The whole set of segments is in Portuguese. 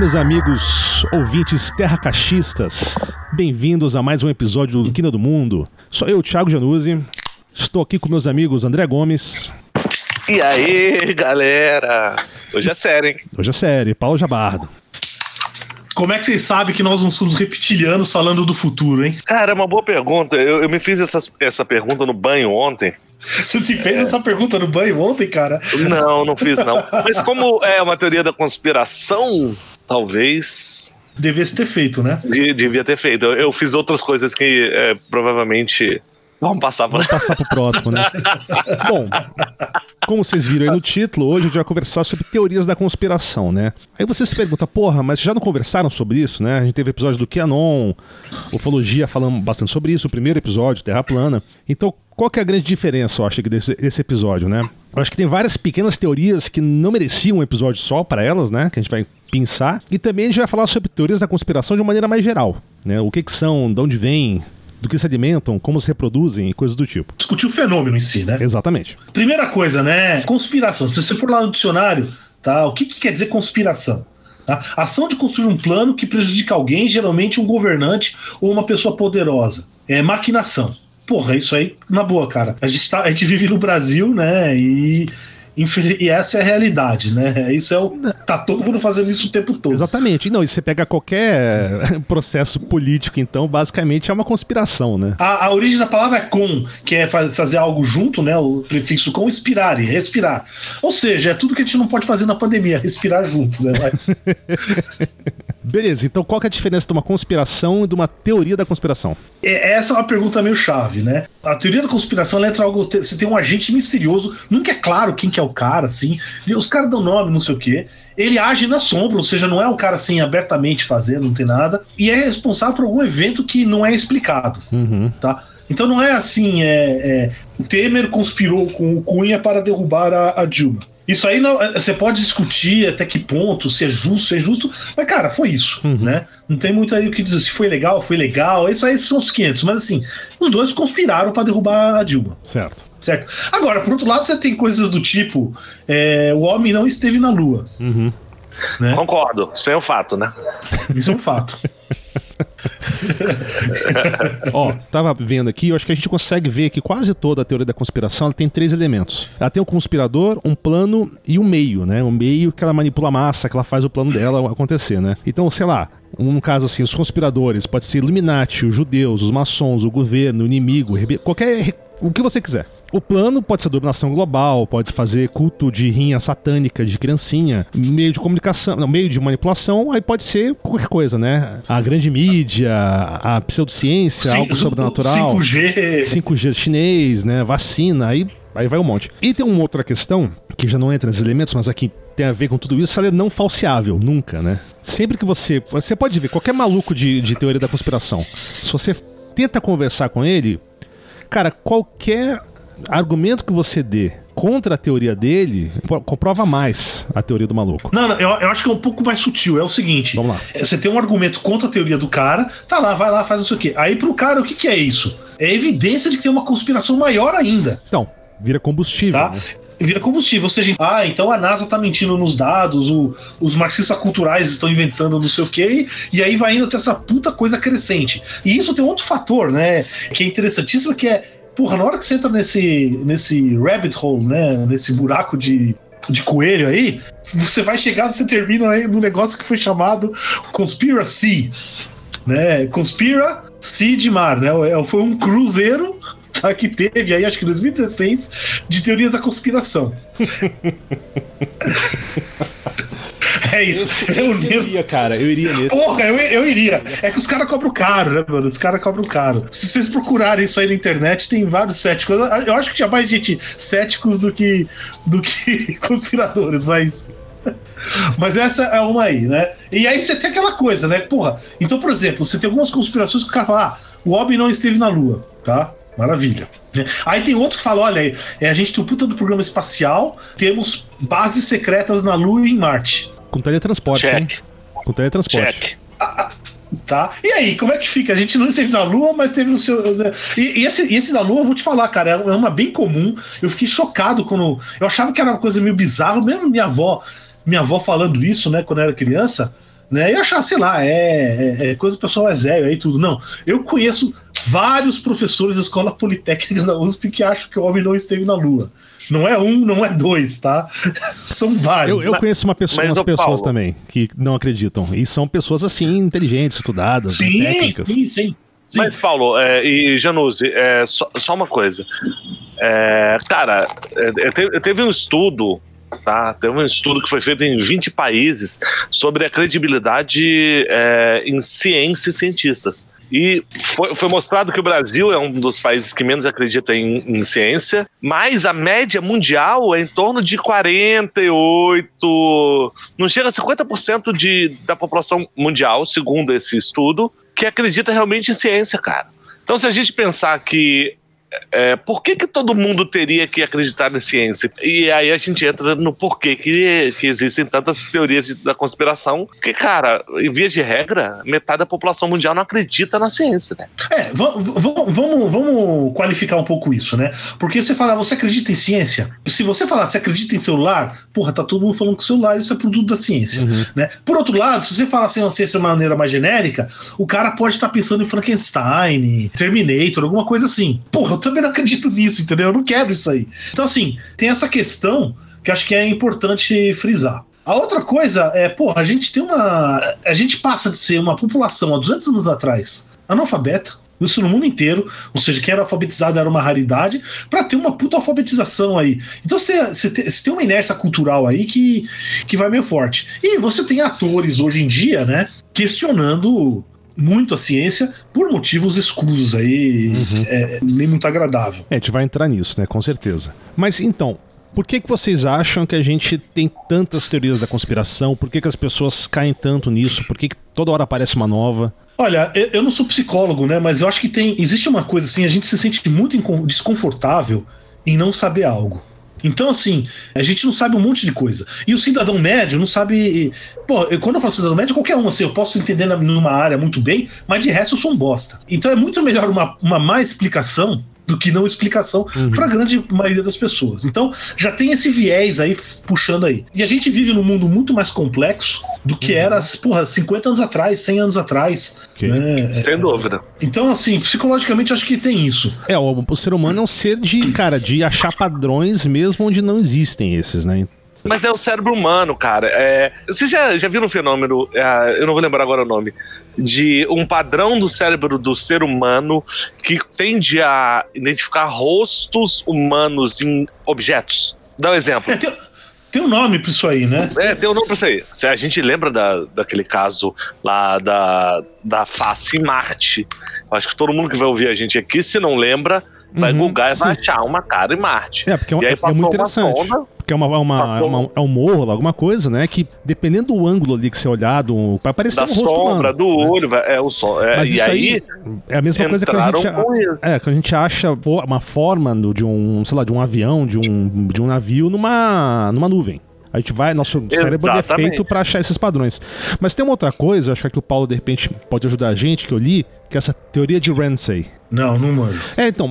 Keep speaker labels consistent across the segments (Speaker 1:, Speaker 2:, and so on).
Speaker 1: Meus amigos ouvintes terracachistas. Bem-vindos a mais um episódio do Quina do Mundo. Sou eu, Thiago Januzzi. Estou aqui com meus amigos André Gomes.
Speaker 2: E aí, galera? Hoje é sério, hein?
Speaker 1: Hoje é sério, Paulo Jabardo.
Speaker 3: Como é que vocês sabem que nós não somos reptilianos falando do futuro, hein?
Speaker 2: Cara, é uma boa pergunta. Eu, eu me fiz essa, essa pergunta no banho ontem.
Speaker 3: Você se fez é. essa pergunta no banho ontem, cara?
Speaker 2: Não, não fiz, não. Mas como é uma teoria da conspiração, talvez.
Speaker 3: Devia ter feito, né?
Speaker 2: De, devia ter feito. Eu, eu, fiz outras coisas que é, provavelmente Vamos passar
Speaker 1: para Vamos passar pro próximo, né? Bom, como vocês viram aí no título, hoje a gente vai conversar sobre teorias da conspiração, né? Aí você se pergunta, porra, mas já não conversaram sobre isso, né? A gente teve episódio do QAnon, ufologia falando bastante sobre isso, o primeiro episódio, Terra Plana. Então, qual que é a grande diferença, eu acho, desse, desse episódio, né? Eu acho que tem várias pequenas teorias que não mereciam um episódio só para elas, né? Que a gente vai pensar. E também a gente vai falar sobre teorias da conspiração de uma maneira mais geral, né? O que que são, de onde vem, do que se alimentam, como se reproduzem e coisas do tipo.
Speaker 3: Discutir o fenômeno em si, né?
Speaker 1: Exatamente.
Speaker 3: Primeira coisa, né? Conspiração. Se você for lá no dicionário, tá? O que, que quer dizer conspiração? Tá? Ação de construir um plano que prejudica alguém, geralmente um governante ou uma pessoa poderosa. É maquinação. Porra, isso aí, na boa, cara. A gente, tá, a gente vive no Brasil, né? E e essa é a realidade, né? Isso é o. Tá todo mundo fazendo isso o tempo todo.
Speaker 1: Exatamente. Não, e você pega qualquer processo político, então, basicamente é uma conspiração, né?
Speaker 3: A, a origem da palavra é com, que é fazer algo junto, né? O prefixo com, inspirar e respirar. Ou seja, é tudo que a gente não pode fazer na pandemia, respirar junto, né? Mas...
Speaker 1: Beleza, então qual é a diferença de uma conspiração e de uma teoria da conspiração?
Speaker 3: É, essa é uma pergunta meio chave, né? A teoria da conspiração entra algo. Você tem um agente misterioso, nunca é claro quem que é o cara, assim. Os caras dão nome, não sei o quê. Ele age na sombra, ou seja, não é um cara assim abertamente fazendo, não tem nada. E é responsável por algum evento que não é explicado.
Speaker 1: Uhum.
Speaker 3: Tá? Então não é assim, é, é, Temer conspirou com o Cunha para derrubar a, a Dilma. Isso aí não, é, você pode discutir até que ponto, se é justo, se é justo, mas cara, foi isso, uhum. né? Não tem muito aí o que dizer. Se foi legal, foi legal, isso aí são os 500, mas assim, os dois conspiraram para derrubar a Dilma.
Speaker 1: Certo.
Speaker 3: Certo. Agora, por outro lado, você tem coisas do tipo: é, o homem não esteve na Lua.
Speaker 1: Uhum.
Speaker 2: Né? Concordo, isso é um fato, né?
Speaker 3: Isso é um fato.
Speaker 1: Ó, tava vendo aqui, eu acho que a gente consegue ver que quase toda a teoria da conspiração tem três elementos. Ela tem um conspirador, um plano e um meio, né? Um meio que ela manipula a massa, que ela faz o plano dela acontecer, né? Então, sei lá, um caso assim, os conspiradores, pode ser Illuminati, os judeus, os maçons, o governo, o inimigo, qualquer o que você quiser. O plano pode ser dominação global, pode fazer culto de rinha satânica de criancinha, meio de comunicação, não, meio de manipulação, aí pode ser qualquer coisa, né? A grande mídia, a pseudociência, algo sobrenatural.
Speaker 3: 5G.
Speaker 1: 5G chinês, né? Vacina, aí, aí vai um monte. E tem uma outra questão, que já não entra nesses elementos, mas aqui tem a ver com tudo isso, ela é não falseável, nunca, né? Sempre que você. Você pode ver, qualquer maluco de, de teoria da conspiração, se você tenta conversar com ele, cara, qualquer argumento que você dê contra a teoria dele comprova mais a teoria do maluco.
Speaker 3: Não, não eu, eu, acho que é um pouco mais sutil. É o seguinte:
Speaker 1: Vamos lá.
Speaker 3: É, você tem um argumento contra a teoria do cara, tá lá, vai lá, faz isso aqui. Aí pro cara, o que, que é isso? É evidência de que tem uma conspiração maior ainda.
Speaker 1: Então, vira combustível. Tá? Né?
Speaker 3: vira combustível. Ou seja, ah, então a NASA tá mentindo nos dados, o, os marxistas culturais estão inventando não sei o quê, e aí vai indo até essa puta coisa crescente. E isso tem outro fator, né, que é interessantíssimo, que é Porra, na hora que você entra nesse, nesse rabbit hole, né? Nesse buraco de, de coelho aí, você vai chegar, você termina aí no negócio que foi chamado Conspiracy. Né? Conspira Sea de Mar, né? É, foi um cruzeiro tá, que teve aí, acho que em 2016, de teoria da conspiração. É isso.
Speaker 1: Eu, eu, iria, cara. Eu iria nesse.
Speaker 3: Porra, eu, eu iria. É que os caras cobram caro, né, mano? Os caras cobram caro. Se vocês procurarem isso aí na internet, tem vários céticos. Eu acho que tinha mais gente céticos do que, do que conspiradores, mas. Mas essa é uma aí, né? E aí você tem aquela coisa, né? Porra, então, por exemplo, você tem algumas conspirações que o cara fala: ah, o Hobby não esteve na Lua, tá? Maravilha. Aí tem outro que fala: olha, é, a gente tem o puta do programa espacial, temos bases secretas na Lua e em Marte.
Speaker 1: Com teletransporte, Check. hein? Com teletransporte.
Speaker 2: Check.
Speaker 3: Ah, tá. E aí, como é que fica? A gente não esteve na Lua, mas teve no seu. Né? E, e, esse, e esse da Lua, eu vou te falar, cara, é uma bem comum. Eu fiquei chocado quando. Eu achava que era uma coisa meio bizarra, mesmo minha avó, minha avó falando isso, né, quando eu era criança. Né? E achar, sei lá, é, é, é coisa do pessoal mais velho aí tudo. Não, eu conheço vários professores da escola politécnica da USP que acham que o homem não esteve na Lua. Não é um, não é dois, tá? São vários.
Speaker 1: Eu, eu conheço uma pessoa, umas pessoas Paulo. também que não acreditam. E são pessoas assim, inteligentes, estudadas,
Speaker 3: sim, técnicas. Sim, sim.
Speaker 2: Sim. Mas, Paulo, é, e Januzzi, é, só, só, uma coisa. É, cara, é, teve, teve um estudo Tá? Teve um estudo que foi feito em 20 países sobre a credibilidade é, em ciência e cientistas. E foi, foi, mostrado que o Brasil é um dos países que menos acredita em, em, ciência, mas a média mundial é em torno de 48, não chega a 50% de, da população mundial, segundo esse estudo, que acredita realmente em ciência, cara. Então, se a gente pensar que é, por que, que todo mundo teria que acreditar na ciência? E aí a gente entra no porquê que, que existem tantas teorias de, da conspiração. Porque, cara, em via de regra, metade da população mundial não acredita na ciência, né?
Speaker 3: É, vamos, vamos qualificar um pouco isso, né? Porque você fala, você acredita em ciência? Se você falar, você acredita em celular, porra, tá todo mundo falando que celular isso é produto da ciência, uhum. né? Por outro lado, se você falar assim, uma ciência de uma maneira mais genérica, o cara pode estar pensando em Frankenstein, Terminator, alguma coisa assim. Porra, também não acredito nisso, entendeu? Eu não quero isso aí. Então, assim, tem essa questão que acho que é importante frisar. A outra coisa é, pô, a gente tem uma. A gente passa de ser uma população há 200 anos atrás analfabeta, isso no mundo inteiro, ou seja, quem era alfabetizado era uma raridade, para ter uma puta alfabetização aí. Então você tem, você, tem, você tem, uma inércia cultural aí que, que vai meio forte. E você tem atores hoje em dia, né, questionando muito a ciência por motivos escusos aí, uhum. é, nem muito agradável.
Speaker 1: É, a gente vai entrar nisso, né? Com certeza. Mas então, por que, que vocês acham que a gente tem tantas teorias da conspiração? Por que, que as pessoas caem tanto nisso? Por que, que toda hora aparece uma nova?
Speaker 3: Olha, eu não sou psicólogo, né? Mas eu acho que tem. Existe uma coisa assim, a gente se sente muito desconfortável em não saber algo. Então, assim, a gente não sabe um monte de coisa. E o cidadão médio não sabe. Pô, eu, quando eu falo cidadão médio, qualquer um, assim, eu posso entender numa área muito bem, mas de resto eu sou um bosta. Então é muito melhor uma, uma má explicação do que não explicação uhum. para a grande maioria das pessoas. Então, já tem esse viés aí puxando aí. E a gente vive num mundo muito mais complexo do que uhum. era, porra, 50 anos atrás, 100 anos atrás.
Speaker 2: Okay. Né? Sem dúvida.
Speaker 3: Então, assim, psicologicamente acho que tem isso.
Speaker 1: É, o, o ser humano é um ser de, cara, de achar padrões mesmo onde não existem esses, né?
Speaker 2: Mas é o cérebro humano, cara. É, você já, já viu um fenômeno, é, eu não vou lembrar agora o nome, de um padrão do cérebro do ser humano que tende a identificar rostos humanos em objetos? Dá um exemplo.
Speaker 3: É, tem, tem um nome pra isso aí, né?
Speaker 2: É, tem um nome pra isso aí. Se a gente lembra da, daquele caso lá da, da face em Marte. Acho que todo mundo que vai ouvir a gente aqui, se não lembra, vai uhum, googar e vai achar uma cara em Marte.
Speaker 1: É, porque é, e aí é muito interessante. Sonda, porque é uma, uma, é uma, é um morro, alguma coisa, né? Que dependendo do ângulo ali que você olhar, do, vai aparecer
Speaker 2: da
Speaker 1: um rosto
Speaker 2: sombra,
Speaker 1: humano,
Speaker 2: do né? olho, é o sol. É,
Speaker 1: Mas
Speaker 2: e
Speaker 1: isso aí, é a mesma coisa que a gente, é, que a gente acha uma forma de um, sei lá, de um avião, de um, de um navio numa, numa nuvem. A gente vai, nosso cérebro é feito para achar esses padrões. Mas tem uma outra coisa, acho que o Paulo de repente pode ajudar a gente, que eu li, que é essa teoria de Ramsey.
Speaker 3: Não, não manjo.
Speaker 1: É, então,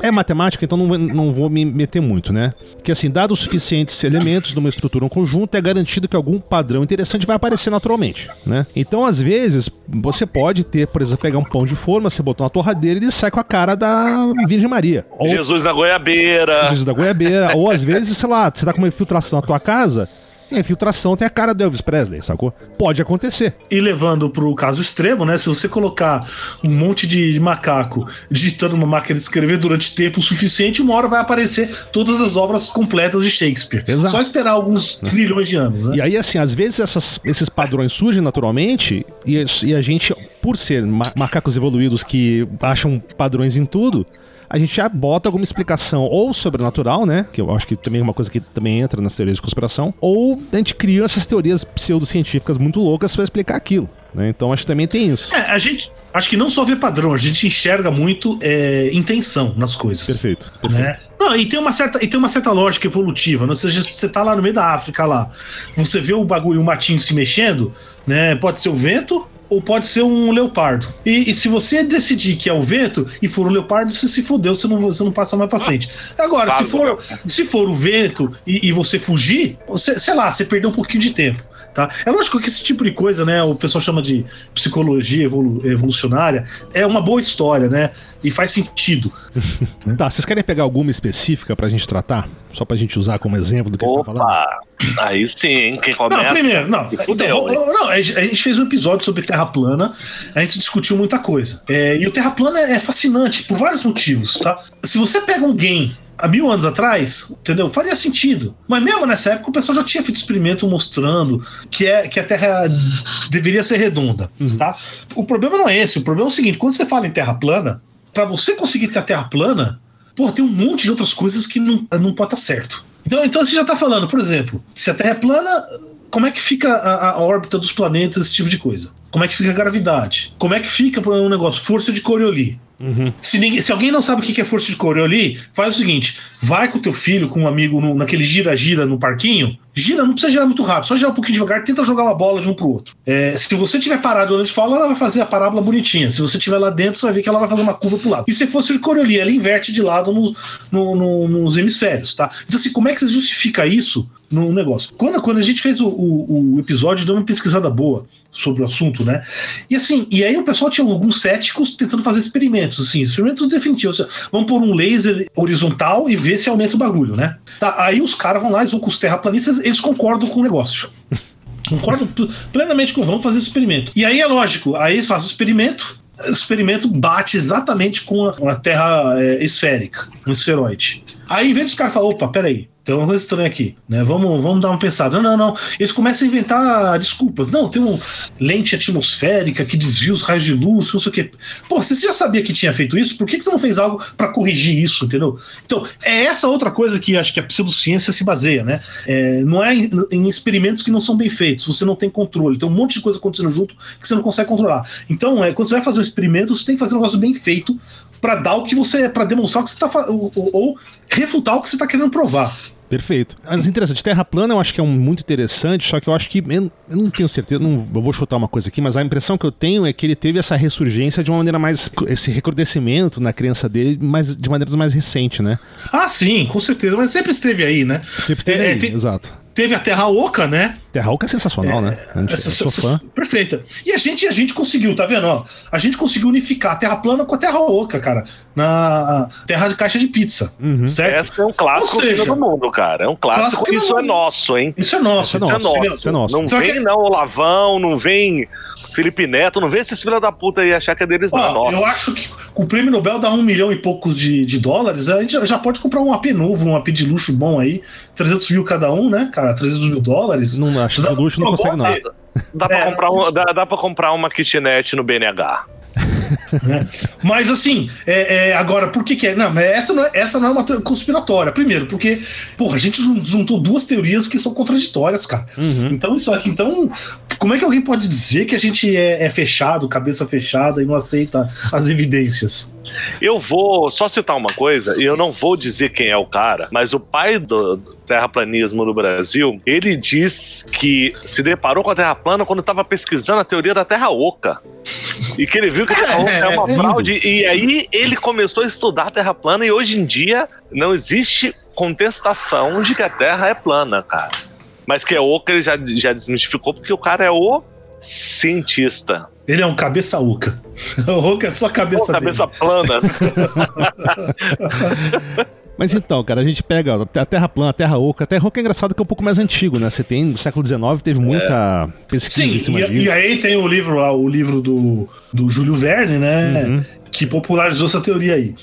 Speaker 1: é matemática, então não, não vou me meter muito, né? Que assim, dados suficientes elementos de uma estrutura um conjunto, é garantido que algum padrão interessante vai aparecer naturalmente, né? Então, às vezes, você pode ter, por exemplo, pegar um pão de forma, você botar uma torradeira e ele sai com a cara da Virgem Maria.
Speaker 2: Ou, Jesus da goiabeira.
Speaker 1: Jesus da goiabeira. ou às vezes, sei lá, você tá com uma infiltração na tua casa, a infiltração tem a cara do Elvis Presley, sacou? Pode acontecer.
Speaker 3: E levando pro caso extremo, né? Se você colocar um monte de macaco digitando uma máquina de escrever durante tempo suficiente, uma hora vai aparecer todas as obras completas de Shakespeare. Exato. Só esperar alguns trilhões de anos, né?
Speaker 1: E aí, assim, às vezes essas, esses padrões surgem naturalmente e, e a gente, por ser macacos evoluídos que acham padrões em tudo, a gente já bota alguma explicação ou sobrenatural, né? Que eu acho que também é uma coisa que também entra nas teorias de conspiração, ou a gente cria essas teorias pseudocientíficas muito loucas para explicar aquilo. Né? Então acho que também tem isso.
Speaker 3: É, a gente acho que não só vê padrão, a gente enxerga muito é, intenção nas coisas.
Speaker 1: Perfeito.
Speaker 3: perfeito. Né? Não, e tem uma certa e tem uma certa lógica evolutiva. Né? Ou seja, você tá lá no meio da África lá, você vê o bagulho, o matinho se mexendo, né? Pode ser o vento, ou pode ser um leopardo. E, e, se você decidir que é o vento e for um leopardo, você se fodeu, você não, você não passa mais pra frente. Agora, se for, se for o vento e, e você fugir, você, sei lá, você perdeu um pouquinho de tempo. Tá? É lógico que esse tipo de coisa, né, o pessoal chama de psicologia evolu evolucionária, é uma boa história, né? E faz sentido.
Speaker 1: tá, vocês querem pegar alguma específica pra gente tratar? Só pra gente usar como exemplo do que Opa, a gente tá
Speaker 2: falando? Aí sim, hein? Quem começa...
Speaker 3: Não, primeiro, não. Então, não, a gente fez um episódio sobre Terra plana, a gente discutiu muita coisa. É, e o Terra plana é fascinante por vários motivos, tá? Se você pega alguém há mil anos atrás, entendeu? Faria sentido. Mas mesmo nessa época, o pessoal já tinha feito experimento mostrando que, é, que a Terra deveria ser redonda, uhum. tá? O problema não é esse. O problema é o seguinte: quando você fala em Terra plana, para você conseguir ter a Terra plana, pô, tem um monte de outras coisas que não, não pode estar certo. Então, então você já está falando, por exemplo, se a Terra é plana, como é que fica a, a, órbita dos planetas, esse tipo de coisa? Como é que fica a gravidade? Como é que fica um negócio? Força de Coriolis. Uhum. Se, ninguém, se, alguém não sabe o que é força de Coriolis, faz o seguinte: vai com teu filho, com um amigo no, naquele gira-gira no parquinho. Gira, não precisa girar muito rápido, só girar um pouquinho devagar, tenta jogar uma bola de um pro outro. É, se você tiver parado onde fala, ela vai fazer a parábola bonitinha. Se você estiver lá dentro, você vai ver que ela vai fazer uma curva pro lado. E se fosse de Coriolis, ela inverte de lado no, no, nos hemisférios, tá? Então, assim, como é que você justifica isso no negócio? Quando, quando a gente fez o, o, o episódio, deu uma pesquisada boa sobre o assunto, né? E assim, e aí o pessoal tinha alguns céticos tentando fazer experimentos, assim, experimentos definitivos. Vamos pôr um laser horizontal e ver se aumenta o bagulho, né? Tá, aí os caras vão lá, eles vão com os terraplanistas, eles concordam com o negócio. Concordam plenamente com vamos fazer experimento. E aí é lógico, aí eles fazem o experimento, o experimento bate exatamente com a, a Terra é, esférica, um esferoide. Aí, em vez dos caras falar, opa, peraí, tem uma coisa estranha aqui, né? Vamos, vamos dar uma pensada. Não, não, não. Eles começam a inventar desculpas. Não, tem uma lente atmosférica que desvia os raios de luz, não sei o quê. Pô, você já sabia que tinha feito isso? Por que, que você não fez algo para corrigir isso, entendeu? Então, é essa outra coisa que acho que a pseudociência se baseia, né? É, não é em, em, experimentos que não são bem feitos, você não tem controle. Tem um monte de coisa acontecendo junto que você não consegue controlar. Então, é, quando você vai fazer um experimento, você tem que fazer um negócio bem feito para dar o que você. para demonstrar o que você tá ou, ou refutar o que você está querendo provar.
Speaker 1: Perfeito. Mas interessante, Terra plana eu acho que é um muito interessante, só que eu acho que. Eu, eu não tenho certeza, não, eu vou chutar uma coisa aqui, mas a impressão que eu tenho é que ele teve essa ressurgência de uma maneira mais. esse recrudescimento na crença dele, mas de maneira mais recente, né?
Speaker 3: Ah, sim, com certeza, mas sempre esteve aí, né?
Speaker 1: Sempre esteve é, aí, é, tem, exato
Speaker 3: teve a Terra Oca, né?
Speaker 1: Terra Oca é sensacional, é, né?
Speaker 3: A gente, essa, sou fã. Perfeita. E a gente, a gente conseguiu, tá vendo? Ó, a gente conseguiu unificar a Terra plana com a Terra Oca, cara. Na Terra de caixa de pizza.
Speaker 2: Uhum. Certo? Essa é um clássico seja, do mundo, cara. É um clássico. clássico isso é nosso, hein?
Speaker 3: Isso é nosso.
Speaker 2: Isso é nosso. Isso é nosso. Isso é nosso. Não Só vem, que... não, o Lavão, não vem Felipe Neto, não vê esses filha da puta aí achar que é deles,
Speaker 3: não. Eu acho que com o prêmio Nobel dá um milhão e poucos de, de dólares, a gente já pode comprar um AP novo, um AP de luxo bom aí, 300 mil cada um, né, cara? 300 mil dólares.
Speaker 1: Não acho que luxo não consegue, não. Dá,
Speaker 2: dá, pra é, comprar um, dá, dá pra comprar uma kitnet no BNH.
Speaker 3: Né? Mas assim, é, é, agora, por que, que é? Não, essa não é, essa não é uma conspiratória. Primeiro, porque, porra, a gente juntou duas teorias que são contraditórias, cara. Uhum. Então, isso aqui, então, como é que alguém pode dizer que a gente é, é fechado, cabeça fechada e não aceita as evidências?
Speaker 2: Eu vou só citar uma coisa, e eu não vou dizer quem é o cara, mas o pai do terraplanismo no Brasil, ele diz que se deparou com a Terra plana quando estava pesquisando a teoria da Terra oca. E que ele viu que a Terra oca é uma é, fraude, e aí ele começou a estudar a Terra plana, e hoje em dia não existe contestação de que a Terra é plana, cara. Mas que é oca ele já, já desmistificou, porque o cara é o cientista.
Speaker 3: Ele é um cabeça oca. O oca é só a cabeça
Speaker 2: dele. Cabeça plana.
Speaker 1: Mas então, cara, a gente pega a Terra plana, a Terra oca. A Terra oca é engraçado que é um pouco mais antigo, né? Você tem, no século XIX, teve muita é. pesquisa Sim, em cima
Speaker 3: e,
Speaker 1: disso.
Speaker 3: E aí tem o livro lá, o livro do, do Júlio Verne, né? Uhum. Que popularizou essa teoria aí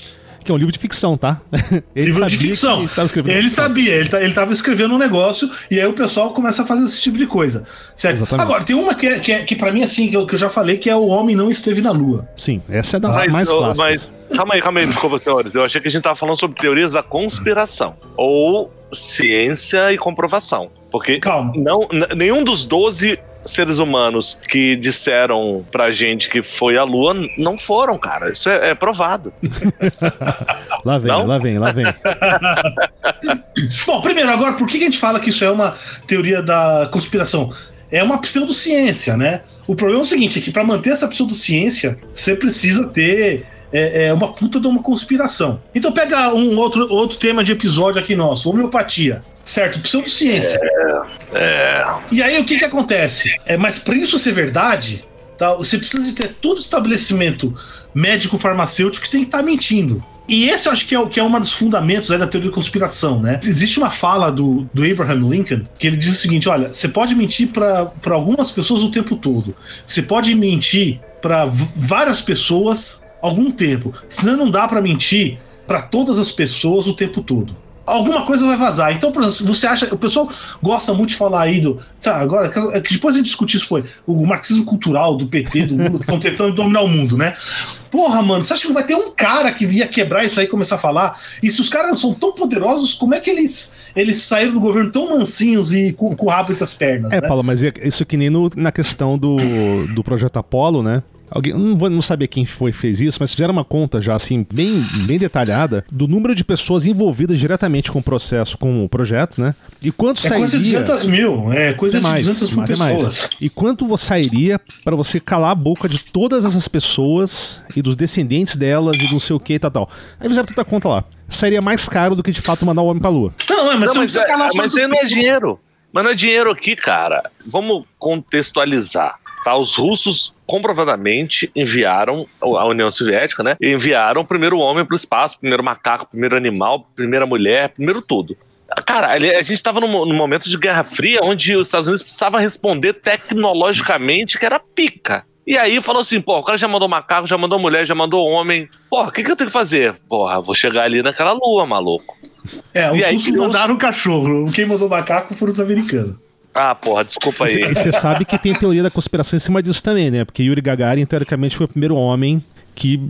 Speaker 1: que é um livro de ficção, tá?
Speaker 3: Ele livro de ficção. Ele sabia, ele, tá, ele tava escrevendo um negócio e aí o pessoal começa a fazer esse tipo de coisa. Certo? Exatamente. Agora, tem uma que, é, que, é, que para mim, assim, que eu, que eu já falei, que é o homem não esteve na Lua.
Speaker 1: Sim, essa é das mas, mais clássicas. Mas,
Speaker 2: calma aí, calma aí, desculpa, senhores. Eu achei que a gente tava falando sobre teorias da conspiração. Ou ciência e comprovação. Porque Calma. Não, nenhum dos 12 seres humanos que disseram pra gente que foi a Lua não foram, cara. Isso é, é provado.
Speaker 1: lá vem, não? lá vem, lá vem.
Speaker 3: Bom, primeiro, agora, por que a gente fala que isso é uma teoria da conspiração? É uma pseudociência, né? O problema é o seguinte: é que para manter essa pseudociência, você precisa ter é, é, uma puta de uma conspiração. Então pega um outro, outro tema de episódio aqui nosso, homeopatia. Certo? Pseudociência.
Speaker 2: É, é.
Speaker 3: E aí o que que acontece? É, mas para isso ser verdade, tá, você precisa de ter todo estabelecimento médico-farmacêutico que tem que estar tá mentindo. E esse eu acho que é, que é um dos fundamentos da teoria da conspiração, né? Existe uma fala do, do Abraham Lincoln que ele diz o seguinte: olha, você pode mentir para algumas pessoas o tempo todo, você pode mentir para várias pessoas algum tempo, senão não dá para mentir para todas as pessoas o tempo todo alguma coisa vai vazar. Então, por exemplo, você acha. O pessoal gosta muito de falar aí do. Sabe, agora, que depois a gente discutir isso foi o marxismo cultural do PT, do mundo, que estão tentando dominar o mundo, né? Porra, mano, você acha que vai ter um cara que ia quebrar isso aí e começar a falar? E se os caras são tão poderosos, como é que eles, eles saíram do governo tão mansinhos e com, com o rabo entre as pernas?
Speaker 1: É,
Speaker 3: né?
Speaker 1: Paulo, mas é isso que nem no, na questão do, do projeto Apolo, né? Alguém, não vou não saber quem foi fez isso, mas fizeram uma conta já assim bem, bem detalhada do número de pessoas envolvidas diretamente com o processo, com o projeto, né? E quanto
Speaker 3: é
Speaker 1: sairia?
Speaker 3: Coisa de 200 mil, é coisa de mais, 200 mil pessoas.
Speaker 1: Mais. E quanto você sairia para você calar a boca de todas essas pessoas e dos descendentes delas e não sei o que e tal, tal. Aí fizeram toda a conta lá. Sairia mais caro do que de fato mandar o homem pra lua.
Speaker 2: Não, mas, não, mas, é, mas aí não é dinheiro. Mas não é dinheiro aqui, cara. Vamos contextualizar. Tá? Os russos comprovadamente enviaram a União Soviética, né? Enviaram o primeiro homem para o espaço, primeiro macaco, primeiro animal, primeira mulher, primeiro tudo. Cara, a gente estava num, num, momento de Guerra Fria onde os Estados Unidos precisavam responder tecnologicamente que era pica. E aí falou assim, pô, o cara já mandou macaco, já mandou mulher, já mandou homem. Porra, o que, que eu tenho que fazer? Porra, vou chegar ali naquela lua, maluco.
Speaker 3: É, os russos mandaram o cachorro. Quem mandou macaco foram os americanos.
Speaker 2: Ah, porra, desculpa aí.
Speaker 1: E você sabe que tem teoria da conspiração em cima disso também, né? Porque Yuri Gagarin, teoricamente, foi o primeiro homem que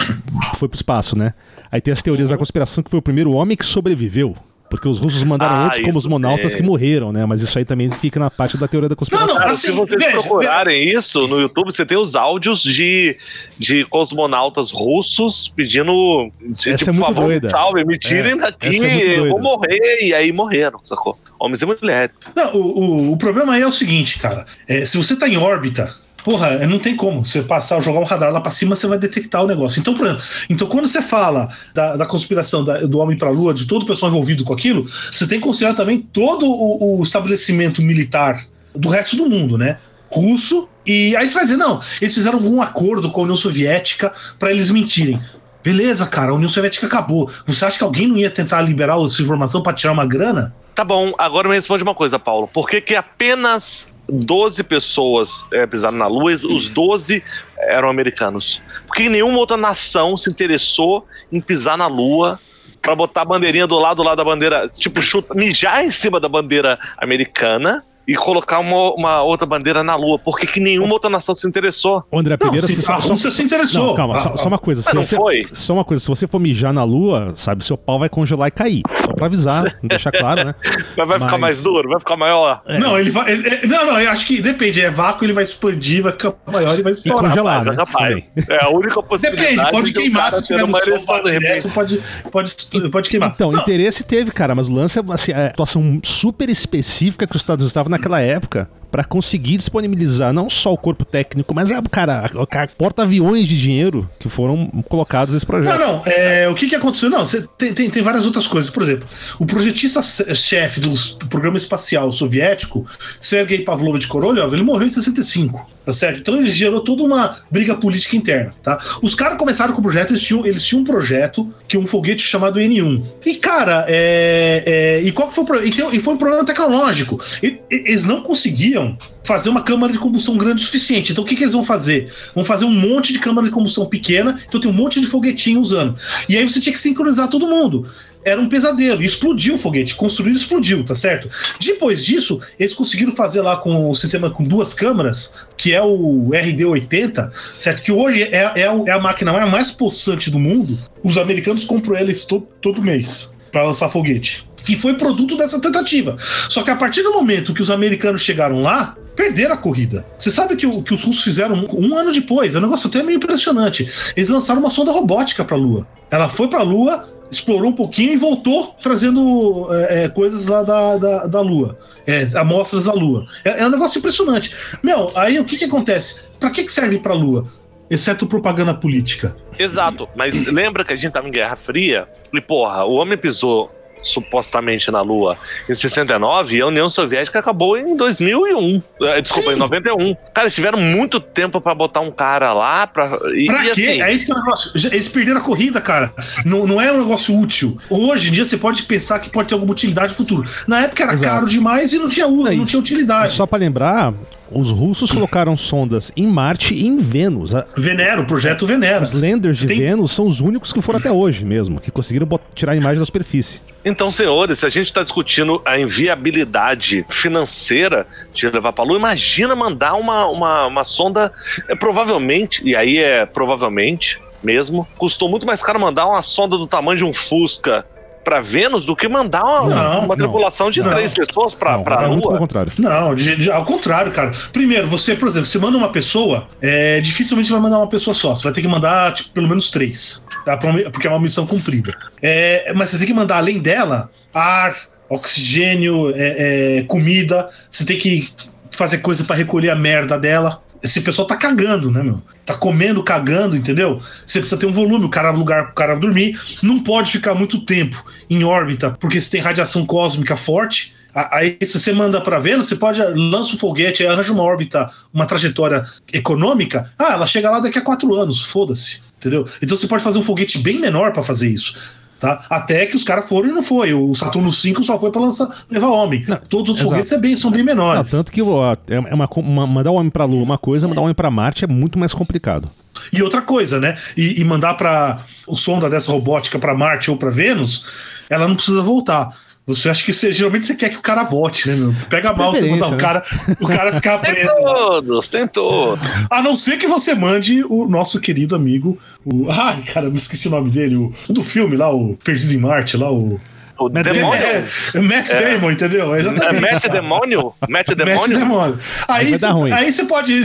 Speaker 1: foi pro espaço, né? Aí tem as teorias da conspiração que foi o primeiro homem que sobreviveu. Porque os russos mandaram ah, outros como os monautas que morreram, né? Mas isso aí também fica na parte da teoria da conspiração. Não, não,
Speaker 2: assim, se vocês veja, procurarem veja. isso no YouTube, você tem os áudios de, de cosmonautas russos pedindo
Speaker 1: de, Essa tipo, é muito favor, doida.
Speaker 2: salve, me tirem é, daqui, é eu vou morrer. E aí morreram, sacou? Homens e mulheres.
Speaker 3: Não, o, o, o problema aí é o seguinte, cara. É, se você tá em órbita, Porra, é, não tem como. Você passar, jogar um radar lá pra cima, você vai detectar o negócio. Então, por exemplo, então quando você fala da, da conspiração da, do homem pra lua, de todo o pessoal envolvido com aquilo, você tem que considerar também todo o, o estabelecimento militar do resto do mundo, né? Russo. E aí você vai dizer, não, eles fizeram algum acordo com a União Soviética para eles mentirem. Beleza, cara, a União Soviética acabou. Você acha que alguém não ia tentar liberar essa informação para tirar uma grana?
Speaker 2: Tá bom, agora me responde uma coisa, Paulo. Por que, que apenas 12 pessoas é, pisaram na Lua, os 12 eram americanos. Porque nenhuma outra nação se interessou em pisar na Lua para botar a bandeirinha do lado, do lado da bandeira, tipo, chuta, mijar em cima da bandeira americana e colocar uma, uma, outra bandeira na Lua. Por que, nenhuma outra nação se interessou?
Speaker 1: André, primeiro...
Speaker 3: Não, se, a Rússia se interessou. Não,
Speaker 1: calma,
Speaker 3: ah,
Speaker 1: só, só, uma coisa.
Speaker 2: Se não
Speaker 1: você,
Speaker 2: foi?
Speaker 1: Só uma coisa, se você for mijar na Lua, sabe, seu pau vai congelar e cair. Só pra avisar, deixar claro, né?
Speaker 2: Mas vai Mas... ficar mais duro, vai ficar maior.
Speaker 3: É. Não, ele vai... Ele, não, não, eu acho que depende. É vácuo, ele vai expandir, vai ficar maior e vai estourar.
Speaker 1: E congelar, né?
Speaker 2: rapaz. É a única possibilidade.
Speaker 3: Depende, pode queimar se tiver uma ereção direto, pode, pode, pode queimar.
Speaker 1: Então, não. interesse teve, cara, mas o lance é assim, a situação super específica que os Estados Unidos estavam naquela época para conseguir disponibilizar não só o corpo técnico, mas, a, cara, porta-aviões de dinheiro que foram colocados nesse projeto.
Speaker 3: Não, não. É, o que, que aconteceu? Não, tem, tem, tem várias outras coisas. Por exemplo, o projetista-chefe do programa espacial soviético, Sergei Pavlovich Korolev, ele morreu em 65 tá certo? Então ele gerou toda uma briga política interna, tá? Os caras começaram com o projeto, eles tinham, eles tinham um projeto que é um foguete chamado N1. E, cara, é, é, e qual que foi o problema? E, e, foi um problema tecnológico. E, eles não conseguiam fazer uma câmara de combustão grande o suficiente. Então o que, que eles vão fazer? Vão fazer um monte de câmara de combustão pequena, então tem um monte de foguetinho usando. E aí você tinha que sincronizar todo mundo era um pesadelo. explodiu o foguete, construído explodiu, tá certo? Depois disso, eles conseguiram fazer lá com o sistema com duas câmaras, que é o RD-80, certo? Que hoje é, é, é, a máquina mais possante do mundo. Os americanos compram eles todo mês para lançar foguete. Que foi produto dessa tentativa. Só que a partir do momento que os americanos chegaram lá, perderam a corrida. Você sabe que o que os russos fizeram um, um ano depois? É um negócio até meio impressionante. Eles lançaram uma sonda robótica para a Lua. Ela foi para a Lua, explorou um pouquinho e voltou trazendo é, é, coisas lá da, da, da Lua, é, amostras da Lua. É, é, um negócio impressionante. Meu, aí o que, que acontece? Para que, que serve para a Lua? Exceto propaganda política.
Speaker 2: Exato, mas lembra que a gente tava em Guerra Fria e, porra, o homem pisou supostamente na Lua em 69 e a União Soviética acabou em 2001. Eh, desculpa, Sim. em 91. Cara, eles tiveram muito tempo para botar um cara lá pra.
Speaker 3: E, pra e quê? Assim... É isso que é o negócio. Eles perderam a corrida, cara. Não, não é um negócio útil. Hoje em dia você pode pensar que pode ter alguma utilidade no futuro. Na época era Exato. caro demais e não tinha, é não tinha utilidade.
Speaker 1: Só para lembrar, os russos colocaram sondas em Marte e em Vênus.
Speaker 3: Venero, o projeto Venero.
Speaker 1: Os landers de Tem... Vênus são os únicos que foram até hoje mesmo, que conseguiram tirar a imagem da superfície.
Speaker 2: Então, senhores, se a gente está discutindo a inviabilidade financeira de levar para a Lua, imagina mandar uma, uma, uma sonda, é, provavelmente, e aí é provavelmente mesmo, custou muito mais caro mandar uma sonda do tamanho de um Fusca para Vênus do que mandar uma, não, uma tripulação de não, três pessoas para a Lua.
Speaker 1: Ao contrário.
Speaker 3: Não, de, de, ao contrário, cara. Primeiro, você, por exemplo, você manda uma pessoa, é, dificilmente vai mandar uma pessoa só. Você vai ter que mandar tipo, pelo menos três, tá? porque é uma missão cumprida. É, mas você tem que mandar, além dela, ar, oxigênio, é, é comida. Você tem que fazer coisa para recolher a merda dela esse pessoal tá cagando, né, meu? Tá comendo, cagando, entendeu? Você precisa ter um volume, o cara lugar pro cara dormir. Não pode ficar muito tempo em órbita, porque se tem radiação cósmica forte. Aí, se você manda para Vênus, você pode lança um foguete, arranja uma órbita, uma trajetória econômica. Ah, ela chega lá daqui a quatro anos, foda-se, entendeu? Então você pode fazer um foguete bem menor para fazer isso. Tá? Até que os caras foram e não foi. O Saturno V só foi para lançar levar homem. Não, Todos os outros foguetes é bem, são bem menores. Não,
Speaker 1: tanto que ó, é uma, uma, mandar o homem para a Lua é uma coisa, mandar o homem para Marte é muito mais complicado.
Speaker 3: E outra coisa, né? E, e mandar para o sonda dessa robótica para Marte ou para Vênus, ela não precisa voltar. Você acha que você, geralmente você quer que o cara volte, né, meu? Pega mal você mandar né? o cara, o cara ficar preso. tem
Speaker 2: todos, tem todos.
Speaker 3: A não ser que você mande o nosso querido amigo, o. Ai, cara, me esqueci o nome dele, o do filme lá, o Perdido em Marte, lá, o.
Speaker 2: O Matt demônio.
Speaker 3: É, é Matt é. Damon, entendeu?
Speaker 2: Exatamente. É Matt Demônio? Matt Demônio? Matt Demônio.
Speaker 3: Aí, cê, aí você pode.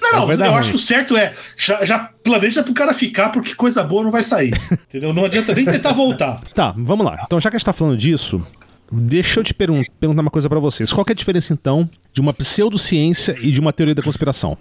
Speaker 3: não, não, eu acho que o certo é. Já, já planeja pro cara ficar, porque coisa boa não vai sair. entendeu? Não adianta nem tentar voltar.
Speaker 1: Tá, vamos lá. Então, já que a gente tá falando disso, Deixa eu te pergun perguntar uma coisa para vocês. Qual é a diferença, então, de uma pseudociência e de uma teoria da conspiração?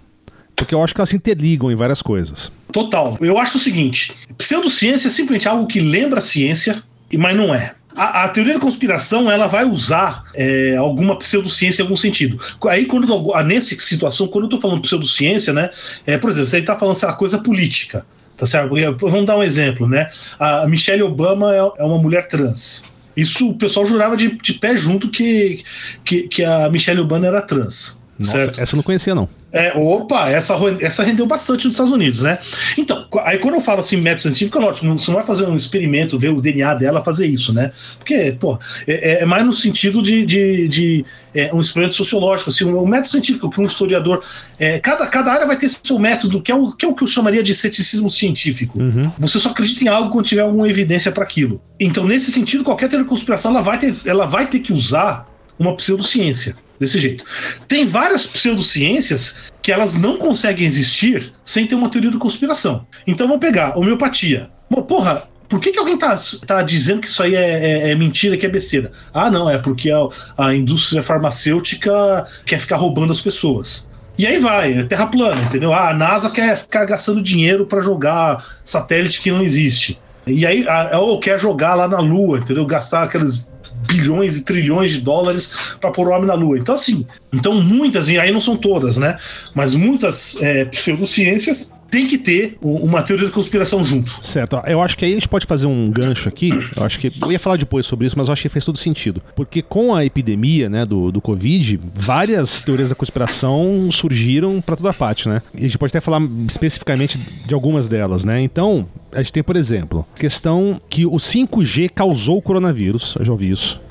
Speaker 1: Porque eu acho que elas se interligam em várias coisas.
Speaker 3: Total. Eu acho o seguinte: pseudociência é simplesmente algo que lembra a ciência, mas não é. A, a, teoria da conspiração ela vai usar é, alguma pseudociência em algum sentido. Aí, quando nessa situação, quando eu tô falando pseudociência, né? É, por exemplo, você tá falando essa coisa política, tá certo? Vamos dar um exemplo, né? A Michelle Obama é, é uma mulher trans. Isso o pessoal jurava de, de pé junto que, que, que a Michelle Obama era trans. Nossa, certo?
Speaker 1: essa eu não conhecia, não.
Speaker 3: É, opa, essa, essa rendeu bastante nos Estados Unidos, né? Então, aí quando eu falo assim, método científico, é lógico, você não vai fazer um experimento, ver o DNA dela fazer isso, né? Porque, pô, é, é mais no sentido de, de, de é, um experimento sociológico, assim, um, um método científico que um historiador. É, cada, cada área vai ter seu método, que é o que, é o que eu chamaria de ceticismo científico. Uhum. Você só acredita em algo quando tiver alguma evidência para aquilo. Então, nesse sentido, qualquer teoria de conspiração ela vai ter, ela vai ter que usar uma pseudociência desse jeito. Tem várias pseudociências que elas não conseguem existir sem ter uma teoria da conspiração. Então vamos pegar homeopatia. Bom, porra, por que, que alguém tá, tá dizendo que isso aí é, é, é mentira, que é besteira? Ah, não, é porque a, a indústria farmacêutica quer ficar roubando as pessoas. E aí vai, é terra plana, entendeu? Ah, a NASA quer ficar gastando dinheiro para jogar satélite que não existe. E aí, ou quer jogar lá na Lua, entendeu? Gastar aqueles bilhões e trilhões de dólares para pôr o homem na Lua. Então, assim, então muitas, e aí não são todas, né? Mas muitas é, pseudociências tem que ter uma teoria da conspiração junto.
Speaker 1: Certo. Eu acho que aí a gente pode fazer um gancho aqui. Eu acho que. Eu ia falar depois sobre isso, mas eu acho que fez todo sentido. Porque com a epidemia, né, do, do Covid, várias teorias da conspiração surgiram para toda parte, né? E a gente pode até falar especificamente de algumas delas, né? Então, a gente tem, por exemplo, questão que o 5G causou o coronavírus. Eu já ouvi isso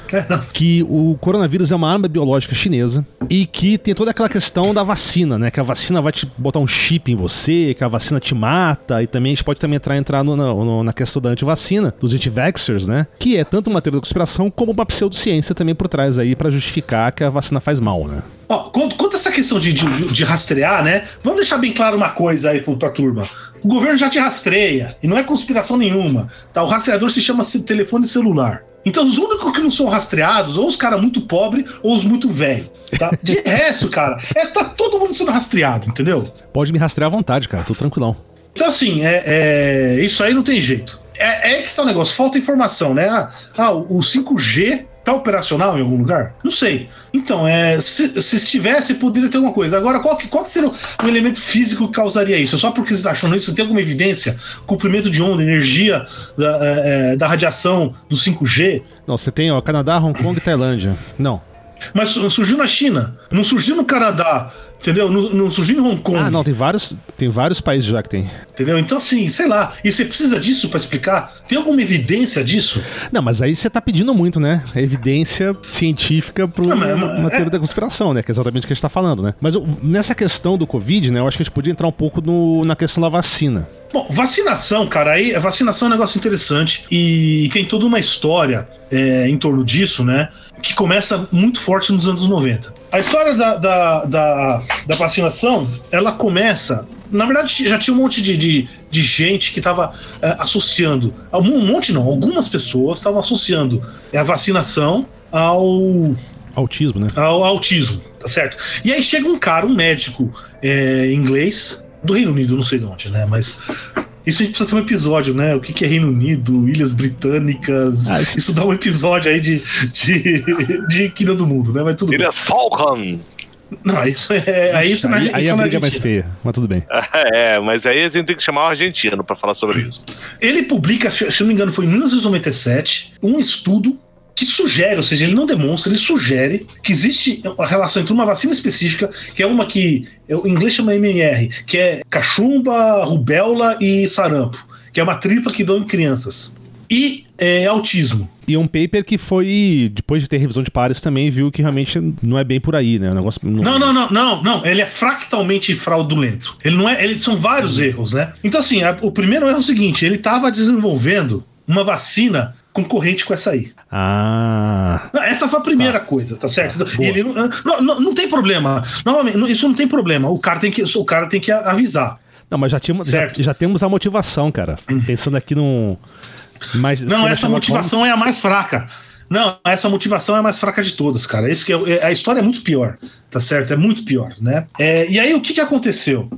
Speaker 1: que o coronavírus é uma arma biológica chinesa e que tem toda aquela questão da vacina, né? Que a vacina vai te botar um chip em você, que a vacina te mata, e também a gente pode também entrar, entrar no, no, na questão da antivacina, dos anti-vaxxers, né? Que é tanto uma teoria da conspiração como uma pseudociência também por trás aí para justificar que a vacina faz mal, né?
Speaker 3: Ó, quanto, essa questão de, de, de, rastrear, né? Vamos deixar bem claro uma coisa aí pra, pra turma. O governo já te rastreia, e não é conspiração nenhuma. Tá? O rastreador se chama telefone celular. Então, os únicos que não são rastreados, ou os caras muito pobres, ou os muito velhos. Tá? De resto, cara, é, tá todo mundo sendo rastreado, entendeu?
Speaker 1: Pode me rastrear à vontade, cara, tô tranquilão.
Speaker 3: Então, assim, é, é isso aí não tem jeito. É, é, tá o negócio, falta informação, né? Ah, ah o 5G tá operacional em algum lugar? Não sei. Então, é, se, se estivesse, poderia ter alguma coisa. Agora, qual que, qual que seria o elemento físico que causaria isso? Só porque você está achando isso? Tem alguma evidência? Comprimento de onda, energia da, é, é da radiação do 5G?
Speaker 1: Não, você tem ó, Canadá, Hong Kong e Tailândia. Não.
Speaker 3: Mas surgiu na China, não surgiu no Canadá, entendeu? Não, não, surgiu em Hong Kong.
Speaker 1: Ah, não, tem vários, tem vários países já que tem.
Speaker 3: Entendeu? Então, assim, sei lá. E você precisa disso para explicar? Tem alguma evidência disso?
Speaker 1: Não, mas aí você tá pedindo muito, né? A evidência científica para uma, uma teoria é... da conspiração, né? Que é exatamente o que a gente tá falando, né? Mas nessa questão do Covid, né? Eu acho que a gente podia entrar um pouco no, na questão da vacina.
Speaker 3: Bom, vacinação, cara, aí vacinação é um negócio interessante e tem toda uma história é, em torno disso, né? Que começa muito forte nos anos 90. A história da, da, da, da vacinação, ela começa na verdade, já tinha um monte de, de, de gente que estava é, associando. Um monte não, algumas pessoas estavam associando a vacinação ao.
Speaker 1: Autismo, né?
Speaker 3: Ao autismo, tá certo? E aí chega um cara, um médico é, inglês, do Reino Unido, não sei de onde, né? Mas isso a gente precisa ter um episódio, né? O que, que é Reino Unido, Ilhas Britânicas. Ah, isso... isso... dá um episódio aí de, de, de Quina do Mundo, né? Mas tudo
Speaker 2: Ilhas Falcon!
Speaker 3: Não, isso é. Aí, isso
Speaker 1: aí, aí a briga é mais feia, mas tudo bem.
Speaker 2: É, mas aí a gente tem que chamar o argentino para falar sobre isso.
Speaker 3: Ele publica, se não me engano, foi em 1997, um estudo que sugere, ou seja, ele não demonstra, ele sugere que existe uma relação entre uma vacina específica, que é uma que o inglês chama MMR, que é cachumba, rubéola e sarampo, que é uma tripla que dão em crianças. E é, autismo.
Speaker 1: E um paper que foi, depois de ter revisão de pares, também viu que realmente não é bem por aí, né? O negócio
Speaker 3: não... não, não, não, não, não. Ele é fractalmente fraudulento. Ele não é. Ele, são vários erros, né? Então, assim, a, o primeiro erro é o seguinte: ele estava desenvolvendo uma vacina concorrente com essa aí.
Speaker 1: Ah.
Speaker 3: Essa foi a primeira tá. coisa, tá certo? Tá, ele não, não, não, não, tem problema. Novamente, isso não tem problema. O cara tem que, o cara tem que avisar.
Speaker 1: Não, mas já, tínhamos, já, já, temos a motivação, cara. Hum. Pensando aqui num.
Speaker 3: Mais, não, essa motivação é a mais fraca. Não, essa motivação é a mais fraca de todas, cara. Esse que é, é, a história é muito pior, tá certo? É muito pior, né? É, e aí o que, que aconteceu?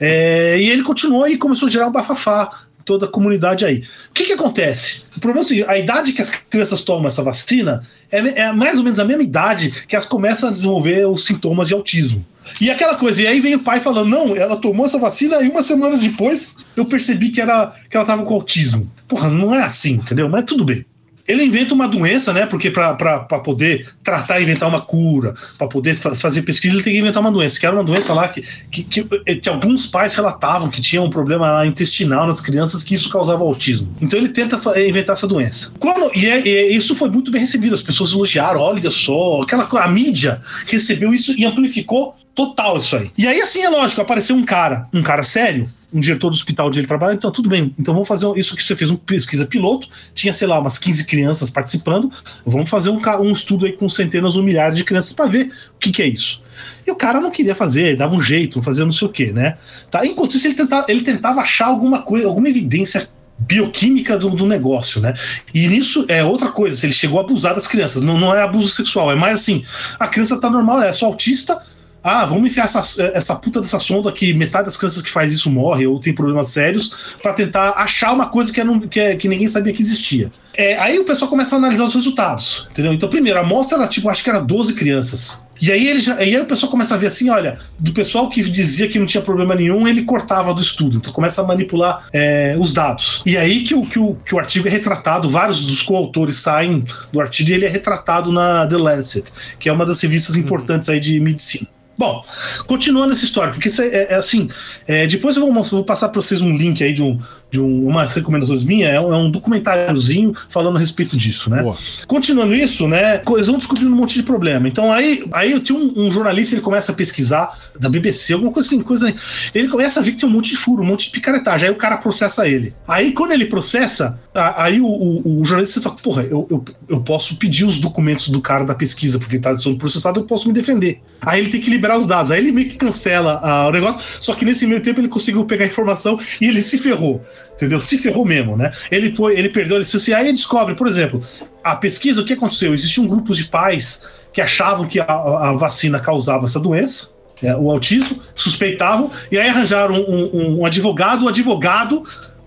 Speaker 3: É, e ele continuou e começou a gerar um bafafá toda a comunidade aí. O que, que acontece? O problema é seguinte, a idade que as crianças tomam essa vacina é, é mais ou menos a mesma idade que elas começam a desenvolver os sintomas de autismo. E aquela coisa, e aí vem o pai falando: não, ela tomou essa vacina e uma semana depois eu percebi que, era, que ela tava com autismo. Porra, não é assim, entendeu? Mas tudo bem. Ele inventa uma doença, né? Porque para poder tratar, inventar uma cura, para poder fa fazer pesquisa, ele tem que inventar uma doença, que era uma doença lá que, que, que, que, alguns pais relatavam que tinha um problema intestinal nas crianças, que isso causava autismo. Então ele tenta inventar essa doença. Quando, e, é, e, isso foi muito bem recebido, as pessoas elogiaram, olha só, aquela, a mídia recebeu isso e amplificou total isso aí. E aí, assim, é lógico, apareceu um cara, um cara sério, um diretor do hospital onde ele trabalha, então tudo bem, então vamos fazer isso que você fez, uma pesquisa piloto, tinha, sei lá, umas 15 crianças participando, vamos fazer um, um estudo aí com centenas ou milhares de crianças para ver o que, que é isso. E o cara não queria fazer, dava um jeito, fazia não sei o que, né? Tá? Enquanto isso, ele tentava, ele tentava achar alguma coisa, alguma evidência bioquímica do, do, negócio, né? E nisso é outra coisa, se ele chegou a abusar das crianças, não, não é abuso sexual, é mais assim, a criança tá normal, é só autista, ah, vamos enfiar essa, essa puta dessa sonda que metade das crianças que faz isso morre ou tem problemas sérios para tentar achar uma coisa que, é, que, é, que ninguém sabia que existia. É, aí o pessoal começa a analisar os resultados, entendeu? Então, primeiro, a amostra era tipo, acho que era 12 crianças. E aí, ele já, aí o pessoal começa a ver assim: olha, do pessoal que dizia que não tinha problema nenhum, ele cortava do estudo. Então começa a manipular é, os dados. E aí que o, que, o, que o artigo é retratado, vários dos coautores saem do artigo e ele é retratado na The Lancet, que é uma das revistas importantes aí de medicina. Bom, continuando essa história, porque isso é, é, é assim. É, depois eu vou, vou passar para vocês um link aí de, um, de um, uma recomendação minha, é um, é um documentáriozinho falando a respeito disso, né? Boa. Continuando isso, né? Eles vão descobrindo um monte de problema. Então aí, aí eu tinha um, um, jornalista, ele começa a pesquisar da BBC, alguma coisa assim, coisa. Ele começa a ver que tem um monte de furo, um monte de picaretagem. Aí o cara processa ele. Aí quando ele processa, aí o, o, o jornalista fala, porra, eu, eu, eu posso pedir os documentos do cara da pesquisa, porque tá sendo processado, eu posso me defender. Aí ele tem que liberar os dados. Aí ele meio que cancela uh, o negócio, só que nesse meio tempo ele conseguiu pegar a informação e ele se ferrou, entendeu? Se ferrou mesmo, né? Ele foi, ele perdeu, ele se aí ele descobre, por exemplo, a pesquisa, o que aconteceu? Existiam grupos de pais que achavam que a, a vacina causava essa doença, é, o autismo, suspeitavam, e aí arranjaram um, um, um advogado, o advogado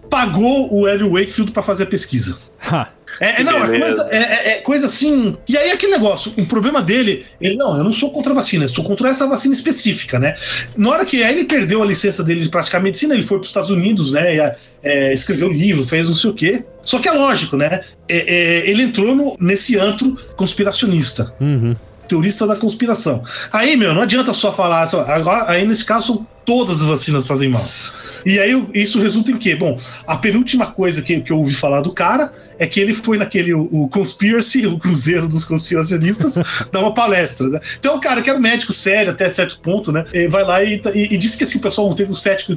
Speaker 3: pagou o Andrew Wakefield para fazer a pesquisa.
Speaker 1: Ha.
Speaker 3: É, não, é coisa, é, é- é coisa assim. E aí aquele negócio, o problema dele, ele não, eu não sou contra a vacina, eu sou contra essa vacina específica, né? Na hora que aí ele perdeu a licença dele de praticar medicina, ele foi para os Estados Unidos, né? e, é, escreveu livro, fez não sei o quê. Só que é lógico, né? É, é, ele entrou no- nesse antro conspiracionista
Speaker 1: Uhum.
Speaker 3: teorista da conspiração. Aí, meu, não adianta só falar. só- agora, aí, nesse caso, todas as vacinas fazem mal. E aí, isso resulta em quê? Bom, a penúltima coisa que, que eu ouvi falar do cara é que ele foi naquele o, o Conspiracy, o Cruzeiro dos Conspiracionistas, dar uma palestra. Né? Então, o cara que era um médico sério até certo ponto, né? eh, Vai lá e, e, e disse que assim, o pessoal teve um cético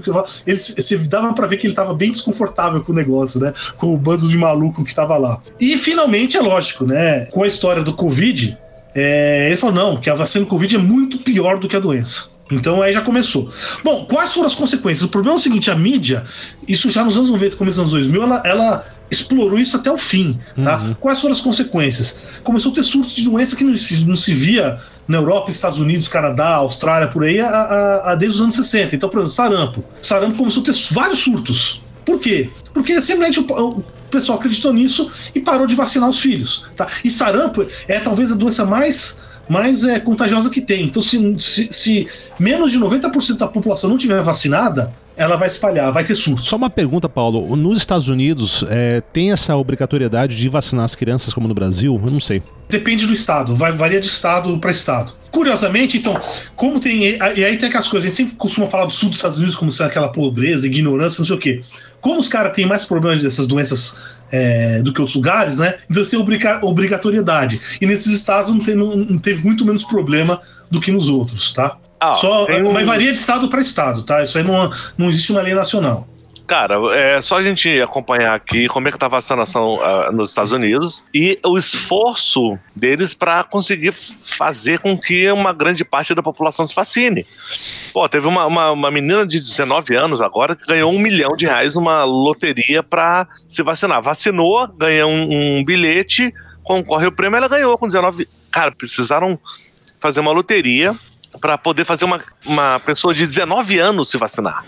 Speaker 3: ele se dava pra ver que ele tava bem desconfortável com o negócio, né? Com o bando de maluco que tava lá. E finalmente, é lógico, né? Com a história do Covid, é, ele falou: não, que a vacina do Covid é muito pior do que a doença. Então aí já começou. Bom, quais foram as consequências? O problema é o seguinte: a mídia, isso já nos anos 90, começo dos anos 2000, ela, ela explorou isso até o fim. Tá? Quais foram as consequências? Começou a ter surtos de doença que não se, não se via na Europa, Estados Unidos, Canadá, Austrália, por aí, a, a- a- desde os anos 60. Então, por exemplo, sarampo. Sarampo começou a ter vários surtos. Por quê? Porque simplesmente o, o pessoal acreditou nisso e parou de vacinar os filhos. Tá? E sarampo é talvez a doença mais, mais é, contagiosa que tem. Então, se, se, se menos de 90% da população não tiver vacinada, ela vai espalhar, vai ter surto.
Speaker 1: Só uma pergunta, Paulo. Nos Estados Unidos, é, tem essa obrigatoriedade de vacinar as crianças como no Brasil? Eu não sei.
Speaker 3: Depende do estado, vai, varia de estado para estado. Curiosamente, então, como tem. E aí tem aquelas coisas, a gente sempre costuma falar do sul dos Estados Unidos como sendo aquela pobreza, ignorância, não sei o quê. Como os caras têm mais problemas dessas doenças é, do que outros lugares, né? Então têm obriga- obrigatoriedade. E nesses estados não, tem, não, teve muito menos problema do que nos outros, tá?
Speaker 2: Ah,
Speaker 3: Só,
Speaker 2: um-
Speaker 3: Mas varia de estado para estado, tá? Isso aí não, não existe uma lei nacional.
Speaker 2: Cara, é só a gente acompanhar aqui como é que tá a vacinação ah, nos Estados Unidos e o esforço deles para conseguir fazer com que uma grande parte da população se vacine. Pô, teve uma, uma, uma menina de 19 anos agora que ganhou um milhão de reais numa loteria para se vacinar. Vacinou, ganhou um, um bilhete, concorre o prêmio, ela ganhou com 19. Cara, precisaram fazer uma loteria para poder fazer uma, uma pessoa de 19 anos se vacinar.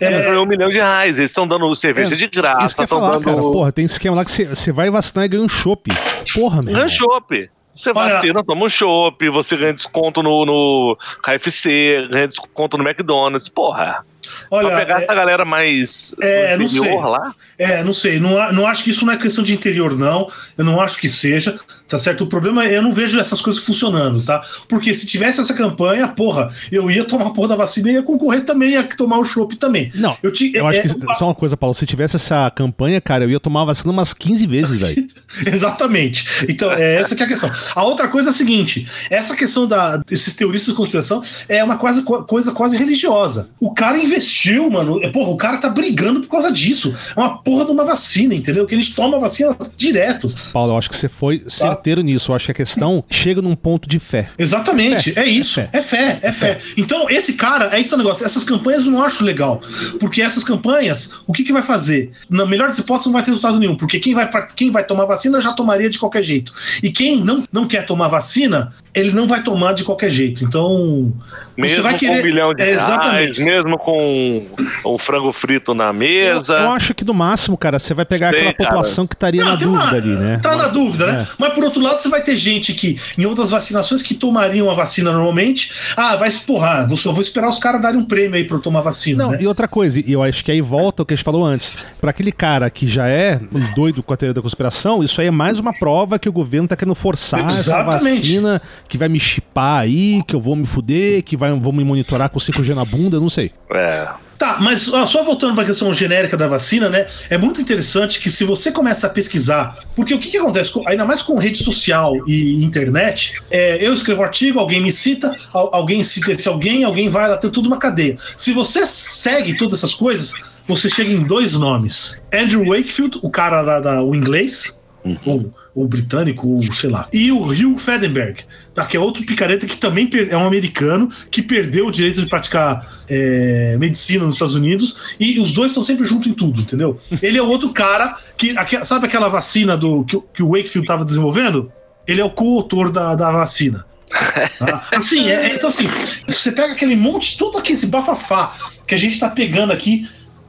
Speaker 2: Ela ganhou um milhão de reais. Eles estão dando cerveja
Speaker 1: É,
Speaker 2: de
Speaker 1: Isso que
Speaker 2: graça,
Speaker 1: ia
Speaker 2: estão
Speaker 1: falar,
Speaker 2: dando
Speaker 1: cara. Porra, tem esquema lá que você vai vacinar e ganha um chopp. Porra, meu.
Speaker 2: ganha chopp. Você vacina, toma um chopp, você ganha desconto no, no KFC, ganha desconto no McDonald's. Porra,
Speaker 3: Olha,
Speaker 2: pra pegar
Speaker 3: é-
Speaker 2: essa galera mais
Speaker 3: É, não sei.
Speaker 2: interior lá.
Speaker 3: É, não sei. Não, não acho que isso não é questão de interior, não. Eu não acho que seja. Tá certo? O problema é eu não vejo essas coisas funcionando, tá? Porque se tivesse essa campanha, porra, eu ia tomar a porra da vacina e ia concorrer também, ia tomar o chopp também.
Speaker 1: Não,
Speaker 3: Eu, te,
Speaker 1: Eu acho
Speaker 3: é-
Speaker 1: que só uma coisa, Paulo. Se tivesse essa campanha, cara, eu ia tomar a vacina umas 15 vezes, velho.
Speaker 3: Exatamente. Então, é essa que é a questão. A outra coisa é a seguinte: essa questão da, desses teoristas de conspiração é uma quase, co- coisa quase religiosa. O cara investiu, mano. é, Porra, o cara tá brigando por causa disso. É uma porra de uma vacina, entendeu? Que eles tomam a vacina direto.
Speaker 1: Paulo, eu acho que você foi certeiro nisso. Eu acho que a questão chega num ponto de fé.
Speaker 3: Exatamente,
Speaker 1: É
Speaker 3: é, isso.
Speaker 1: é
Speaker 3: É fé, é fé. Então, esse cara, aí que tá o negócio. Essas campanhas eu não acho legal. Porque essas campanhas, o que, que vai fazer? Na melhor das hipóteses, não vai ter resultado nenhum. Porque quem vai, quem vai tomar vacina já tomaria de qualquer jeito. E quem não, não quer tomar vacina, ele não vai tomar de qualquer jeito. Então.
Speaker 2: Mesmo
Speaker 3: você vai
Speaker 2: com
Speaker 3: querer.
Speaker 2: um bilhão de
Speaker 3: É,
Speaker 2: reais,
Speaker 3: exatamente.
Speaker 2: mesmo com o frango frito na mesa.
Speaker 1: Eu acho que no máximo, cara, você vai pegar
Speaker 2: Sei,
Speaker 1: aquela
Speaker 2: cara.
Speaker 1: população que estaria na dúvida
Speaker 3: uma-
Speaker 1: ali, né?
Speaker 3: Tá na dúvida, né?
Speaker 1: É.
Speaker 3: Mas por outro lado, você vai ter gente que, em outras vacinações, que tomariam a vacina normalmente. Ah, vai esporrar. Vou, só vou esperar os caras darem um prêmio aí pra eu tomar vacina.
Speaker 1: Não,
Speaker 3: né?
Speaker 1: e outra coisa, e eu acho que aí volta o que a gente falou antes. Pra aquele cara que já é um doido com a teoria da conspiração, isso aí é mais uma prova que o governo tá querendo forçar essa
Speaker 3: Exatamente.
Speaker 1: vacina que vai me chipar aí, que eu vou me fuder, que vai, vão me monitorar com 5G na bunda, não sei.
Speaker 2: É.
Speaker 3: Tá, mas ó, só voltando para a questão genérica da vacina, né? É muito interessante que se você começa a pesquisar, porque o que, que acontece, ainda mais com rede social e internet, é, eu escrevo artigo, alguém me cita, al- alguém cita esse alguém, alguém vai lá, tem tudo uma cadeia. Se você segue todas essas coisas, você chega em dois nomes: Andrew Wakefield, o cara da, da- o inglês, ou, ou britânico, ou sei lá. E o Hugh Fedenberg, tá, que é outro picareta que também é um americano que perdeu o direito de praticar é, medicina nos Estados Unidos. E os dois estão sempre juntos em tudo, entendeu? Ele é o outro cara que. sabe aquela vacina do, que, o- que o Wakefield estava desenvolvendo? Ele é o coautor da, da vacina. Tá? Assim, é- é- então assim, você pega aquele monte, todo aquele bafafá que a gente tá pegando aqui,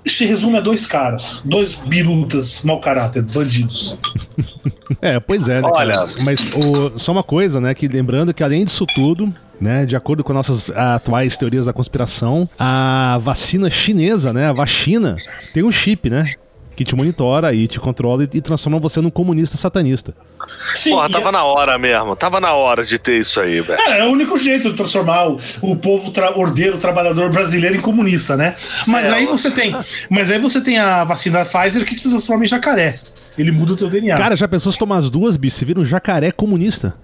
Speaker 3: se resume a dois caras, dois birutas mau caráter, bandidos.
Speaker 1: É, pois é, né,
Speaker 2: Olha.
Speaker 1: Mas o- só uma coisa, né? Que lembrando que além disso tudo. Né, de acordo com nossas atuais teorias da conspiração, a vacina chinesa, né, a vacina, tem um chip, né, que te monitora e te controla e, e transforma você num comunista satanista.
Speaker 3: Sim,
Speaker 2: Porra, tava na hora mesmo. Tava na hora de ter isso aí, velho.
Speaker 3: É, é o único jeito de transformar o, o povo tra ordeiro trabalhador brasileiro em comunista, né? Mas
Speaker 2: É,
Speaker 3: aí você tem, mas aí você tem a vacina Pfizer que te transforma em jacaré. Ele muda o teu DNA.
Speaker 1: Cara, já pensou se tomar as duas, bicho? Você vira um jacaré comunista.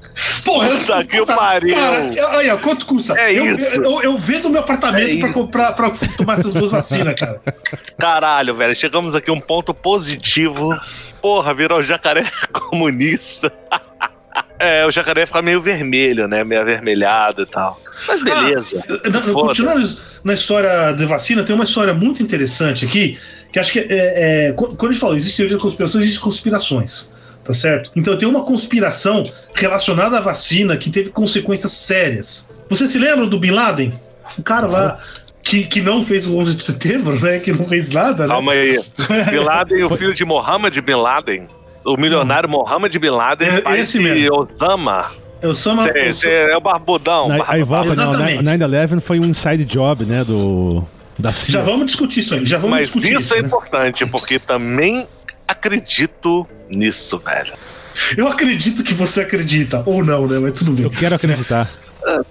Speaker 3: Porra, eu-
Speaker 2: Puta que
Speaker 3: puta,
Speaker 2: pariu.
Speaker 3: Cara, eu- olha, quanto custa?
Speaker 2: É
Speaker 3: eu,
Speaker 2: isso.
Speaker 3: Eu, eu vendo meu apartamento
Speaker 2: É
Speaker 3: pra, comprar, pra tomar essas duas vacinas, cara.
Speaker 2: Caralho, velho. Chegamos aqui a um ponto positivo. Porra, virou jacaré comunista. É, o jacaré fica meio vermelho, né? Meio avermelhado e tal. Mas beleza.
Speaker 3: Na-
Speaker 2: Foda.
Speaker 3: Continuando na história de vacina, tem uma história muito interessante aqui, que acho que é, é, qu- quando a gente fala, existe teoria de conspiração, existem conspirações. Tá certo? Então tem uma conspiração relacionada à vacina que teve consequências sérias. Você se lembra do Bin Laden? O cara lá que, que não fez o 11 de setembro, né? Que não fez nada, né?
Speaker 2: Calma aí. Bin Laden, o filho de Mohammed Bin Laden. O milionário Mohammed Bin Laden,
Speaker 3: É,
Speaker 2: pai
Speaker 3: esse
Speaker 2: de
Speaker 3: mesmo.
Speaker 2: Osama.
Speaker 3: Uma.
Speaker 2: Cê-
Speaker 3: eu
Speaker 2: cê é o barbudão.
Speaker 1: Na-
Speaker 2: barba-
Speaker 1: aí volta, não,
Speaker 3: Exatamente.
Speaker 1: 9-11 foi um inside job, né, do... Da CIA.
Speaker 3: Já vamos discutir isso aí, já vamos
Speaker 2: Mas
Speaker 3: discutir
Speaker 2: isso é
Speaker 3: né?
Speaker 2: importante, porque também acredito nisso, velho.
Speaker 3: Eu acredito que você acredita, ou não, né? Mas tudo bem.
Speaker 1: Eu quero acreditar.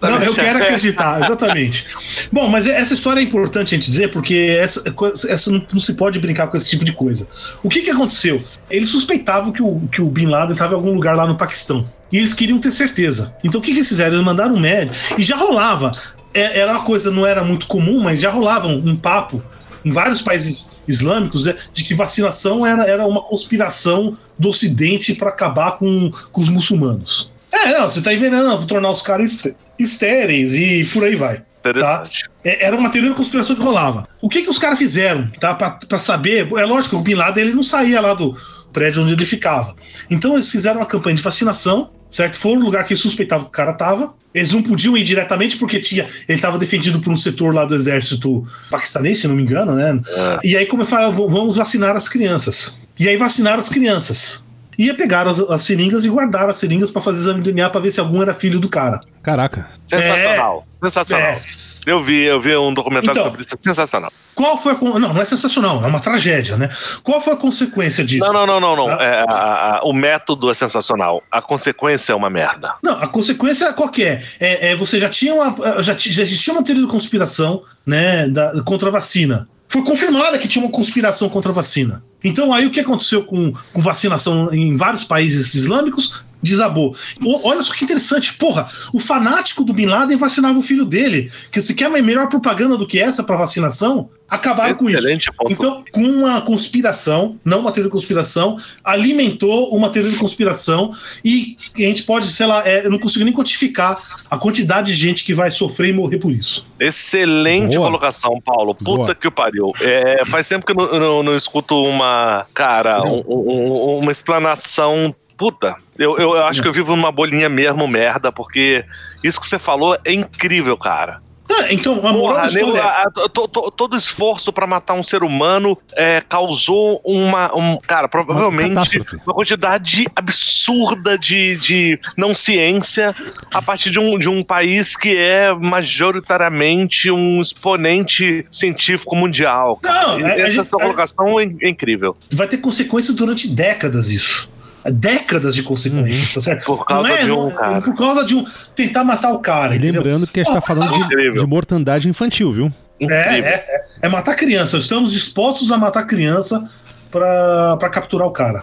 Speaker 3: Não, eu quero acreditar, exatamente. Bom, mas essa história é importante a gente dizer, porque essa, essa não, não se pode brincar com esse tipo de coisa. O que, que aconteceu? Eles suspeitavam que o, que o Bin Laden estava em algum lugar lá no Paquistão. E eles queriam ter certeza. Então o que, que eles fizeram? Eles mandaram um médico e já rolava. É- Era uma coisa, não era muito comum, mas já rolava um, um papo em vários países islâmicos né, de que vacinação era, era uma conspiração do Ocidente para acabar com, com os muçulmanos. É, não, você tá envenenando para tornar os caras esté- estéreis e por aí vai.
Speaker 2: Interessante.
Speaker 3: É, Era uma teoria da conspiração que rolava. O que que os caras fizeram, tá? Pra saber. É lógico, o Bin Laden ele não saía lá do prédio onde ele ficava. Então eles fizeram uma campanha de vacinação, certo? Foram no lugar que eles suspeitavam que o cara tava. Eles não podiam ir diretamente porque tinha, ele estava defendido por um setor lá do exército paquistanês, se não me engano, né? E aí, como eu falo, vamos vacinar as crianças. E aí vacinaram as crianças. Ia pegar as, as seringas e guardar as seringas para fazer exame de DNA para ver se algum era filho do cara.
Speaker 1: Caraca.
Speaker 2: Sensacional. Sensacional.
Speaker 3: É.
Speaker 2: Eu vi, eu vi um documentário
Speaker 3: Então.
Speaker 2: sobre isso. Sensacional.
Speaker 3: Qual foi a. Não, não é sensacional, é uma tragédia, né? Qual foi a consequência disso?
Speaker 2: Não, não, não, não, não.
Speaker 3: Ah.
Speaker 2: É, a- a- o método é sensacional. A consequência é uma merda.
Speaker 3: Não, a consequência qual que é? É, é, você já tinha uma. Já, ti- já existia uma teoria de conspiração né, da, contra a vacina. Foi confirmada que tinha uma conspiração contra a vacina. Então, aí o que aconteceu com, com vacinação em vários países islâmicos? Desabou. O- olha só que interessante. Porra, o fanático do Bin Laden vacinava o filho dele. Que se quer uma melhor propaganda do que essa para vacinação, acabaram com isso.
Speaker 2: Excelente ponto.
Speaker 3: Então, com uma conspiração, não uma teoria de conspiração, alimentou uma teoria de conspiração e a gente pode, sei lá, é, eu não consigo nem quantificar a quantidade de gente que vai sofrer e morrer por isso.
Speaker 2: Excelente
Speaker 1: Boa.
Speaker 2: colocação, Paulo. Puta
Speaker 1: Boa.
Speaker 2: que o pariu. É, faz tempo que eu não, não- não escuto uma. Cara, um- um- uma explanação. Puta, eu, eu acho que eu vivo numa bolinha mesmo, merda, porque isso que você falou é incrível, cara.
Speaker 3: Ah, então, a moral
Speaker 2: Porra,
Speaker 3: é,
Speaker 2: a- a- to- to- todo esforço pra matar um ser humano é, causou uma. Um, cara, provavelmente
Speaker 1: catástrofe.
Speaker 2: uma quantidade absurda de, de não ciência a partir de um, de um país que é majoritariamente um exponente científico mundial.
Speaker 3: Não,
Speaker 2: E
Speaker 3: a- a
Speaker 2: essa tua colocação é, é incrível.
Speaker 3: vai ter consequências durante décadas isso. Décadas de consequências, tá certo?
Speaker 2: Por causa
Speaker 3: não é,
Speaker 2: de um
Speaker 3: não-
Speaker 2: cara.
Speaker 3: Por causa de um. Tentar matar o cara.
Speaker 1: E
Speaker 3: entendeu?
Speaker 1: lembrando que a gente tá falando de, de mortandade infantil, viu?
Speaker 3: É, é, é, é matar criança. Estamos dispostos a matar criança pra, pra capturar o cara.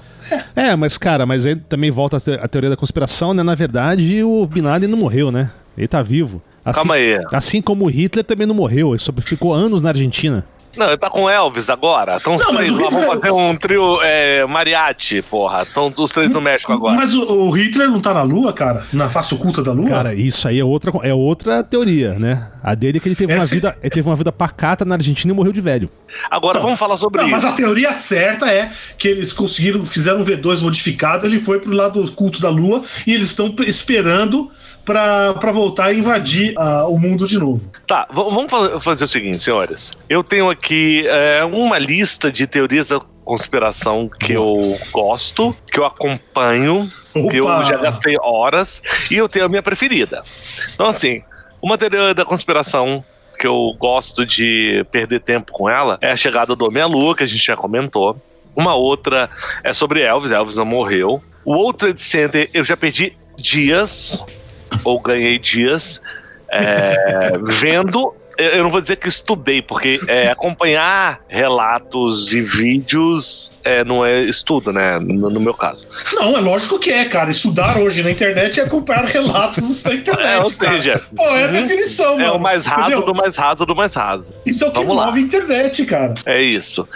Speaker 1: É, mas cara, mas aí também volta a, te- a teoria da conspiração, né? Na verdade, o Bin Laden não morreu, né? Ele tá vivo. Assim,
Speaker 2: Calma aí.
Speaker 1: Assim como o Hitler também não morreu, ele só ficou anos na Argentina.
Speaker 2: Não, ele tá com Elvis agora. Então os
Speaker 3: Não, mas
Speaker 2: três
Speaker 3: o
Speaker 2: lá vão fazer um trio é, mariachi, porra. Estão os três no México agora.
Speaker 3: Mas o, o Hitler não tá na Lua, cara? Na face oculta da Lua?
Speaker 1: Cara, isso aí é outra, é outra teoria, né? A dele é que ele teve uma
Speaker 3: Essa-
Speaker 1: vida, ele teve uma vida pacata na Argentina e morreu de velho.
Speaker 2: Agora vamos falar sobre
Speaker 3: Não,
Speaker 2: isso.
Speaker 3: mas a teoria certa é que eles conseguiram, fizeram um V2 modificado, ele foi pro lado culto da Lua e eles estão esperando pra pra voltar e invadir ah, o mundo de novo.
Speaker 2: Tá, vamos fa- fazer o seguinte, senhores. Eu tenho aqui é, uma lista de teorias da conspiração que eu gosto, que eu acompanho, que eu
Speaker 3: Opa!
Speaker 2: já gastei horas e eu tenho a minha preferida. Então, assim, uma teoria da conspiração que eu gosto de perder tempo com ela é a chegada do Homem-Lua, que a gente já comentou. Uma outra é sobre Elvis, Elvis não morreu. O World Trade Center eu já perdi dias, ou ganhei dias, é, vendo. Eu não vou dizer que estudei, porque é, acompanhar relatos e vídeos é, não é estudo, né? No, no meu caso.
Speaker 3: Não, é lógico que é, cara. Estudar hoje na internet é acompanhar relatos da internet.
Speaker 2: É, ou
Speaker 3: cara.
Speaker 2: seja,
Speaker 3: Pô, é a definição,
Speaker 2: é
Speaker 3: mano.
Speaker 2: o mais raso
Speaker 3: entendeu?
Speaker 2: do mais raso do mais raso.
Speaker 3: Isso é o que
Speaker 2: Vamos lá.
Speaker 3: move a internet, cara.
Speaker 2: É isso.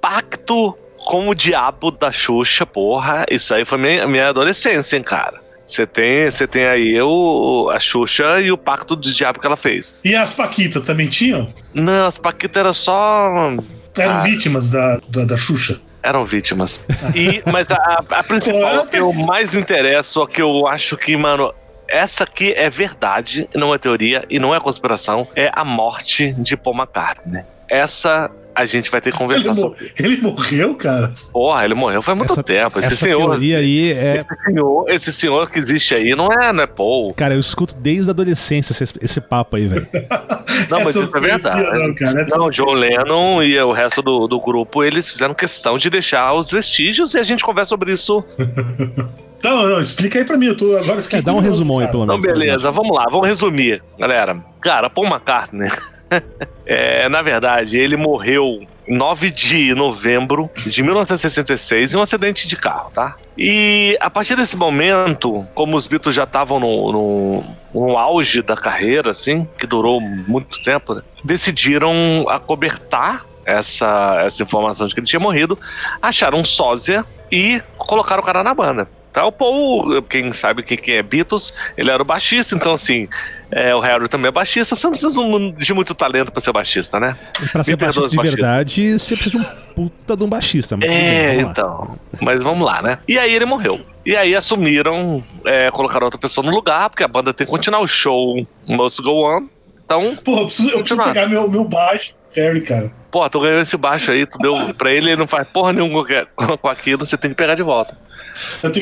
Speaker 2: Pacto com o diabo da Xuxa, porra. Isso aí foi minha, minha adolescência, hein, cara. Você tem, você tem aí o, a Xuxa e o pacto do diabo que ela fez.
Speaker 3: E as Paquitas também tinham?
Speaker 2: Não, as Paquitas eram só.
Speaker 3: Eram
Speaker 2: Ah.
Speaker 3: vítimas da, da, da Xuxa.
Speaker 2: Eram vítimas. E, mas a, a principal, que eu mais me interesso, a que eu acho que, mano, essa aqui é verdade, não é teoria e não é conspiração, é a morte de Paul McCartney. Essa a gente vai ter que
Speaker 3: Ele,
Speaker 2: conversar
Speaker 3: mo-
Speaker 2: sobre.
Speaker 3: ele morreu, cara?
Speaker 2: Porra, ele morreu faz muito
Speaker 1: Essa-
Speaker 2: tempo. Esse
Speaker 1: Essa
Speaker 2: senhor.
Speaker 1: teoria aí é.
Speaker 2: Esse senhor, esse senhor que existe aí não é, não é Paul.
Speaker 1: Cara, eu escuto desde a adolescência esse, esse papo aí, velho.
Speaker 2: Não, mas
Speaker 3: Essa
Speaker 2: isso é verdade.
Speaker 3: Não, cara.
Speaker 2: Não, John Lennon e o resto do, do grupo, eles fizeram questão de deixar os vestígios e a gente conversa sobre isso.
Speaker 3: Não, não, explica aí pra mim. Eu tô agora fiquei
Speaker 1: É, dá um resumão aí, pelo
Speaker 2: Então,
Speaker 1: menos.
Speaker 2: beleza, vamos lá, vamos resumir, galera. Cara, Paul McCartney, é, na verdade, ele morreu 9 de novembro de 1966 em um acidente de carro, tá? E a partir desse momento, como os Beatles já estavam no, no, no auge da carreira, assim, que durou muito tempo, né, decidiram acobertar essa, essa informação de que ele tinha morrido, acharam um sósia e colocaram o cara na banda. Tá, o Paul, quem sabe o que que é Beatles, ele era o baixista, então assim, é, o Harry também é baixista, você não precisa de muito talento pra ser baixista, né?
Speaker 1: Pra ser
Speaker 2: Me
Speaker 1: baixista de verdade, você precisa de um puta de um baixista. bem,
Speaker 2: É, então. Mas vamos lá, né? E aí ele morreu. E aí assumiram, é, colocaram outra pessoa no lugar, porque a banda tem que continuar o show, must go on. Então,
Speaker 3: Porra, eu preciso, eu preciso pegar meu, meu baixo, Harry, cara.
Speaker 2: pô, tu ganhou esse baixo aí, tu deu pra ele, ele não faz porra nenhuma com aquilo, você tem que pegar de volta.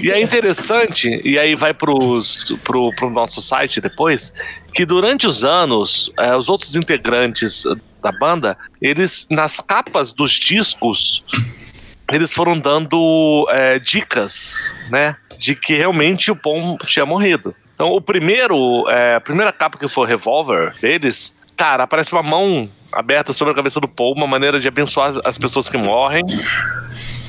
Speaker 2: E é interessante, e aí vai pros, pro, pro nosso site depois, que durante os anos, eh, os outros integrantes da banda, eles, nas capas dos discos, eles foram dando eh, dicas, né? De que realmente o Paul tinha morrido. Então, o primeiro, eh, a primeira capa que foi o Revolver deles, cara, aparece uma mão aberta sobre a cabeça do Paul, uma maneira de abençoar as pessoas que morrem.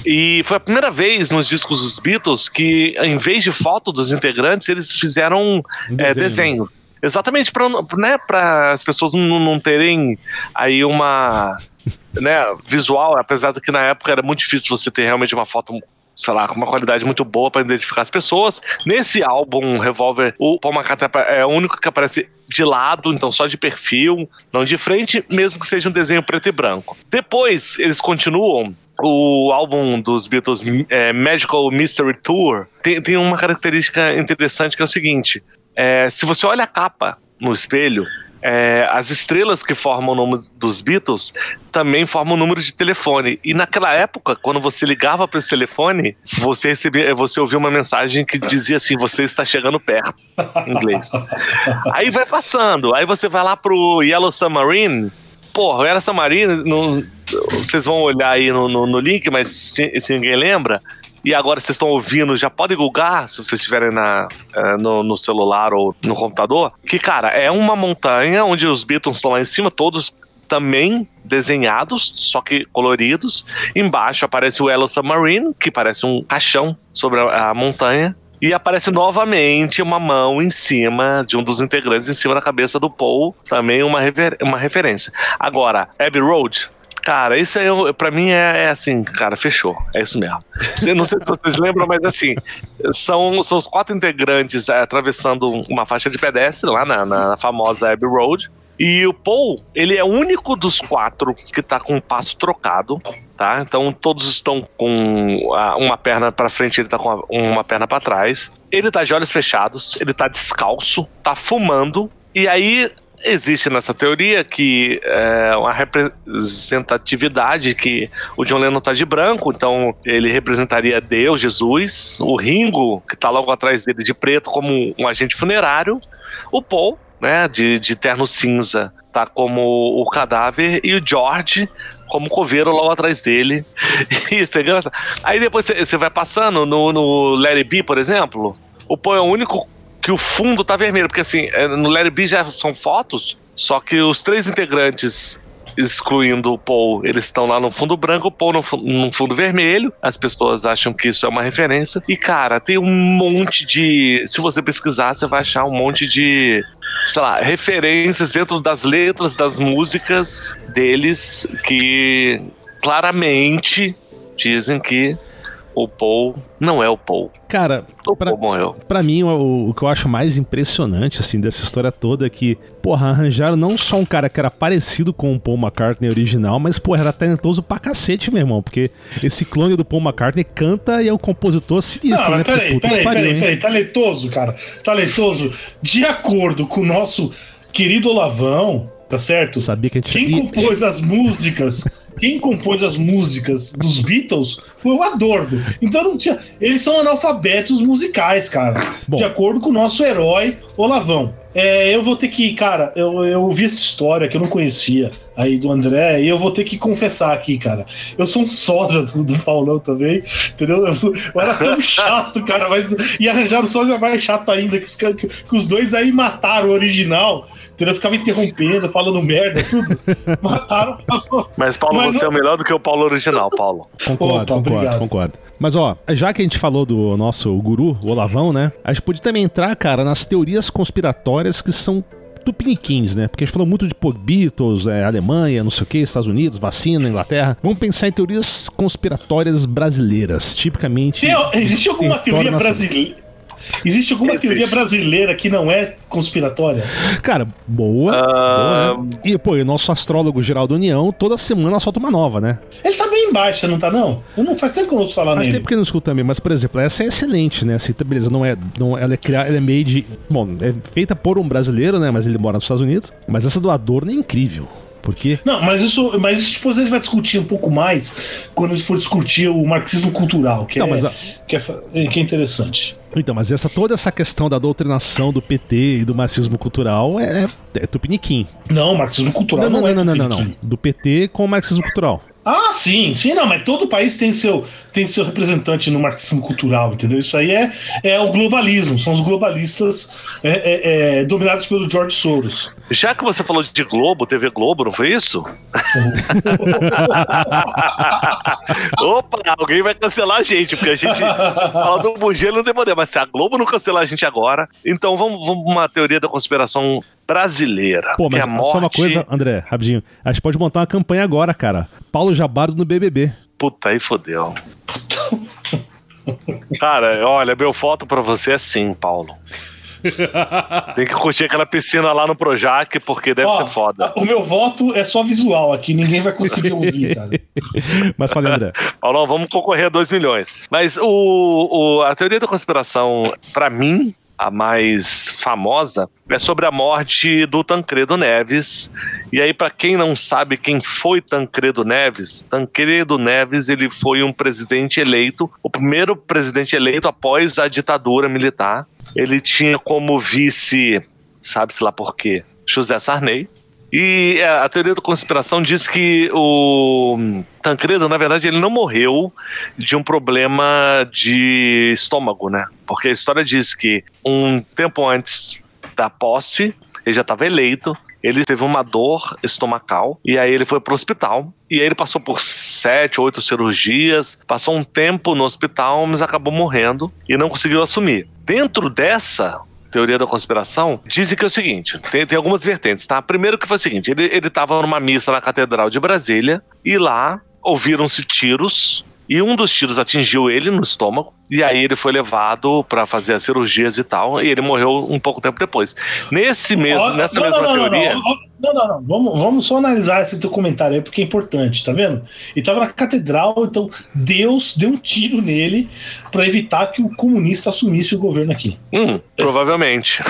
Speaker 2: E foi a primeira vez nos discos dos Beatles que, em vez de foto dos integrantes, eles fizeram
Speaker 1: Um
Speaker 2: é, desenho. Exatamente para né, as pessoas não, não terem aí uma né, visual, apesar de que na época era muito difícil você ter realmente uma foto, sei lá, com uma qualidade muito boa para identificar as pessoas. Nesse álbum Revolver, o Paul McCartney é o único que aparece de lado, então só de perfil, não de frente, mesmo que seja um desenho preto e branco. Depois eles continuam o álbum dos Beatles, é, Magical Mystery Tour, tem, tem uma característica interessante que é o seguinte: é, se você olha a capa no espelho, é, as estrelas que formam o nome dos Beatles também formam o número de telefone. E naquela época, quando você ligava para esse telefone, você recebia, você ouvia uma mensagem que dizia assim: você está chegando perto, em inglês. Aí vai passando, aí você vai lá pro Yellow Submarine. Porra, Yellow Submarine, não- vocês vão olhar aí no, no- no link, mas se, se ninguém lembra. E agora vocês estão ouvindo, já pode googar, se vocês estiverem na, eh, no, no celular ou no computador. Que, cara, é uma montanha onde os Beatles estão lá em cima, todos também desenhados, só que coloridos. Embaixo aparece o Yellow Submarine, que parece um caixão sobre a, a montanha. E aparece novamente uma mão em cima de um dos integrantes, em cima da cabeça do Paul. Também uma, rever- uma referência. Agora, Abbey Road. Cara, isso aí, pra mim é, é assim, cara, fechou. É isso mesmo. Não sei se vocês lembram, mas assim, são, são os quatro integrantes é, atravessando uma faixa de pedestre lá na, na famosa Abbey Road. E o Paul, ele é o único dos quatro que tá com o passo trocado, tá? Então todos estão com uma perna pra frente, ele tá com uma perna pra trás. Ele tá de olhos fechados, ele tá descalço, tá fumando. E aí existe nessa teoria que é uma representatividade que o John Lennon tá de branco, então ele representaria Deus, Jesus, o Ringo, que tá logo atrás dele de preto como um agente funerário, o Paul, né, de, de terno cinza, tá como o cadáver, e o George como coveiro logo atrás dele. Isso é engraçado. Aí depois você vai passando no, no Larry B, por exemplo, o Paul é o único que o fundo tá vermelho, porque assim, é, no Larry B já são fotos, só que os três integrantes excluindo o Paul, eles estão lá no fundo branco, o Paul no, no, fundo vermelho. As pessoas acham que isso é uma referência. E, cara, tem um monte de. Se você pesquisar, você vai achar um monte de. Sei lá, referências dentro das letras das músicas deles que claramente dizem que o Paul não é o Paul.
Speaker 1: Cara,
Speaker 2: o pra, Paul morreu.
Speaker 1: Pra mim, o, o, que eu acho mais impressionante, assim, dessa história toda é que, porra, arranjaram não só um cara que era parecido com o Paul McCartney original, mas, porra, era talentoso pra cacete, meu irmão, porque esse clone do Paul McCartney canta e é um compositor sinistro,
Speaker 3: não,
Speaker 1: né?
Speaker 3: Peraí, peraí, peraí, peraí, talentoso, cara, talentoso, de acordo com o nosso querido Olavão, tá certo?
Speaker 1: Sabia que a gente...
Speaker 3: Quem compôs as músicas quem compôs as músicas dos Beatles foi o Adorno. Então não tinha. Eles são analfabetos musicais, cara. Bom. De acordo com o nosso herói Olavão. É, eu vou ter que, cara, eu, eu ouvi essa história que eu não conhecia aí do André, e eu vou ter que confessar aqui, cara. Eu sou um sósia do, do Paulão também, entendeu? Eu, eu, era tão chato, cara, mas. E arranjaram sósia mais chato ainda, que os, que, que os dois aí mataram o original. Entendeu? Eu ficava interrompendo, falando merda, tudo. Mataram.
Speaker 2: Mas, Paulo, Mas você não... é melhor do que o Paulo original, Paulo.
Speaker 1: Concordo, Opa, concordo, obrigado. concordo. Mas, ó, já que a gente falou do nosso guru, o Olavão, né? A gente pode também entrar, cara, nas teorias conspiratórias que são tupiniquins, né? Porque a gente falou muito de Beatles, é, Alemanha, não sei o que, Estados Unidos, vacina, Inglaterra. Vamos pensar em teorias conspiratórias brasileiras, tipicamente.
Speaker 3: Tem, existe alguma teoria brasileira? Existe alguma teoria brasileira que não é conspiratória?
Speaker 1: Cara, boa. Uh... boa é. E, pô, o nosso astrólogo Geraldo União, toda semana solta uma nova, né?
Speaker 3: Ele tá bem baixa, não tá, não? Eu não faz tempo que eu não ouço falar
Speaker 1: faz nele. Faz tempo que eu não escuto também, mas, por exemplo, essa é excelente, né? Assim, beleza, não é. Não, ela é criada, ela é made. Bom, é feita por um brasileiro, né? Mas ele mora nos Estados Unidos. Mas essa do Adorno é incrível. Por quê?
Speaker 3: Não, mas isso, mas isso depois a gente vai discutir um pouco mais quando a gente for discutir o marxismo cultural, que, não, é, a... que, é, que é interessante.
Speaker 1: Então, mas essa, toda essa questão da doutrinação do PT e do marxismo cultural é, é tupiniquim.
Speaker 3: Não, marxismo cultural
Speaker 1: não,
Speaker 3: não,
Speaker 1: não, não, não, não, não, Do PT com o marxismo cultural.
Speaker 3: Ah, sim, sim, não, mas todo país tem seu, tem seu representante no marxismo cultural, entendeu? Isso aí é, é o globalismo, são os globalistas é, é, é, dominados pelo George Soros.
Speaker 2: Já que você falou de Globo, TV Globo, não foi isso? Opa, alguém vai cancelar a gente, porque a gente fala do Mugello não tem poder, mas se a Globo não cancelar a gente agora, então vamos, vamos uma teoria da conspiração brasileira.
Speaker 1: Pô, mas
Speaker 2: é morte...
Speaker 1: só uma coisa, André, rapidinho. A gente pode montar uma campanha agora, cara. Paulo Jabardo no BBB.
Speaker 2: Puta, aí fodeu. Cara, olha, meu foto pra você é sim, Paulo. Tem que curtir aquela piscina lá no Projac, porque deve Ó, ser foda.
Speaker 3: O meu voto é só visual aqui, ninguém vai conseguir ouvir, cara.
Speaker 1: Mas fala, André.
Speaker 2: Paulão, vamos concorrer a 2 milhões. Mas o, o, a teoria da conspiração, para mim, a mais famosa, é sobre a morte do Tancredo Neves. E aí, para quem não sabe quem foi Tancredo Neves, Tancredo Neves ele foi um presidente eleito, o primeiro presidente eleito após a ditadura militar. Ele tinha como vice, sabe-se lá por quê, José Sarney. E é, a teoria da conspiração diz que o Tancredo, na verdade, ele não morreu de um problema de estômago, né? Porque a história diz que um tempo antes da posse, ele já estava eleito, ele teve uma dor estomacal e aí ele foi para o hospital. E aí ele passou por sete, oito cirurgias, passou um tempo no hospital, mas acabou morrendo e não conseguiu assumir. Dentro dessa teoria da conspiração, dizem que é o seguinte: tem, tem algumas vertentes, tá? Primeiro que foi o seguinte: ele, ele tava numa missa na Catedral de Brasília e lá ouviram-se tiros E um dos tiros atingiu ele no estômago. E aí ele foi levado para fazer as cirurgias e tal. E ele morreu um pouco tempo depois. Nesse mesmo, nessa
Speaker 3: não,
Speaker 2: mesma
Speaker 3: não, não,
Speaker 2: teoria.
Speaker 3: Não, não, não. Vamos, vamos só analisar esse teu comentário aí, porque é importante, tá vendo? Ele tava na catedral, então Deus deu um tiro nele para evitar que o comunista assumisse o governo aqui.
Speaker 2: Hum, provavelmente.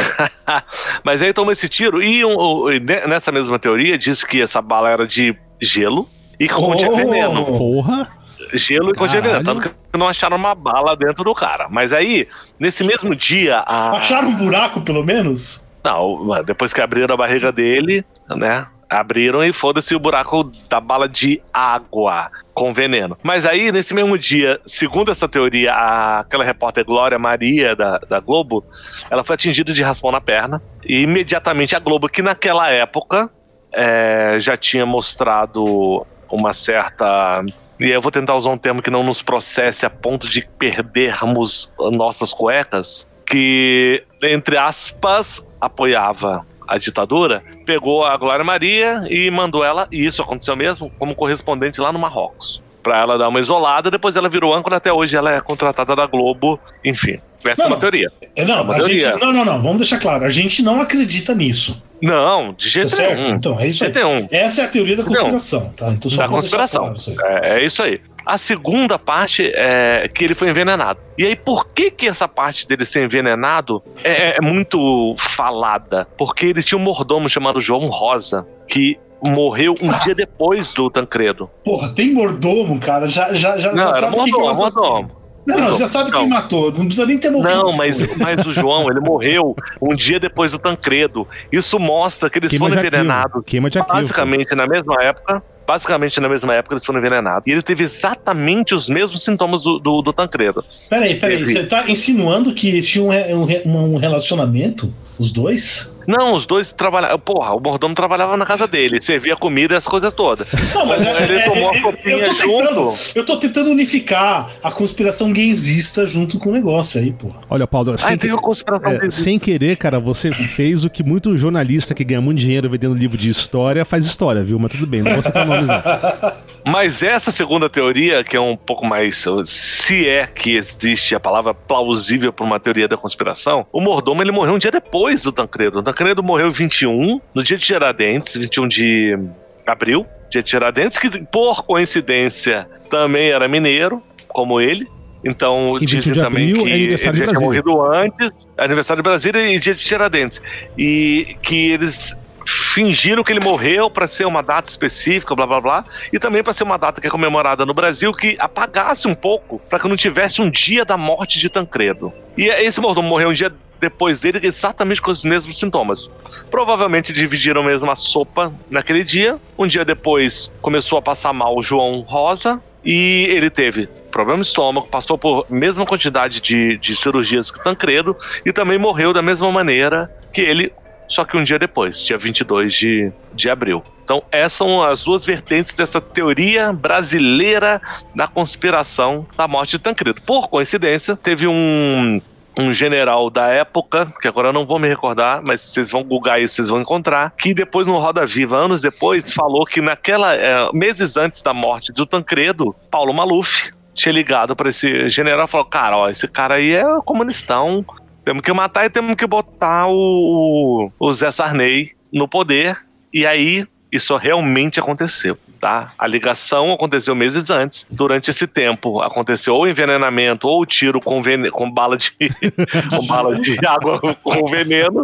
Speaker 2: Mas aí tomou esse tiro. E um, nessa mesma teoria, diz que essa bala era de gelo e que continha
Speaker 3: Oh!
Speaker 2: veneno.
Speaker 1: Porra.
Speaker 2: Gelo e veneno.
Speaker 1: Caralho.
Speaker 2: Tanto que não acharam uma bala dentro do cara. Mas aí, nesse mesmo dia. A...
Speaker 3: Acharam um buraco, pelo menos?
Speaker 2: Não, depois que abriram a barriga dele, né? Abriram e foda-se o buraco da bala de água com veneno. Mas aí, nesse mesmo dia, segundo essa teoria, a- aquela repórter Glória Maria da, da Globo, ela foi atingida de raspão na perna. E imediatamente a Globo, que naquela época é, já tinha mostrado uma certa. E aí eu vou tentar usar um termo que não nos processe a ponto de perdermos nossas cuecas. Que, entre aspas, apoiava a ditadura, pegou a Glória Maria e mandou ela, e isso aconteceu mesmo, como correspondente lá no Marrocos. Pra ela dar uma isolada, depois ela virou âncora, até hoje ela é contratada da Globo, enfim. Essa é
Speaker 3: Não,
Speaker 2: uma teoria.
Speaker 3: É, Não,
Speaker 2: É uma
Speaker 3: a gente,
Speaker 2: teoria.
Speaker 3: não, não, não. Vamos deixar claro. A gente não acredita nisso.
Speaker 2: Não, de
Speaker 3: Tá
Speaker 2: jeito
Speaker 3: certo?
Speaker 2: nenhum.
Speaker 3: Então, é isso aí.
Speaker 2: nenhum.
Speaker 3: Essa é a teoria da conspiração, tá? Então,
Speaker 2: Da conspiração.
Speaker 3: claro.
Speaker 2: É, é isso aí. A segunda parte é que ele foi envenenado. E aí, por que que essa parte dele ser envenenado é, é muito falada? Porque ele tinha um mordomo chamado João Rosa, que morreu um dia depois do Tancredo.
Speaker 3: Porra, tem mordomo, cara. Já, já, já,
Speaker 2: Não,
Speaker 3: já
Speaker 2: era
Speaker 3: sabe quem que é
Speaker 2: mordomo, mordomo.
Speaker 3: Não, não, já sabe quem
Speaker 2: não.
Speaker 3: matou. Não precisa nem ter morrido.
Speaker 2: Não, mas, mas o João, ele morreu um dia depois do Tancredo. Isso mostra que eles
Speaker 1: Queima
Speaker 2: foram envenenados
Speaker 1: Queima de arquivo.
Speaker 2: basicamente na mesma época. Basicamente na mesma época eles foram envenenados. E ele teve exatamente os mesmos sintomas do, do, do Tancredo.
Speaker 3: Peraí, peraí.
Speaker 2: Teve.
Speaker 3: Você tá insinuando que eles tinham um, um um relacionamento? Os dois?
Speaker 2: Não, os dois trabalhavam. Porra, o mordomo trabalhava na casa dele, servia comida e as coisas todas.
Speaker 3: Não, mas é,
Speaker 2: Ele
Speaker 3: é-
Speaker 2: tomou
Speaker 3: é-
Speaker 2: a copinha
Speaker 3: eu tô tentando,
Speaker 2: junto.
Speaker 3: Eu tô tentando unificar a conspiração gaysista junto com o negócio aí, porra.
Speaker 1: Olha, Paulo, sem,
Speaker 2: Aí tem
Speaker 1: que- é, sem querer, cara, você fez o que muito jornalista que ganha muito dinheiro vendendo livro de história faz história, viu? Mas tudo bem, não vou citar nomes não.
Speaker 2: Mas essa segunda teoria, que é um pouco mais. Se é que existe a palavra plausível para uma teoria da conspiração, o mordomo ele morreu um dia depois do Tancredo. O Tancredo morreu em 21, no dia de Tiradentes, 21 de abril, dia de Tiradentes, que por coincidência também era mineiro, como ele. Então,
Speaker 1: Que 21
Speaker 2: dizem
Speaker 1: de
Speaker 2: também
Speaker 1: abril
Speaker 2: que
Speaker 1: é
Speaker 2: ele já tinha morrido antes, aniversário de Brasília e dia de Tiradentes. E que eles fingiram que ele morreu para ser uma data específica, blá blá blá, e também para ser uma data que é comemorada no Brasil que apagasse um pouco, para que não tivesse um dia da morte de Tancredo. E esse mordomo morreu um dia depois dele, exatamente com os mesmos sintomas. Provavelmente dividiram a sopa naquele dia. Um dia depois começou a passar mal o João Rosa e ele teve problema no estômago, passou por mesma quantidade de, de cirurgias que Tancredo e também morreu da mesma maneira que ele, só que um dia depois, dia 22 de, de abril. Então, essas são as duas vertentes dessa teoria brasileira da conspiração da morte de Tancredo. Por coincidência, teve um, um general da época, que agora eu não vou me recordar, mas vocês vão googar isso, vocês vão encontrar, que depois no Roda Viva, anos depois, falou que naquela é, meses antes da morte do Tancredo, Paulo Maluf tinha ligado para esse general e falou: "Cara, ó, esse cara aí é comunistão, temos que matar e temos que botar o, o Zé Sarney no poder". E aí isso realmente aconteceu. Tá? A ligação aconteceu meses antes. Durante esse tempo aconteceu ou envenenamento ou tiro com, com bala de com bala de água com veneno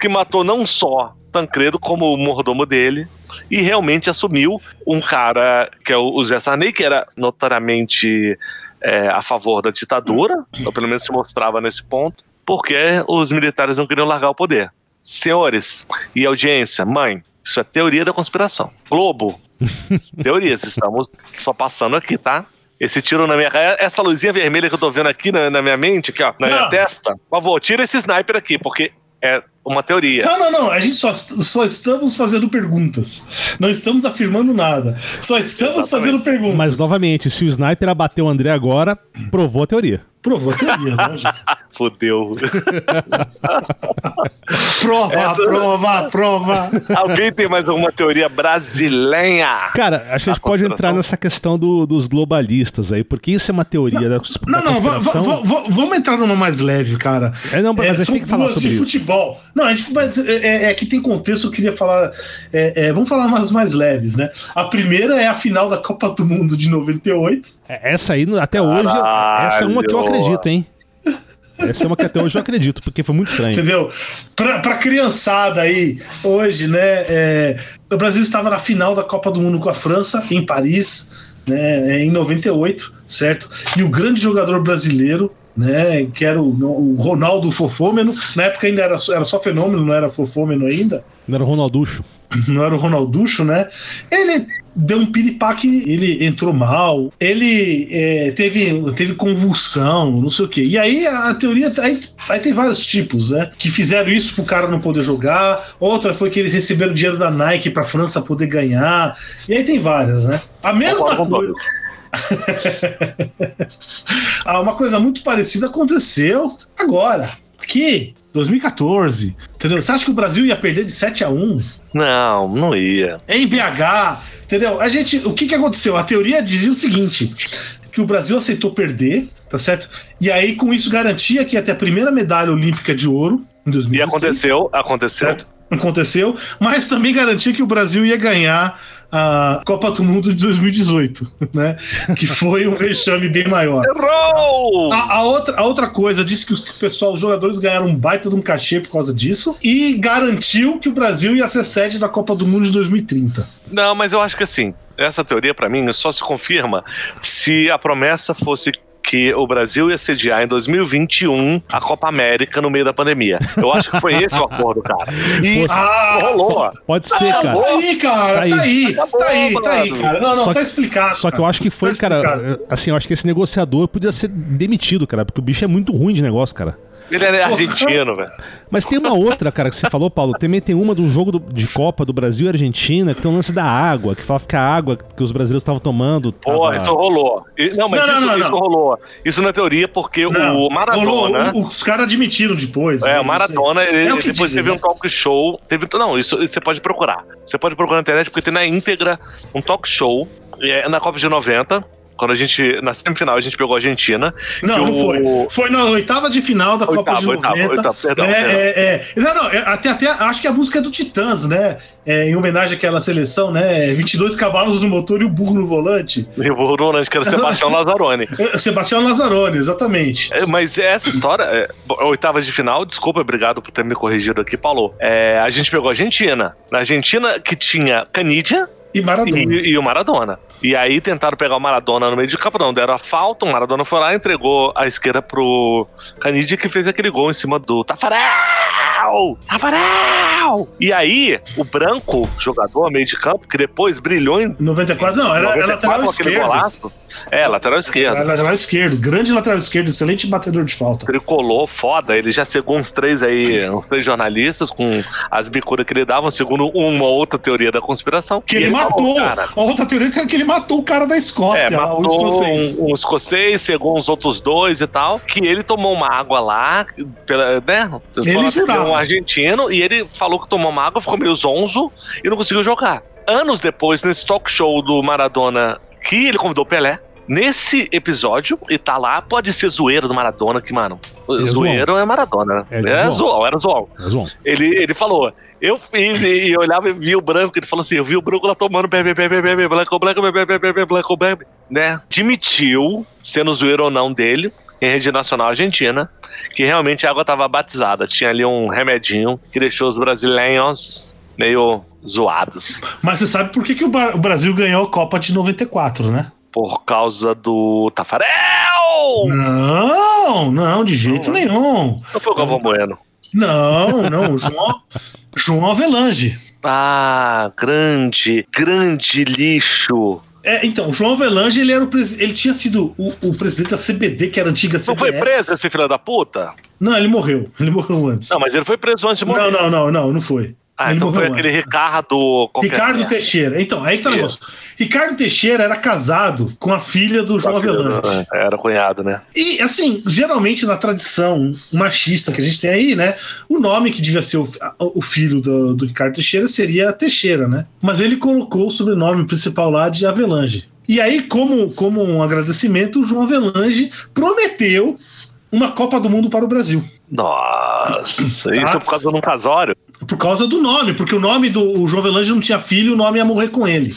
Speaker 2: que matou não só Tancredo como o mordomo dele e realmente assumiu um cara que é o Zé Sarney que era notariamente é, a favor da ditadura, ou pelo menos se mostrava nesse ponto, porque os militares não queriam largar o poder. Senhores e audiência, mãe, isso é teoria da conspiração. Globo, teorias, estamos só passando aqui, tá? Esse tiro na minha cara, essa luzinha vermelha que eu tô vendo aqui na, na minha mente, aqui, ó, na minha
Speaker 3: Não.
Speaker 2: testa, por favor, tira esse sniper aqui, porque é uma teoria.
Speaker 3: Não, não, não. A gente só, só estamos fazendo perguntas. Não estamos afirmando nada. Só estamos
Speaker 2: Exatamente.
Speaker 3: fazendo perguntas.
Speaker 1: Mas novamente, se o sniper abateu o André agora, provou a teoria.
Speaker 3: Provou a teoria, lógico.
Speaker 2: Fodeu.
Speaker 3: Prova,
Speaker 2: Essa-
Speaker 3: prova, prova.
Speaker 2: Alguém tem mais alguma teoria brasileira?
Speaker 1: Cara, acho que a gente
Speaker 2: A
Speaker 1: pode entrar nessa questão do- dos globalistas aí, porque isso é uma teoria da,
Speaker 3: Não,
Speaker 1: da
Speaker 3: não, va-
Speaker 1: conspiração.
Speaker 3: va- va- vamos entrar numa mais leve, cara.
Speaker 1: É, não, mas a gente tem que falar sobre
Speaker 3: de
Speaker 1: isso.
Speaker 3: futebol. Não, a gente, mas é, é- é que tem contexto, eu queria falar. é, é, vamos falar umas mais leves, né? A primeira é a final da Copa do Mundo de 98.
Speaker 1: É, Essa aí, até hoje, essa é uma que eu
Speaker 2: Caralho.
Speaker 1: acredito, hein? Essa é uma que até hoje eu acredito, porque foi muito estranho.
Speaker 3: Entendeu? Pra, pra criançada aí, hoje, né? é, o Brasil estava na final da Copa do Mundo com a França, em Paris, né? Em 98, certo? E o grande jogador brasileiro. Né, que era o, o Ronaldo Fofômeno, na época ainda era, era só fenômeno, não era Fofômeno ainda,
Speaker 1: Não era o Ronalducho.
Speaker 3: não era o Ronalducho, né? Ele deu um piripaque, ele entrou mal, ele é, teve, teve convulsão, não sei o quê. E aí a, teoria. Aí, aí tem vários tipos, né? Que fizeram isso pro cara não poder jogar. Outra foi que eles receberam dinheiro da Nike pra França poder ganhar. E aí tem várias, né? A mesma coisa. Ah, uma coisa muito parecida aconteceu agora, aqui, 2014. Entendeu? Você acha que o Brasil ia perder de 7 a 1
Speaker 2: Não, não ia.
Speaker 3: em BH, entendeu? A gente, o que que aconteceu? A teoria dizia o seguinte, que o Brasil aceitou perder, tá certo? E aí com isso garantia que ter a primeira medalha olímpica de ouro em 2016.
Speaker 2: E aconteceu, aconteceu.
Speaker 3: certo? Aconteceu, mas também garantia que o Brasil ia ganhar a Copa do Mundo de 2018, né? Que foi um vexame bem maior.
Speaker 2: Errou!
Speaker 3: A, a outra, a outra coisa, disse que os pessoal, os jogadores ganharam um baita de um cachê por causa disso e garantiu que o Brasil ia ser sede da Copa do Mundo de 2030.
Speaker 2: Não, mas eu acho que assim, essa teoria pra mim só se confirma se a promessa fosse que o Brasil ia sediar em 2021 a Copa América no meio da pandemia. Eu acho que foi esse o acordo, cara. E
Speaker 3: Ah,
Speaker 2: rolou.
Speaker 1: Pode ser,
Speaker 3: Tá
Speaker 1: cara.
Speaker 3: aí, cara,
Speaker 1: Tá aí.
Speaker 3: tá aí,
Speaker 2: Acabou,
Speaker 3: tá aí, tá aí, cara. Não, não,
Speaker 1: Só
Speaker 3: tá
Speaker 1: que-
Speaker 3: explicado.
Speaker 1: Só que eu acho que foi,
Speaker 3: Tá
Speaker 1: cara. Assim, eu acho que esse negociador podia ser demitido, cara, porque o bicho é muito ruim de negócio, cara.
Speaker 2: Ele é argentino, velho.
Speaker 1: Mas tem uma outra, cara, que você falou, Paulo. Também tem uma do jogo do- de Copa do Brasil e Argentina, que tem um lance da água, que fala que a água que os brasileiros estavam tomando.
Speaker 2: Porra,
Speaker 1: tava-
Speaker 2: isso rolou. Não, mas
Speaker 3: Não, não,
Speaker 2: isso,
Speaker 3: não,
Speaker 2: isso
Speaker 3: não.
Speaker 2: rolou. Isso na teoria, porque
Speaker 3: Não,
Speaker 2: o Maradona.
Speaker 3: rolou, o- os caras admitiram depois.
Speaker 2: É,
Speaker 3: né,
Speaker 2: o Maradona,
Speaker 3: não sei.
Speaker 2: ele,
Speaker 3: É o que
Speaker 2: depois
Speaker 3: dizem,
Speaker 2: teve
Speaker 3: né?
Speaker 2: um talk show. Teve, não, isso, isso você pode procurar. Você pode procurar na internet, porque tem na íntegra um talk show é, na Copa de 90. Quando a gente, na semifinal, a gente pegou a Argentina.
Speaker 3: Não, não
Speaker 2: o-
Speaker 3: foi. Foi na oitava de final da Copa de
Speaker 2: Oitava, oitava,
Speaker 3: 90.
Speaker 2: oitava, perdão,
Speaker 3: é,
Speaker 2: perdão.
Speaker 3: é, é. Não, não, é, até, até acho que a música é do Titãs, né? É, em homenagem àquela seleção, né? 22 cavalos no motor e o burro no volante.
Speaker 2: E o Ronald, que era Sebastião Lazzaroni.
Speaker 3: É, Sebastião Lazzaroni, exatamente.
Speaker 2: É, Mas essa história, é, oitavas de final, desculpa, obrigado por ter me corrigido aqui, Paulo. É, a gente pegou a Argentina. Na Argentina, que tinha Canidia
Speaker 3: E Maradona.
Speaker 2: e, e o Maradona. E aí tentaram pegar o Maradona no meio de campo, não deram a falta, o Maradona foi lá entregou a esquerda pro Canidia, que fez aquele gol em cima do Tafarel! Tafarel! E aí, o branco, jogador meio de campo, que depois brilhou em
Speaker 3: 94, não, era, era
Speaker 2: 94
Speaker 3: lateral
Speaker 2: com aquele
Speaker 3: esquerdo.
Speaker 2: golaço. É, lateral esquerdo.
Speaker 3: Era lateral esquerdo, grande lateral esquerdo, excelente batedor de falta.
Speaker 2: tricolor foda. Ele já seguiu uns três aí, uns três jornalistas com as bicudas que ele davam, segundo uma outra teoria da conspiração.
Speaker 3: Que ele,
Speaker 2: falou,
Speaker 3: matou.
Speaker 2: cara,
Speaker 3: A outra teoria é que ele matou o cara da Escócia,
Speaker 2: É,
Speaker 3: lá, o
Speaker 2: matou
Speaker 3: escocês.
Speaker 2: um, um escocês, cegou uns outros dois e tal, que ele tomou uma água lá, pela, né?
Speaker 3: Ele
Speaker 2: lá
Speaker 3: jurava.
Speaker 2: Um argentino, e ele falou que tomou uma água, ficou meio zonzo e não conseguiu jogar. Anos depois, nesse talk show do Maradona, que ele convidou o Pelé, Nesse episódio, e tá lá, pode ser zoeiro do Maradona, que, mano,
Speaker 1: é
Speaker 2: zoeiro é Maradona, né?
Speaker 1: É,
Speaker 2: É,
Speaker 1: zoão.
Speaker 2: zoão, era zoão.
Speaker 1: É, João.
Speaker 2: Ele, ele falou, eu fiz, e eu olhava e via o branco, ele falou assim, eu vi o branco lá tomando bebê, bebê, bebê, black, black, bebê, bebê, bebê, black, bebê, né? Admitiu, sendo zoeiro ou não dele, em rede nacional argentina, que realmente a água tava batizada. Tinha ali um remedinho que deixou os brasileiros meio zoados.
Speaker 3: Mas você sabe por que, que o, o Brasil ganhou a Copa de 94, né?
Speaker 2: Por causa do Tafarel!
Speaker 3: Não, não, de jeito
Speaker 2: Não,
Speaker 3: nenhum.
Speaker 2: Não foi o Galvão Bueno.
Speaker 3: Não, não, o João, João Avelange.
Speaker 2: Ah, grande, grande lixo.
Speaker 3: É, então, o João Avelange, ele, era o ele tinha sido o, o presidente da CBD, que era antiga
Speaker 2: Não foi preso esse filho da puta?
Speaker 3: Não, ele morreu. Ele morreu antes.
Speaker 2: Não, mas ele foi preso antes de morrer.
Speaker 3: Não, não, não, não, não foi.
Speaker 2: Ah,
Speaker 3: Ele
Speaker 2: então foi aquele. Ricardo.
Speaker 3: Ricardo
Speaker 2: merda.
Speaker 3: Teixeira. Então, aí que tá o negócio. Ricardo Teixeira era casado com a filha do João Avelange.
Speaker 2: Era cunhado, né?
Speaker 3: E, assim, geralmente na tradição machista que a gente tem aí, né? O nome que devia ser o, o filho do, do Ricardo Teixeira seria Teixeira, né? Mas ele colocou o sobrenome principal lá de Avelange. E aí, como, como um agradecimento, o João Avelange prometeu uma Copa do Mundo para o Brasil.
Speaker 2: Nossa, isso
Speaker 3: Tá.
Speaker 2: por causa de um casório?
Speaker 3: Por causa do nome, porque o nome do o João Avelange não tinha filho, o nome ia morrer com ele.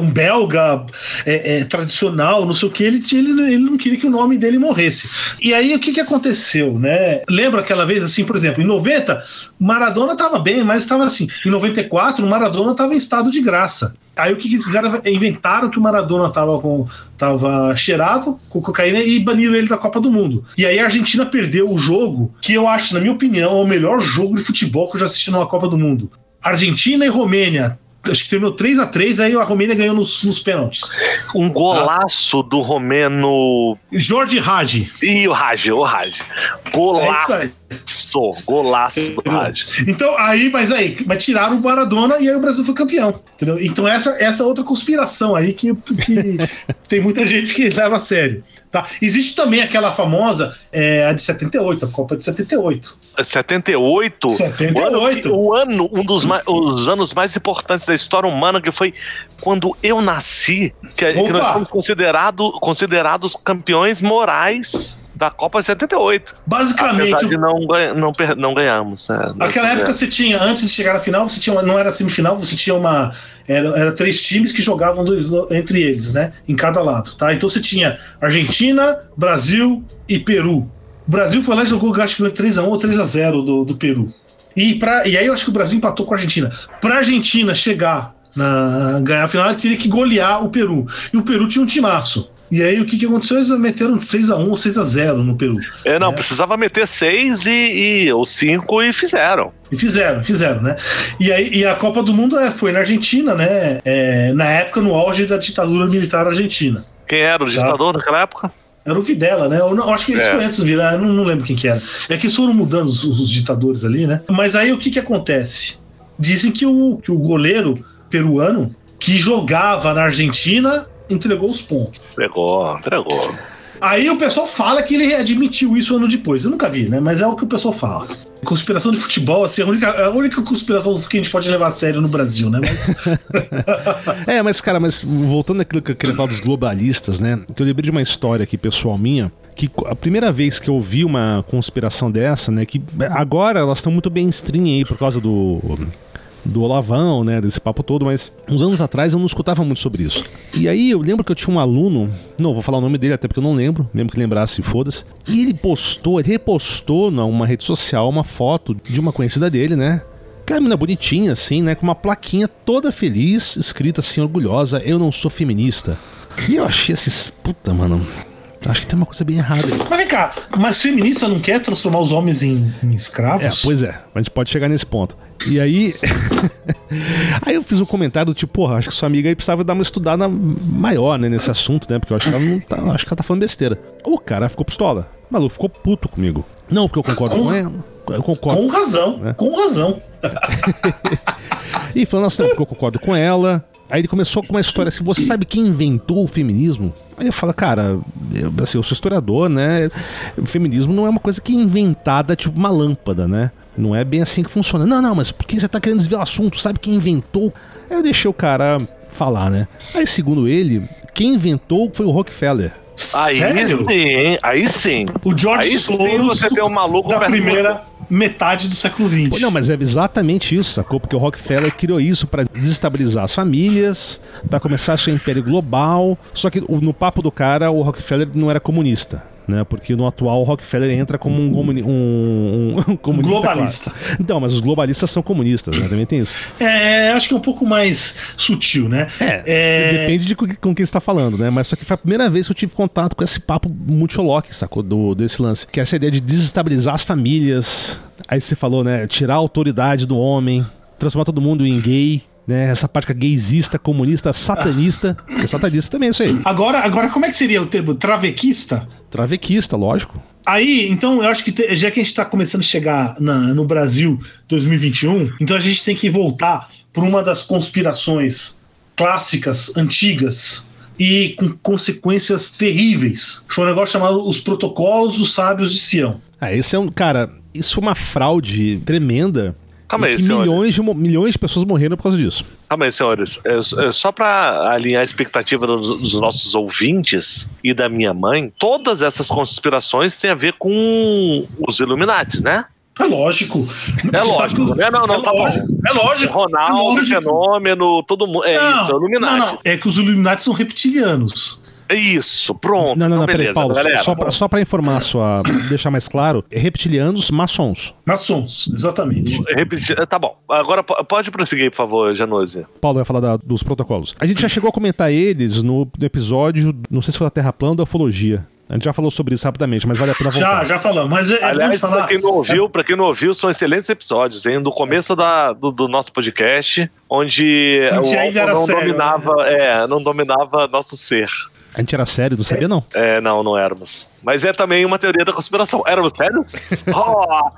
Speaker 3: Um belga é, é, tradicional, não sei o que, ele, ele, ele não queria que o nome dele morresse. E aí o que, que aconteceu, né? Lembra aquela vez, assim, por exemplo, em 90, o Maradona estava bem, mas estava assim. Em 94, o Maradona estava em estado de graça. Aí o que, que eles fizeram? Inventaram que o Maradona estava com tava cheirado com cocaína e baniram ele da Copa do Mundo. E aí a Argentina perdeu o jogo, que eu acho, na minha opinião, é o melhor jogo de futebol que eu já assisti numa Copa do Mundo. Argentina e Romênia. Acho que terminou 3 a 3 aí a Romênia ganhou nos, nos pênaltis.
Speaker 2: Um golaço do romeno.
Speaker 3: Jorge Raj.
Speaker 2: Ih, o Raj, o Raj.
Speaker 3: É isso
Speaker 2: Golaço. do Raj.
Speaker 3: Então, aí, mas aí, mas tiraram o Maradona e aí o Brasil foi campeão. Entendeu? Então, essa, essa é outra conspiração aí que, que tem muita gente que leva a sério. Tá? Existe também aquela famosa, é, a de 78, a Copa de 78.
Speaker 2: 78?
Speaker 3: 78.
Speaker 2: O ano, o ano um dos mais, os anos mais importantes da história humana, que foi quando eu nasci, que, que
Speaker 3: Opa!
Speaker 2: nós fomos considerado, considerados campeões morais da Copa 78.
Speaker 3: Basicamente,
Speaker 2: Apesar de não, não, não ganhamos. né?
Speaker 3: Aquela época você tinha, antes de chegar na final, você tinha uma, não era semifinal, você tinha uma. Era, era três times que jogavam do- entre eles, né? Em cada lado, tá? Então você tinha Argentina, Brasil e Peru. O Brasil foi lá e jogou, acho que 3x1 ou 3x0 do, do Peru. E, pra, e aí eu acho que o Brasil empatou com a Argentina. Pra Argentina chegar na ganhar a final, ele teria que golear o Peru. E o Peru tinha um timaço. E aí o que, que aconteceu? Eles meteram 6x1 ou 6x0 no Peru.
Speaker 2: É, não,
Speaker 3: É.
Speaker 2: precisava meter seis e, e ou cinco e fizeram.
Speaker 3: E fizeram, fizeram, né? E, aí, e a Copa do Mundo é, foi na Argentina, né? É, na época, no auge da ditadura militar argentina.
Speaker 2: Quem era o ditador naquela época?
Speaker 3: Era o Videla, né? Eu não, acho que isso
Speaker 2: É.
Speaker 3: foi antes do Videla, eu não, não lembro quem que era. É que eles foram mudando os, os ditadores ali, né? Mas aí o que que acontece? Dizem que o, que o goleiro peruano que jogava na Argentina entregou os pontos.
Speaker 2: Entregou, entregou.
Speaker 3: Aí o pessoal fala que ele admitiu isso ano depois. Eu nunca vi, né? Mas é o que o pessoal fala. Conspiração de futebol, assim, é a única, é a única conspiração que a gente pode levar a sério no Brasil, né? Mas
Speaker 1: É, mas, cara, mas voltando àquilo que eu queria falar dos globalistas, né? Que eu lembrei de uma história aqui, pessoal minha, que a primeira vez que eu vi uma conspiração dessa, né? Que agora elas estão muito bem stream aí por causa do. Do Olavão, né? Desse papo todo, mas uns anos atrás eu não escutava muito sobre isso. E aí eu lembro que eu tinha um aluno, não vou falar o nome dele até porque eu não lembro, mesmo que lembrasse, foda-se. E ele postou, ele repostou numa rede social uma foto de uma conhecida dele, né? Aquela menina bonitinha, assim, né? Com uma plaquinha toda feliz, escrita assim, orgulhosa, eu não sou feminista. E eu achei esses. Puta, mano. Acho que tem uma coisa bem errada aí.
Speaker 3: Mas vem cá, mas feminista não quer transformar os homens em, em escravos?
Speaker 1: É, pois é, a gente pode chegar nesse ponto. E aí. aí eu fiz um comentário do tipo, porra, acho que sua amiga aí precisava dar uma estudada maior, né, nesse assunto, né? Porque eu acho que ela não tá. Acho que ela tá falando besteira. O cara ficou pistola. O maluco ficou puto comigo. Não, porque eu concordo com ela. Eu concordo.
Speaker 3: Com razão,
Speaker 1: É.
Speaker 3: com razão.
Speaker 1: E falando assim, não, porque eu concordo com ela. Aí ele começou com uma história assim: você sabe quem inventou o feminismo? Aí eu falo, cara, eu, assim, eu sou historiador, né? O feminismo não é uma coisa que é inventada tipo uma lâmpada, né? Não é bem assim que funciona. Não, não, mas por que você tá querendo desviar o assunto? Sabe quem inventou? Aí eu deixei o cara falar, né? Aí, segundo ele, quem inventou foi o Rockefeller.
Speaker 2: Aí
Speaker 3: Sério?
Speaker 2: sim, hein? aí sim.
Speaker 3: O George
Speaker 2: Aí sim
Speaker 3: Soros
Speaker 2: você tem um maluco
Speaker 3: da primeira metade do século XX.
Speaker 1: Pô, Não, mas é exatamente isso, sacou? Porque o Rockefeller criou isso pra desestabilizar as famílias, pra começar seu império global. Só que no papo do cara, o Rockefeller não era comunista. Né, porque no atual o Rockefeller entra como um, comuni um, um- um comunista.
Speaker 3: Globalista.
Speaker 1: claro. Então, mas os globalistas são comunistas, né? Também tem isso.
Speaker 3: É, acho que é um pouco mais sutil, né?
Speaker 1: É, depende de com, com quem você tá falando, né? Mas só que foi a primeira vez que eu tive contato com esse papo multioloque, sacou? Do, desse lance. Que é essa ideia de desestabilizar as famílias. Aí você falou, né? Tirar a autoridade do homem, transformar todo mundo em gay. Né, essa prática gaysista, comunista, satanista. Porque satanista também é isso aí.
Speaker 3: Agora, agora, como é que seria o termo travequista?
Speaker 1: Travequista, lógico.
Speaker 3: Aí, então, eu acho que te, já que a gente está começando a chegar na, no Brasil 2021, então a gente tem que voltar por uma das conspirações clássicas, antigas, e com consequências terríveis. Foi um negócio chamado os Protocolos dos Sábios de Sião.
Speaker 1: Ah, esse é um. Cara, isso é uma fraude tremenda.
Speaker 2: Calma aí,
Speaker 1: e milhões de, milhões de pessoas morreram por causa disso.
Speaker 2: Calma aí, senhores. É, é, só para alinhar a expectativa dos, dos nossos ouvintes e da minha mãe, todas essas conspirações têm a ver com os Illuminates, né?
Speaker 3: É lógico.
Speaker 2: É
Speaker 3: Você
Speaker 2: lógico.
Speaker 3: que-
Speaker 2: É, não, não,
Speaker 3: é
Speaker 2: tá bom.
Speaker 3: lógico. É lógico.
Speaker 2: Ronaldo,
Speaker 3: é lógico.
Speaker 2: Fenômeno, todo mundo. É
Speaker 3: Não,
Speaker 2: isso, é o Illuminati.
Speaker 3: Não, não. É que os Illuminati são reptilianos.
Speaker 2: É isso, pronto.
Speaker 1: Não, não,
Speaker 2: então
Speaker 1: não, peraí, Paulo.
Speaker 2: galera.
Speaker 1: Só pra, só pra informar sua. deixar mais claro, é reptilianos maçons.
Speaker 3: Maçons, exatamente.
Speaker 2: Repetir, tá bom. Agora po- pode prosseguir, por favor, Janose.
Speaker 1: Paulo vai falar da- dos protocolos. A gente já chegou a comentar eles no, no episódio, não sei se foi da Terra Plana ou da Ufologia. A gente já falou sobre isso rapidamente, mas vale a pena
Speaker 3: Já,
Speaker 1: voltar.
Speaker 3: já falamos. Mas é, é
Speaker 2: Aliás,
Speaker 3: falar.
Speaker 2: pra quem não ouviu, para quem não ouviu, são excelentes episódios, hein? Do começo da, do, do nosso podcast, onde o álcool não
Speaker 3: sério, né?
Speaker 2: dominava, é, não dominava nosso ser.
Speaker 1: A gente era sério, não sabia não.
Speaker 2: É, não, não éramos. Mas é também uma teoria da conspiração. Éramos sérios? oh!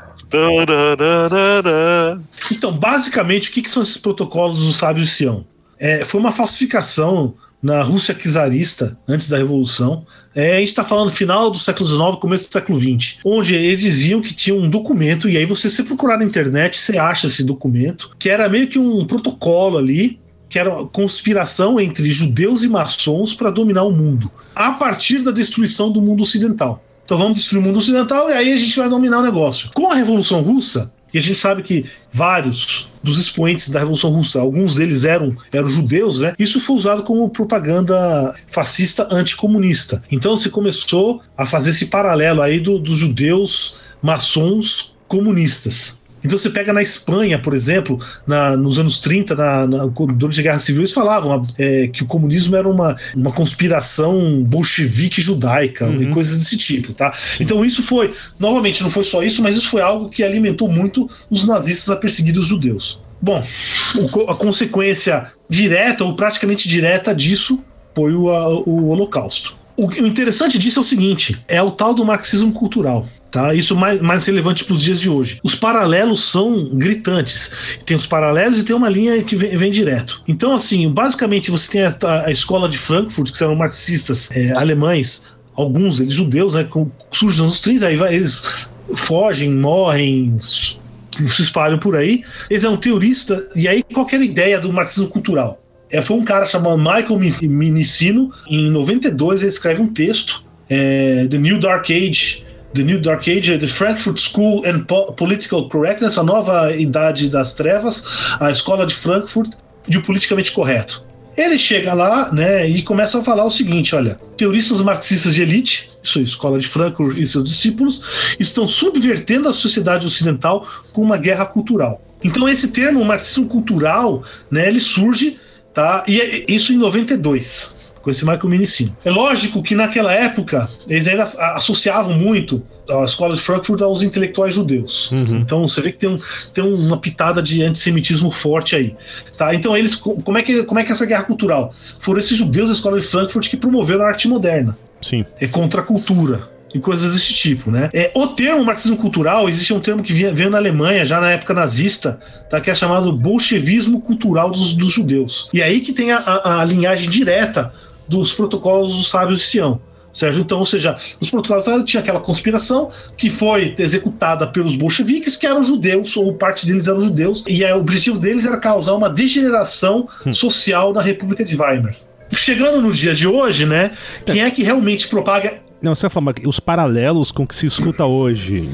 Speaker 3: Então, basicamente, o que, que são esses protocolos dos sábios de Sião? É, foi uma falsificação na Rússia czarista, antes da Revolução. É, a gente está falando final do século XIX, começo do século XX, onde eles diziam que tinha um documento, e aí você se procurar na internet, você acha esse documento, que era meio que um protocolo ali, que era uma conspiração entre judeus e maçons para dominar o mundo, a partir da destruição do mundo ocidental. Então vamos destruir o mundo ocidental e aí a gente vai dominar o negócio. Com a Revolução Russa, e a gente sabe que vários dos expoentes da Revolução Russa, alguns deles eram, eram judeus, né? Isso foi usado como propaganda fascista anticomunista. Então se começou a fazer esse paralelo aí do- dos judeus maçons comunistas. Então você pega na Espanha, por exemplo, na- nos anos 30, na, na, durante a Guerra Civil, eles falavam é, que o comunismo era uma, uma conspiração bolchevique judaica
Speaker 1: Uhum.
Speaker 3: e coisas desse tipo, tá? Então isso foi, novamente, não foi só isso, mas isso foi algo que alimentou muito os nazistas a perseguir os judeus. Bom, a consequência direta ou praticamente direta disso foi o, o Holocausto. O, interessante disso é o seguinte: é o tal do marxismo cultural. Tá? Isso mais, mais relevante para os dias de hoje. Os paralelos são gritantes. Tem os paralelos e tem uma linha que vem, vem direto. Então, assim, basicamente você tem a, a escola de Frankfurt, que eram marxistas é, alemães, alguns deles judeus, né? Surgem nos anos 30, aí vai- eles fogem, morrem, se espalham por aí. Eles é um teorista, e aí qualquer ideia do marxismo cultural. É, foi um cara chamado Michael Min- Minicino, em 92 ele escreve um texto, é, The New Dark Age, The New Dark Age, The Frankfurt School and Po- Political Correctness, a nova idade das trevas, a escola de Frankfurt e o politicamente correto. Ele chega lá, né, e começa a falar o seguinte, olha, teoristas marxistas de elite, isso é escola de Frankfurt e seus discípulos, estão subvertendo a sociedade ocidental com uma guerra cultural. Então esse termo, marxismo cultural, né, ele surge, tá? E é- isso em 92 com esse Michael Minicino. É lógico que naquela época eles ainda associavam muito a escola de Frankfurt aos intelectuais judeus.
Speaker 1: Uhum.
Speaker 3: Então você vê que tem, um, tem uma pitada de antissemitismo forte aí. Tá? Então eles co- como é que como é que é essa guerra cultural? Foram esses judeus da escola de Frankfurt que promoveram a arte moderna
Speaker 1: Sim.
Speaker 3: é contra a cultura e coisas desse tipo, né? É, o termo marxismo cultural, existe um termo que vinha- veio na Alemanha, já na época nazista, tá, que é chamado bolchevismo cultural dos, dos judeus. E aí que tem a, a- a linhagem direta dos protocolos dos sábios de Sião. Certo? Então, ou seja, os protocolos tinha aquela conspiração que foi executada pelos bolcheviques, que eram judeus, ou parte deles eram judeus, e aí, o objetivo deles era causar uma degeneração social na República de Weimar. Chegando no dia de hoje, né? Quem é que realmente propaga
Speaker 1: Não, você vai falar, os paralelos com o que se escuta hoje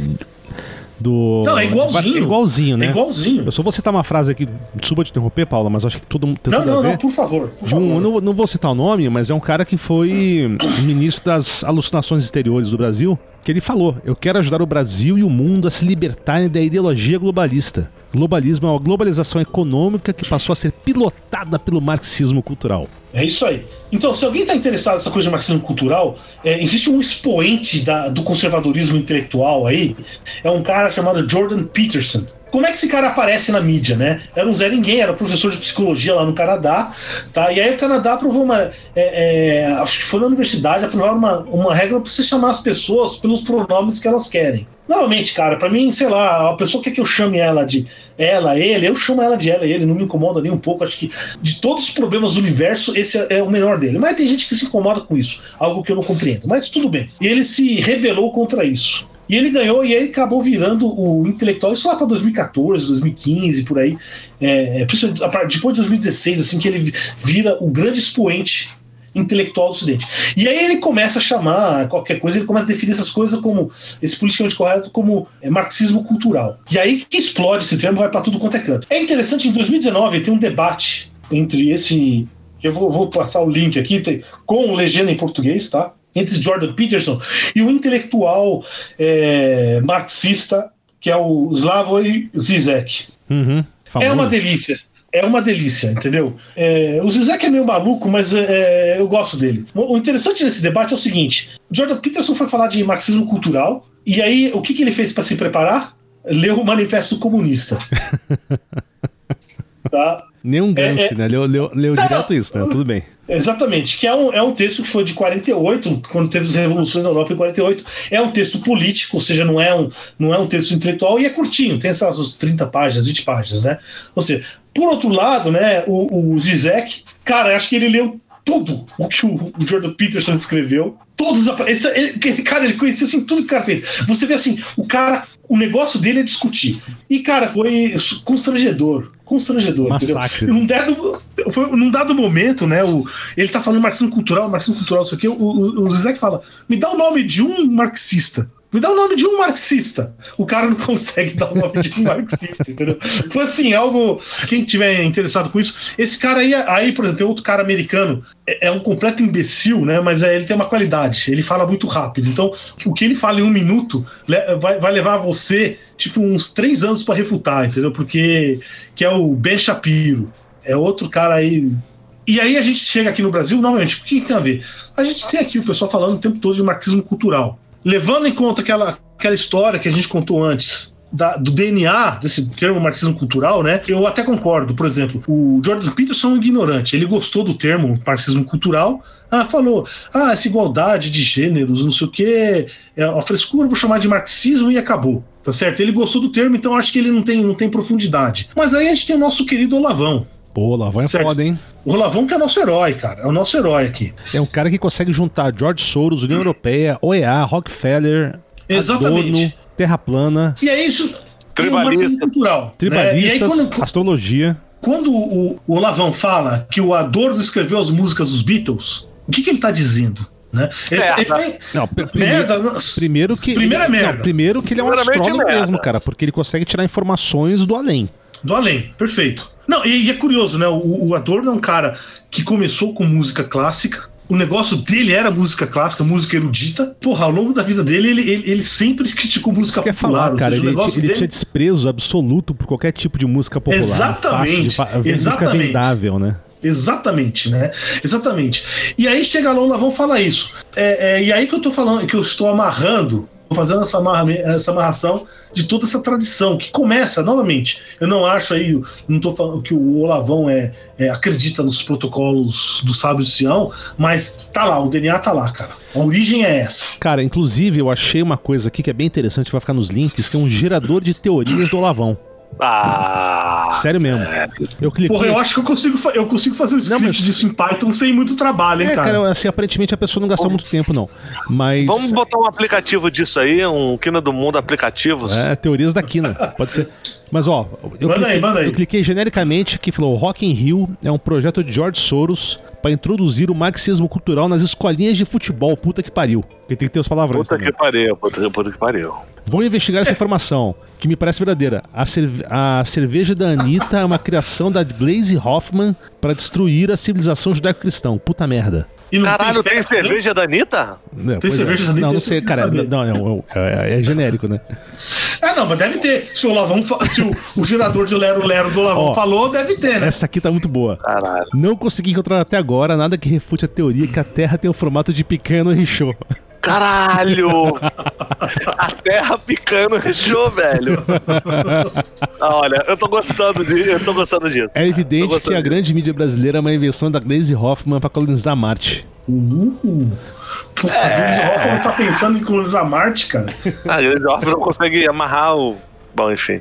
Speaker 1: do.
Speaker 3: Não, é igualzinho.
Speaker 1: É igualzinho, né?
Speaker 3: É igualzinho.
Speaker 1: Eu só vou citar uma frase aqui, desculpa te interromper, Paula, mas acho que tudo tem
Speaker 3: Não, não, não, por favor. Por
Speaker 1: um-
Speaker 3: favor.
Speaker 1: não, não vou citar o nome, mas é um cara que foi ministro das alucinações exteriores do Brasil, que ele falou: Eu quero ajudar o Brasil e o mundo a se libertarem da ideologia globalista. Globalismo é uma globalização econômica que passou a ser pilotada pelo marxismo cultural.
Speaker 3: É isso aí. Então, se alguém está interessado nessa coisa de marxismo cultural, é, existe um expoente da- do conservadorismo intelectual aí, é um cara chamado Jordan Peterson. como é que esse cara aparece na mídia, né? Era um Zé Ninguém, era professor de psicologia lá no Canadá, tá? E aí o Canadá aprovou uma. É, é, acho que foi na universidade, aprovaram uma, uma regra para você chamar as pessoas pelos pronomes que elas querem. Novamente, cara, para mim, sei lá, a pessoa quer que eu chame ela de ela, ele, eu chamo ela de ela, ele, não me incomoda nem um pouco. Acho que de todos os problemas do universo, esse é o menor dele. Mas tem gente que se incomoda com isso, algo que eu não compreendo. Mas tudo bem. E ele se rebelou contra isso. E ele ganhou e ele acabou virando o intelectual, isso lá para 2014, 2015, por aí. É, depois de 2016, assim, que ele vira o grande expoente intelectual do Ocidente. E aí ele começa a chamar qualquer coisa, ele começa a definir essas coisas como esse politicamente correto como é, marxismo cultural. E aí que explode esse termo, vai para tudo quanto é canto. É interessante, em 2019 tem um debate entre esse. Eu vou, vou passar o link aqui, tem, com legenda em português, tá? Entre Jordan Peterson e o intelectual é, marxista que é o Slavoj Zizek.
Speaker 1: Uhum,
Speaker 3: é uma delícia é uma delícia, entendeu? É, o Zizek é meio maluco, mas é, é, eu gosto dele. O interessante nesse debate é o seguinte: Jordan Peterson foi falar de marxismo cultural, e aí o que, que ele fez para se preparar? Leu o Manifesto Comunista.
Speaker 1: tá? Nem um Gramsci, é, é, né? Leu, leu, leu direto isso, né? Tudo bem.
Speaker 3: Exatamente, que é um, é um texto que foi de 48, quando teve as revoluções na Europa em 48. É um texto político, ou seja, não é um, não é um texto intelectual e é curtinho, tem essas 30 páginas, 20 páginas, né? Ou seja, por outro lado, né, o, o Zizek, cara, acho que ele leu tudo o que o, o Jordan Peterson escreveu. Todos esse, ele, cara, ele conhecia assim tudo que o cara fez. Você vê assim, o cara, o negócio dele é discutir. E cara, foi constrangedor, constrangedor.
Speaker 1: Massacre.
Speaker 3: Num dado, foi, num dado momento, né, o, ele tá falando marxismo cultural, marxismo cultural, isso aqui, o, o, o Zizek fala: "Me dá o nome de um marxista". Me dá o nome de um marxista. O cara não consegue dar o nome de um marxista, entendeu? Foi assim, algo. Quem tiver interessado com isso, esse cara aí, aí por exemplo, tem outro cara americano, é, é um completo imbecil, né? Mas é, ele tem uma qualidade, ele fala muito rápido. Então, o que ele fala em um minuto vai, vai levar você, tipo, uns três anos para refutar, entendeu? Porque. Que é o Ben Shapiro. É outro cara aí e aí a gente chega aqui no Brasil, novamente, o que tem a ver? A gente tem aqui o pessoal falando o tempo todo de marxismo cultural levando em conta aquela, aquela história que a gente contou antes, da, do DNA desse termo marxismo cultural, né? Eu até concordo. Por exemplo, o Jordan Peterson é um ignorante. Ele gostou do termo marxismo cultural. Ah, falou, ah, essa igualdade de gêneros, não sei o quê, é a frescura, vou chamar de marxismo e acabou. Tá certo? Ele gostou do termo, então acho que ele não tem, não tem profundidade. Mas aí a gente tem o nosso querido Olavão,
Speaker 1: Pô, o Lavão é certo. foda, hein?
Speaker 3: O Lavão que é nosso herói, cara. É o nosso herói aqui.
Speaker 1: É um cara que consegue juntar George Soros, União Europeia, OEA, Rockefeller,
Speaker 3: Exatamente. Adorno,
Speaker 1: Terra plana.
Speaker 3: E é isso.
Speaker 1: Tribalista. Cultural, Tribalistas, né? quando, astrologia.
Speaker 3: Quando o, o Lavão fala que o Adorno escreveu as músicas dos Beatles, o que, que ele está dizendo? Né? Ele,
Speaker 1: ele não, primeiro, merda. Primeiro que.
Speaker 3: Primeiro é merda.
Speaker 1: Não, primeiro que ele é um astrônomo mesmo, cara, porque ele consegue tirar informações do além.
Speaker 3: Do além, perfeito. Não, e, e é curioso, né? O, o Adorno é um cara que começou com música clássica, o negócio dele era música clássica, música erudita. Porra, ao longo da vida dele, ele, ele, ele sempre criticou música
Speaker 1: Você popular. Falar, cara, seja, ele, ele dele... tinha desprezo absoluto por qualquer tipo de música popular.
Speaker 3: Exatamente. Fácil de,
Speaker 1: exatamente. Música vendável, né?
Speaker 3: Exatamente, né? Exatamente. E aí chega lá, vão falar isso. É, é, e aí que eu tô falando, que eu estou amarrando fazendo essa, amarra, essa amarração de toda essa tradição que começa novamente. Eu não acho aí, não estou falando que o Olavão é, é, acredita nos protocolos do sábio Sião, mas tá lá, o DNA tá lá, cara. A origem é essa.
Speaker 1: Cara, inclusive eu achei uma coisa aqui que é bem interessante, vai ficar nos links, que é um gerador de teorias do Olavão.
Speaker 2: Ah.
Speaker 1: Sério mesmo. É.
Speaker 3: Eu cliquei. Porra, eu acho que eu consigo, eu consigo fazer um script não, mas... disso em Python sem muito trabalho, hein, é, cara? cara
Speaker 1: assim, aparentemente a pessoa não gastou muito tempo, não. Mas.
Speaker 2: Vamos botar um aplicativo disso aí, um Kina do Mundo aplicativos.
Speaker 1: É, teorias da Kina. Pode ser. Mas ó, eu, manda cliquei, aí, manda aí. eu cliquei genericamente que falou Rock in Rio é um projeto de George Soros para introduzir o marxismo cultural nas escolinhas de futebol. Puta que pariu. Ele tem que ter os palavrões.
Speaker 2: Puta também. que pariu, puta, puta que pariu.
Speaker 1: Vamos investigar essa informação, que me parece verdadeira. A, cerve a cerveja da Anitta é uma criação da Glaze Hoffman para destruir a civilização judaico-cristã. Puta merda.
Speaker 2: Caralho, tem, tem cerveja da Anitta?
Speaker 1: Não, tem cerveja é. da Anitta? Não, não sei, cara. Não, não, é, é, genérico, né?
Speaker 3: É, não, mas deve ter. Se o Lavão, se o, o gerador de Lero Lero do Lavão Ó, falou, deve ter, né?
Speaker 1: Essa aqui tá muito boa.
Speaker 2: Caralho.
Speaker 1: Não consegui encontrar até agora nada que refute a teoria que a Terra tem o formato de picanha no Richow.
Speaker 2: Caralho! A terra picando rechou, velho. Ah, olha, eu tô gostando de, eu tô gostando disso.
Speaker 1: É evidente que a grande mídia brasileira é uma invenção da Glaze Hoffman pra colonizar Marte.
Speaker 3: Uh, Pô, a Glaze Hoffman tá pensando em colonizar Marte, cara.
Speaker 2: A Glaze Hoffman não consegue amarrar o. Bom, enfim.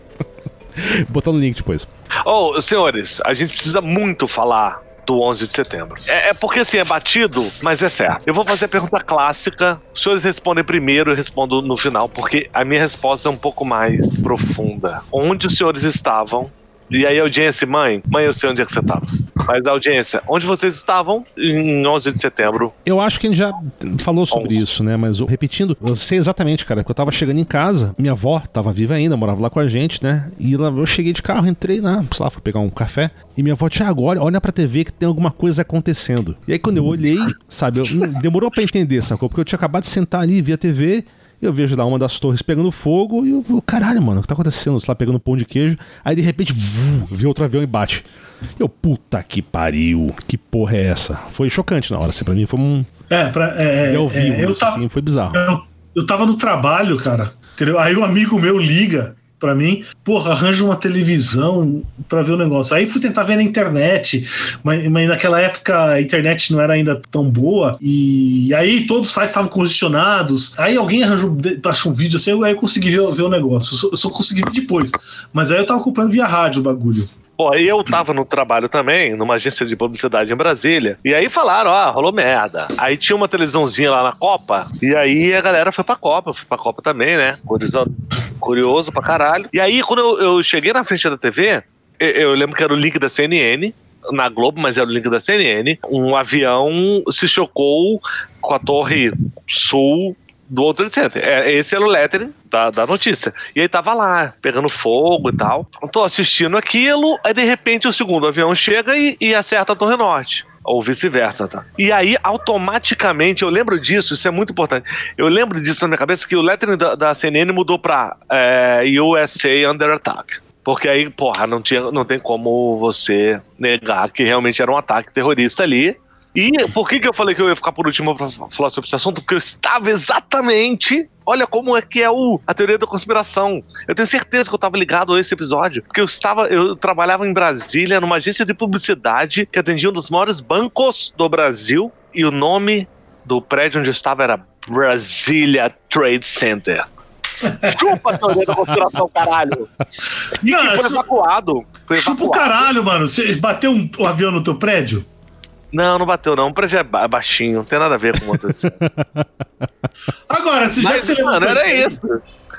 Speaker 1: Botar no link depois.
Speaker 2: Oh, senhores, a gente precisa muito falar do 11 de setembro. É, é, porque assim, é batido, mas é certo. Eu vou fazer a pergunta clássica. Os senhores respondem primeiro, eu respondo no final, porque a minha resposta é um pouco mais profunda. Onde os senhores estavam e aí, audiência, mãe, mãe, eu sei onde é que você estava. Mas, audiência, onde vocês estavam em 11 de setembro?
Speaker 1: Eu acho que a gente já falou sobre 11. isso, né? Mas repetindo, eu sei exatamente, cara, porque eu tava chegando em casa, minha avó tava viva ainda, morava lá com a gente, né? E lá, eu cheguei de carro, entrei lá, sei lá, fui pegar um café. E minha avó, Tiago, olha, olha pra TV que tem alguma coisa acontecendo. E aí, quando eu olhei, sabe, eu, demorou pra entender, sacou? Porque eu tinha acabado de sentar ali, vi a TV eu vejo lá uma das torres pegando fogo e eu, caralho, mano, o que tá acontecendo? Sei lá, pegando pão de queijo. Aí de repente, vu, vê outro avião e bate. Eu, puta que pariu, que porra é essa? Foi chocante na hora, assim, pra mim foi um.
Speaker 3: É, pra, é,
Speaker 1: é ao vivo,
Speaker 3: é, eu
Speaker 1: isso, tava, assim, foi bizarro.
Speaker 3: Eu, eu tava no trabalho, cara, entendeu? Aí um amigo meu liga para mim, porra, arranja uma televisão para ver o negócio. Aí fui tentar ver na internet, mas, mas, naquela época a internet não era ainda tão boa, e aí todos os sites estavam congestionados. Aí alguém arranjou, achou um vídeo assim, aí eu consegui ver, ver o negócio. Eu só, eu só consegui depois. Mas aí eu tava acompanhando via rádio o bagulho.
Speaker 2: Pô, aí eu tava no trabalho também, numa agência de publicidade em Brasília, e aí falaram, ah, rolou merda. Aí tinha uma televisãozinha lá na Copa, e aí a galera foi pra Copa, eu fui pra Copa também, né? Curioso, curioso pra caralho. E aí, quando eu, eu cheguei na frente da TV, eu, eu lembro que era o link da CNN, na Globo, mas era o link da CNN, um avião se chocou com a torre sul do outro Center. É, esse era o lettering da, da notícia. E aí tava lá, pegando fogo e tal. Tô assistindo aquilo, aí de repente o segundo avião chega e, e acerta a Torre Norte ou vice-versa, tá? E aí, automaticamente, eu lembro disso, isso é muito importante. Eu lembro disso na minha cabeça que o lettering da, da CNN mudou pra é, USA Under Attack. Porque aí, porra, não, tinha, não tem como você negar que realmente era um ataque terrorista ali. E por que, que eu falei que eu ia ficar por último pra falar sobre esse assunto? Porque eu estava exatamente. Olha como é que é o, a teoria da conspiração. Eu tenho certeza que eu estava ligado a esse episódio. Porque eu estava. Eu trabalhava em Brasília, numa agência de publicidade que atendia um dos maiores bancos do Brasil. E o nome do prédio onde eu estava era Brasília Trade Center. Chupa a teoria da conspiração, caralho. E Não, que foi evacuado. Foi
Speaker 3: chupa evacuado. o caralho, mano. Você bateu um, um avião no teu prédio?
Speaker 2: Não, não bateu, não. O prédio é baixinho, não tem nada a ver com o motorista.
Speaker 3: Agora, se já
Speaker 2: Mas,
Speaker 3: que você
Speaker 2: mano, era isso.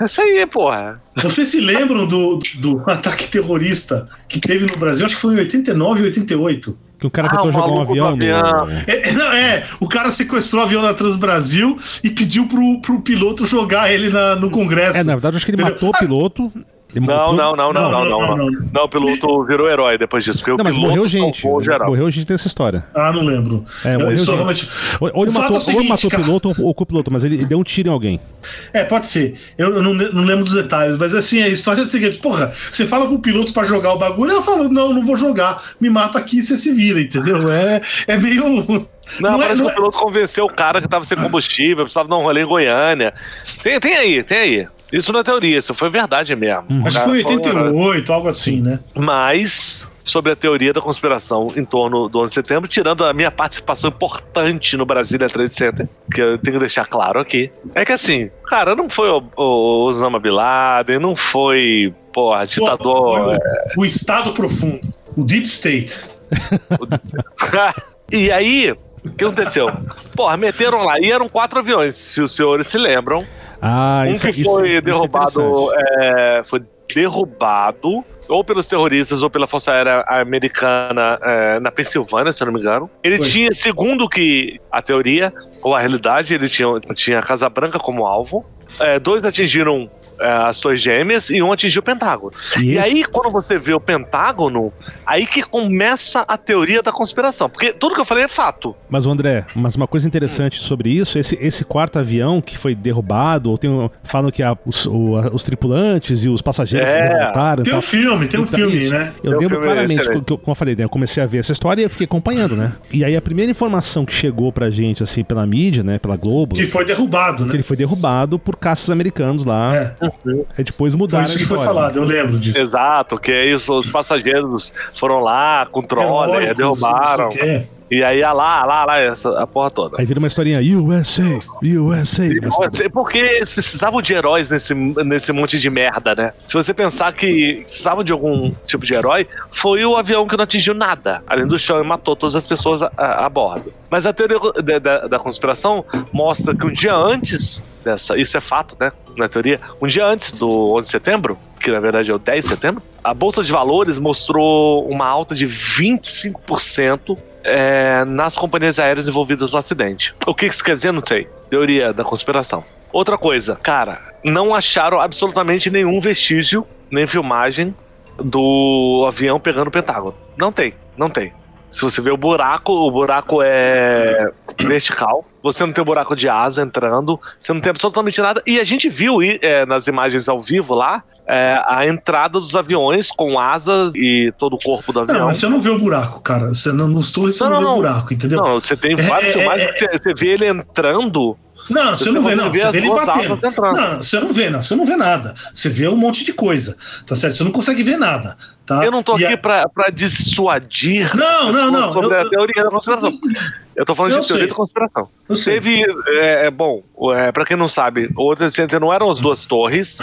Speaker 2: Isso aí, porra.
Speaker 3: Vocês se lembram do, do ataque terrorista que teve no Brasil? Acho que foi em 89 e 88.
Speaker 1: Que o cara ah, tentou jogar um avião. avião.
Speaker 3: No... É, não, é, o cara sequestrou o avião da Transbrasil e pediu pro, pro piloto jogar ele na, no Congresso.
Speaker 1: É, na verdade, acho que ele Entendeu? matou o piloto
Speaker 2: não, não, não, não, não, não, não. Não, o piloto virou herói depois disso. Porque
Speaker 1: não, mas morreu gente. Morreu gente dessa história.
Speaker 3: Ah, não lembro.
Speaker 1: É, morreu gente. Realmente... Ou ele matou, ou ele matou o piloto ou o piloto, mas ele deu um tiro em alguém.
Speaker 3: É, pode ser. Eu não, não lembro dos detalhes, mas assim, a história é a seguinte: porra, você fala pro piloto pra jogar o bagulho, eu falo, não, não vou jogar, me mata aqui e você se vira, entendeu? É, é meio.
Speaker 2: Não, não parece é, que o piloto convenceu o cara que tava sem combustível, precisava dar um rolê em Goiânia. Tem, tem aí, tem aí. Isso não é teoria, isso foi verdade mesmo.
Speaker 3: Hum. Acho que foi 88, algo assim, né?
Speaker 2: Mas, sobre a teoria da conspiração em torno do 11 de setembro, tirando a minha participação importante no Brasília Trade Center, que eu tenho que deixar claro aqui, é que assim, cara, não foi o, o Osama Bin Laden, não foi, porra, ditador. Pô,
Speaker 3: o, é... o Estado Profundo, o Deep State.
Speaker 2: o Deep State. e aí, o que aconteceu? Porra, meteram lá, e eram quatro aviões, se os senhores se lembram.
Speaker 1: Ah,
Speaker 2: um
Speaker 1: isso,
Speaker 2: que foi isso, derrubado. Isso é, foi derrubado ou pelos terroristas ou pela Força Aérea Americana é, na Pensilvânia, se eu não me engano. Ele foi. tinha, segundo que a teoria ou a realidade, ele tinha, tinha a Casa Branca como alvo. É, dois atingiram é, as Torres Gêmeas e um atingiu o Pentágono.
Speaker 1: E,
Speaker 2: E aí, quando você vê o Pentágono, aí que começa a teoria da conspiração. Porque tudo que eu falei é fato.
Speaker 1: Mas, André, mas uma coisa interessante sobre isso, esse, esse quarto avião que foi derrubado, ou tem, um- falam que a- os, o- a- os tripulantes e os passageiros
Speaker 2: É.
Speaker 1: levantaram.
Speaker 3: Tem um filme, tem um
Speaker 1: Então,
Speaker 3: filme,
Speaker 1: isso.
Speaker 3: né?
Speaker 1: Eu
Speaker 2: Tem um
Speaker 1: lembro
Speaker 2: filme
Speaker 1: claramente, que eu- como eu falei, né, eu comecei a ver essa história e eu fiquei acompanhando, né? E aí a primeira informação que chegou pra gente, assim, pela mídia, né, pela Globo,
Speaker 3: Que foi derrubado,
Speaker 1: que
Speaker 3: né?
Speaker 1: ele foi derrubado por caças americanos lá.
Speaker 3: É,
Speaker 1: Aí depois
Speaker 3: foi
Speaker 1: mudaram
Speaker 3: isso que foi falado, eu lembro disso.
Speaker 2: Exato, que aí os, os passageiros foram lá com troller,
Speaker 3: Heróicos,
Speaker 2: derrubaram.
Speaker 3: não sei o quê.
Speaker 2: E aí, ah lá, ah lá, ah lá, essa, a porra toda.
Speaker 1: Aí vira uma historinha USA, USA.
Speaker 2: É Porque eles precisavam de heróis nesse, nesse monte de merda, né? Se você pensar que precisavam de algum tipo de herói, foi o avião que não atingiu nada, além do chão, e matou todas as pessoas a, a- a bordo. Mas a teoria da, da- da conspiração mostra que um dia antes dessa, isso é fato, né? Na teoria, um dia antes do 11 de setembro, que na verdade é o 10 de setembro, a Bolsa de Valores mostrou uma alta de 25% é, nas companhias aéreas envolvidas no acidente. O que isso quer dizer? Não sei. Teoria da conspiração. Outra coisa, cara, não acharam absolutamente nenhum vestígio, nem filmagem do avião pegando o Pentágono. Não tem, não tem. Se você vê o buraco, o buraco é vertical. Você não tem buraco de asa entrando. Você não tem absolutamente nada. E a gente viu é, nas imagens ao vivo lá é, a entrada dos aviões com asas e todo o corpo do
Speaker 3: Não,
Speaker 2: avião.
Speaker 3: mas você não vê o buraco, cara. Você não, nos torres você
Speaker 2: Não,
Speaker 3: não,
Speaker 2: não,
Speaker 3: vê o
Speaker 2: não.
Speaker 3: buraco, entendeu?
Speaker 2: Não, você tem vários
Speaker 3: é,
Speaker 2: filmagens
Speaker 3: é,
Speaker 2: que você, você vê ele entrando.
Speaker 3: Não, você,
Speaker 2: Você
Speaker 3: não vê,
Speaker 2: não
Speaker 3: Você vê ele batendo. Não, você não vê, não. Você não vê nada. Você vê um monte de coisa, tá certo? Você não consegue ver nada, tá?
Speaker 2: Eu não tô
Speaker 3: E
Speaker 2: aqui
Speaker 3: a-
Speaker 2: pra, pra dissuadir
Speaker 3: Não, não, não.
Speaker 2: sobre
Speaker 3: eu-
Speaker 2: a teoria da conspiração. Eu tô falando
Speaker 3: Eu
Speaker 2: de teoria
Speaker 3: sei.
Speaker 2: da conspiração.
Speaker 3: Eu.
Speaker 2: Teve, é, é, bom, é, pra quem não sabe, o World Center não eram as duas torres,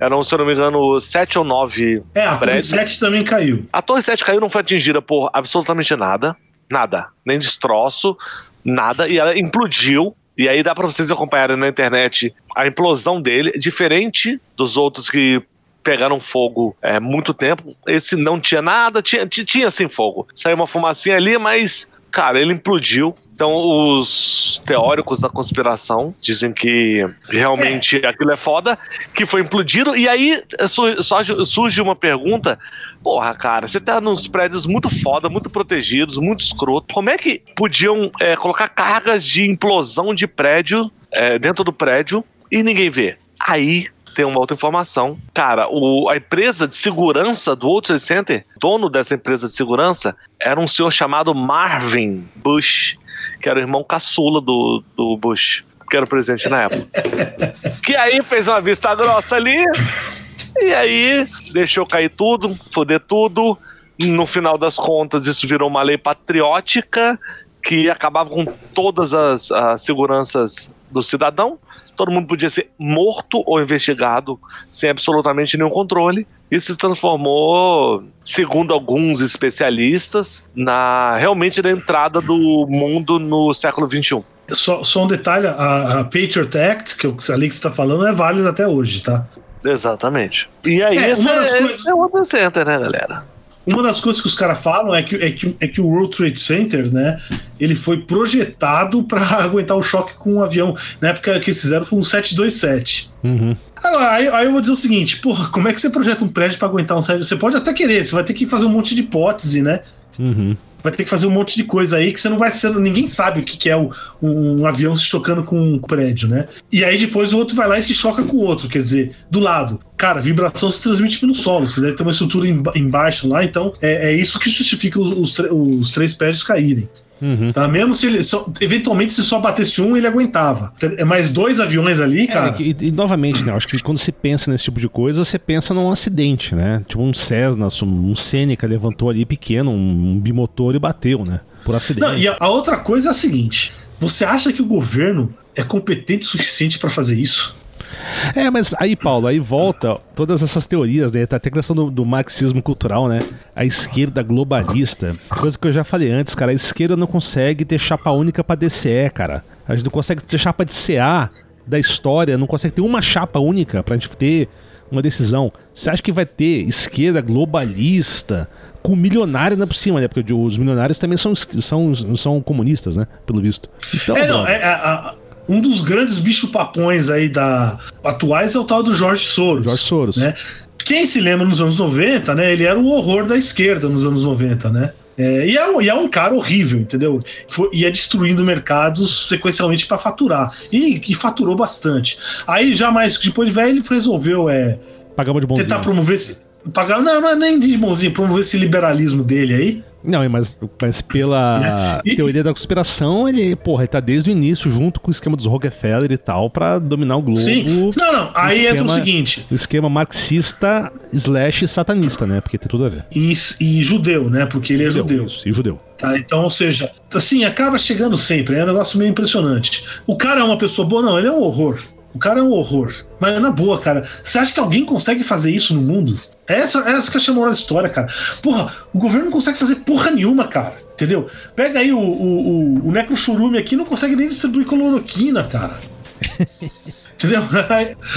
Speaker 2: eram, se eu não me engano, sete ou nove
Speaker 3: É, a Torre
Speaker 2: prédios.
Speaker 3: 7 também caiu.
Speaker 2: A Torre 7 caiu, não foi atingida por absolutamente nada. Nada. Nem destroço, nada. E ela implodiu. E aí dá pra vocês acompanharem na internet a implosão dele, diferente dos outros que pegaram fogo é muito tempo. Esse não tinha nada, tinha, ti- tinha sim fogo. Saiu uma fumacinha ali, mas, cara, ele implodiu. Então, os teóricos da conspiração dizem que realmente aquilo é foda, que foi implodido. E aí su- surge, surge uma pergunta: porra, cara, você tá nos prédios muito foda, muito protegidos, muito escroto. Como é que podiam é, colocar cargas de implosão de prédio é, dentro do prédio e ninguém vê? Aí tem uma outra informação. Cara, o- a empresa de segurança do World Trade Center, dono dessa empresa de segurança, era um senhor chamado Marvin Bush, que era o irmão caçula do, do Bush, que era o presidente na época. que aí fez uma vista grossa ali, e aí deixou cair tudo, foder tudo. No final das contas, isso virou uma lei patriótica que acabava com todas as, as seguranças do cidadão. Todo mundo podia ser morto ou investigado sem absolutamente nenhum controle. Isso se transformou, segundo alguns especialistas, na realmente na entrada do mundo no século XXI.
Speaker 3: Só, só um detalhe: a, a Patriot Act, que ali que você tá falando, é válida até hoje, tá?
Speaker 2: Exatamente. E aí,
Speaker 3: É,
Speaker 2: esse,
Speaker 3: uma das
Speaker 2: é,
Speaker 3: coisas-
Speaker 2: esse é o Center, né, galera?
Speaker 3: Uma das coisas que os caras falam é que, é, que, é que o World Trade Center, né, ele foi projetado para aguentar o choque com um avião. Na época que eles fizeram foi um 727.
Speaker 1: Uhum.
Speaker 3: Aí, aí eu vou dizer o seguinte, porra, como é que você projeta um prédio para aguentar um 7? Você pode até querer, você vai ter que fazer um monte de hipótese, né?
Speaker 1: Uhum.
Speaker 3: Vai ter que fazer um monte de coisa aí que você não vai ser. Ninguém sabe o que, que é o- um, avião se chocando com um prédio, né? E aí depois o outro vai lá e se choca com o outro, quer dizer, do lado. Cara, vibração se transmite pelo solo, você deve ter uma estrutura emba- embaixo lá, então é, é isso que justifica os, os os três prédios caírem.
Speaker 1: Uhum.
Speaker 3: Tá? Mesmo se ele. só- eventualmente, se só batesse um, ele aguentava. É mais dois aviões ali,
Speaker 1: É,
Speaker 3: cara.
Speaker 1: e, e, novamente, né? Acho que quando se pensa nesse tipo de coisa, você pensa num acidente, né? Tipo um Cessna, um Seneca levantou ali pequeno, um, um bimotor e bateu, né? Por acidente.
Speaker 3: Não, e a, a outra coisa é a seguinte: você acha que o governo é competente o suficiente para fazer isso?
Speaker 1: É, mas aí, Paulo, aí volta todas essas teorias, né? Tá até a questão do, do marxismo cultural, né? A esquerda globalista. Coisa que eu já falei antes, cara. A esquerda não consegue ter chapa única pra DCE, cara. A gente não consegue ter chapa de CA da história, não consegue ter uma chapa única pra gente ter uma decisão. Você acha que vai ter esquerda globalista com milionário ainda por cima, né? Porque os milionários também são, são, são comunistas, né? Pelo visto. Então,
Speaker 3: é, não, é, a- Um dos grandes bicho-papões aí da atuais é o tal do Jorge Soros.
Speaker 1: Jorge Soros.
Speaker 3: Né? Quem se lembra nos anos 90, né? Ele era o horror da esquerda nos anos 90, né? É, e, é um, e, é, um cara horrível, entendeu? Foi, ia destruindo mercados sequencialmente para faturar. E, e, faturou bastante. Aí, já mais depois de velho, ele resolveu é,
Speaker 1: Pagar de bonzinho.
Speaker 3: tentar promover esse. Pagar, não, não é nem de bonzinho, promover esse liberalismo dele aí.
Speaker 1: Não, mas, mas pela e, teoria da conspiração, ele, porra, ele tá desde o início junto com o esquema dos Rockefeller e tal para dominar o globo. Sim.
Speaker 3: Não, não, aí esquema, entra o seguinte.
Speaker 1: O esquema marxista slash satanista, né? Porque tem tudo a ver.
Speaker 3: E, e judeu, né? Porque ele judeu, é judeu.
Speaker 1: Isso, e judeu.
Speaker 3: Tá, então, ou seja, assim, acaba chegando sempre, é um negócio meio impressionante. O cara é uma pessoa boa, não, ele é um horror. O cara é um horror. Mas na boa, cara, você acha que alguém consegue fazer isso no mundo? Essa, essa que é a moral da história, cara. Porra, o governo não consegue fazer porra nenhuma, cara. Entendeu? Pega aí o, o, o, o Necrochurume aqui não consegue nem distribuir cloroquina, cara. Entendeu?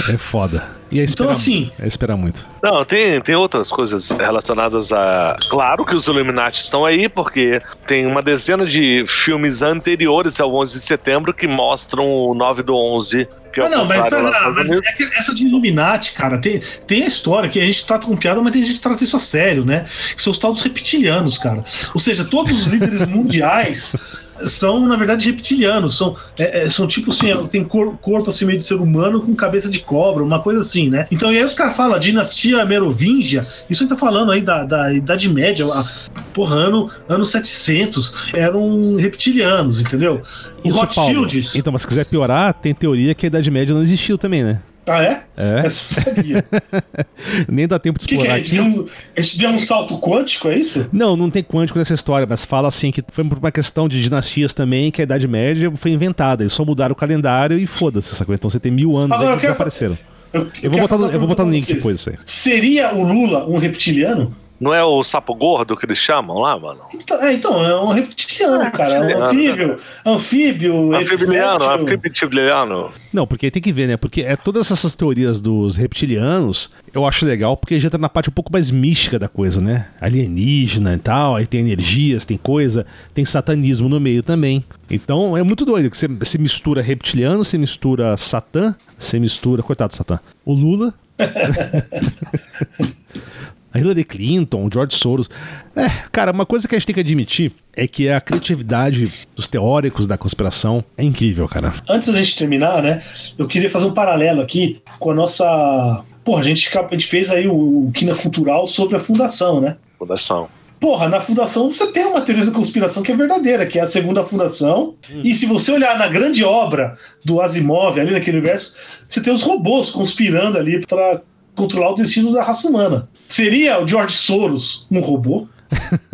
Speaker 1: É foda. E é então, assim. Muito. É esperar muito.
Speaker 2: Não, tem, tem outras coisas relacionadas a. Claro que os Illuminati estão aí, porque tem uma dezena de filmes anteriores ao 11 de setembro que mostram o 9 do 11
Speaker 3: que é ah, não, mas, pera, mas é que essa de Illuminati, cara, tem, tem a história que a gente trata com piada, mas tem gente que trata isso a sério, né? Que são os tal dos reptilianos, cara. Ou seja, todos os líderes mundiais são, na verdade, reptilianos. São, é, é, são tipo assim, tem cor, corpo assim meio de ser humano com cabeça de cobra, uma coisa assim, né? Então, e aí os caras falam, dinastia merovingia, isso a gente tá falando aí da, da Idade Média, a, porra, ano, ano 700, eram reptilianos, entendeu?
Speaker 1: Os Rothschilds. Então, mas se quiser piorar, tem teoria que a Idade Média não existiu também, né?
Speaker 3: Ah, é?
Speaker 1: É. Essa eu sabia. Nem dá tempo de explorar
Speaker 3: que que é? aqui. A gente deu um salto quântico, é isso?
Speaker 1: Não, não tem quântico nessa história, mas fala assim que foi por uma questão de dinastias também, que a Idade Média foi inventada. Eles só mudaram o calendário e foda-se, sacou? Então você tem mil anos Agora, aí que desapareceram. Eu, eu, eu, vou botar eu vou botar no link depois isso aí.
Speaker 3: Seria o Lula um reptiliano?
Speaker 2: Não é o sapo gordo que eles chamam lá, mano?
Speaker 3: Então, é, então, é um reptiliano, cara. É um anfíbio. Anfíbio.
Speaker 2: Anfibiliano, anfibiliano.
Speaker 1: Não, porque tem que ver, né? Porque é todas essas teorias dos reptilianos, eu acho legal, porque já tá na parte um pouco mais mística da coisa, né? Alienígena e tal, aí tem energias, tem coisa, tem satanismo no meio também. Então é muito doido que você, você mistura reptiliano, você mistura Satã, você mistura. Coitado do Satã. O Lula. a Hillary Clinton, o George Soros. É, cara, uma coisa que a gente tem que admitir é que a criatividade dos teóricos da conspiração é incrível, cara.
Speaker 3: Antes da gente terminar, né, eu queria fazer um paralelo aqui com a nossa. Porra, a gente, a gente fez aí o, o Quina Futural sobre a fundação, né?
Speaker 2: Fundação.
Speaker 3: Porra, na fundação você tem uma teoria da conspiração que é verdadeira, que é a segunda fundação. Hum. E se você olhar na grande obra do Asimov, ali naquele universo, você tem os robôs conspirando ali para controlar o destino da raça humana. Seria o George Soros um robô?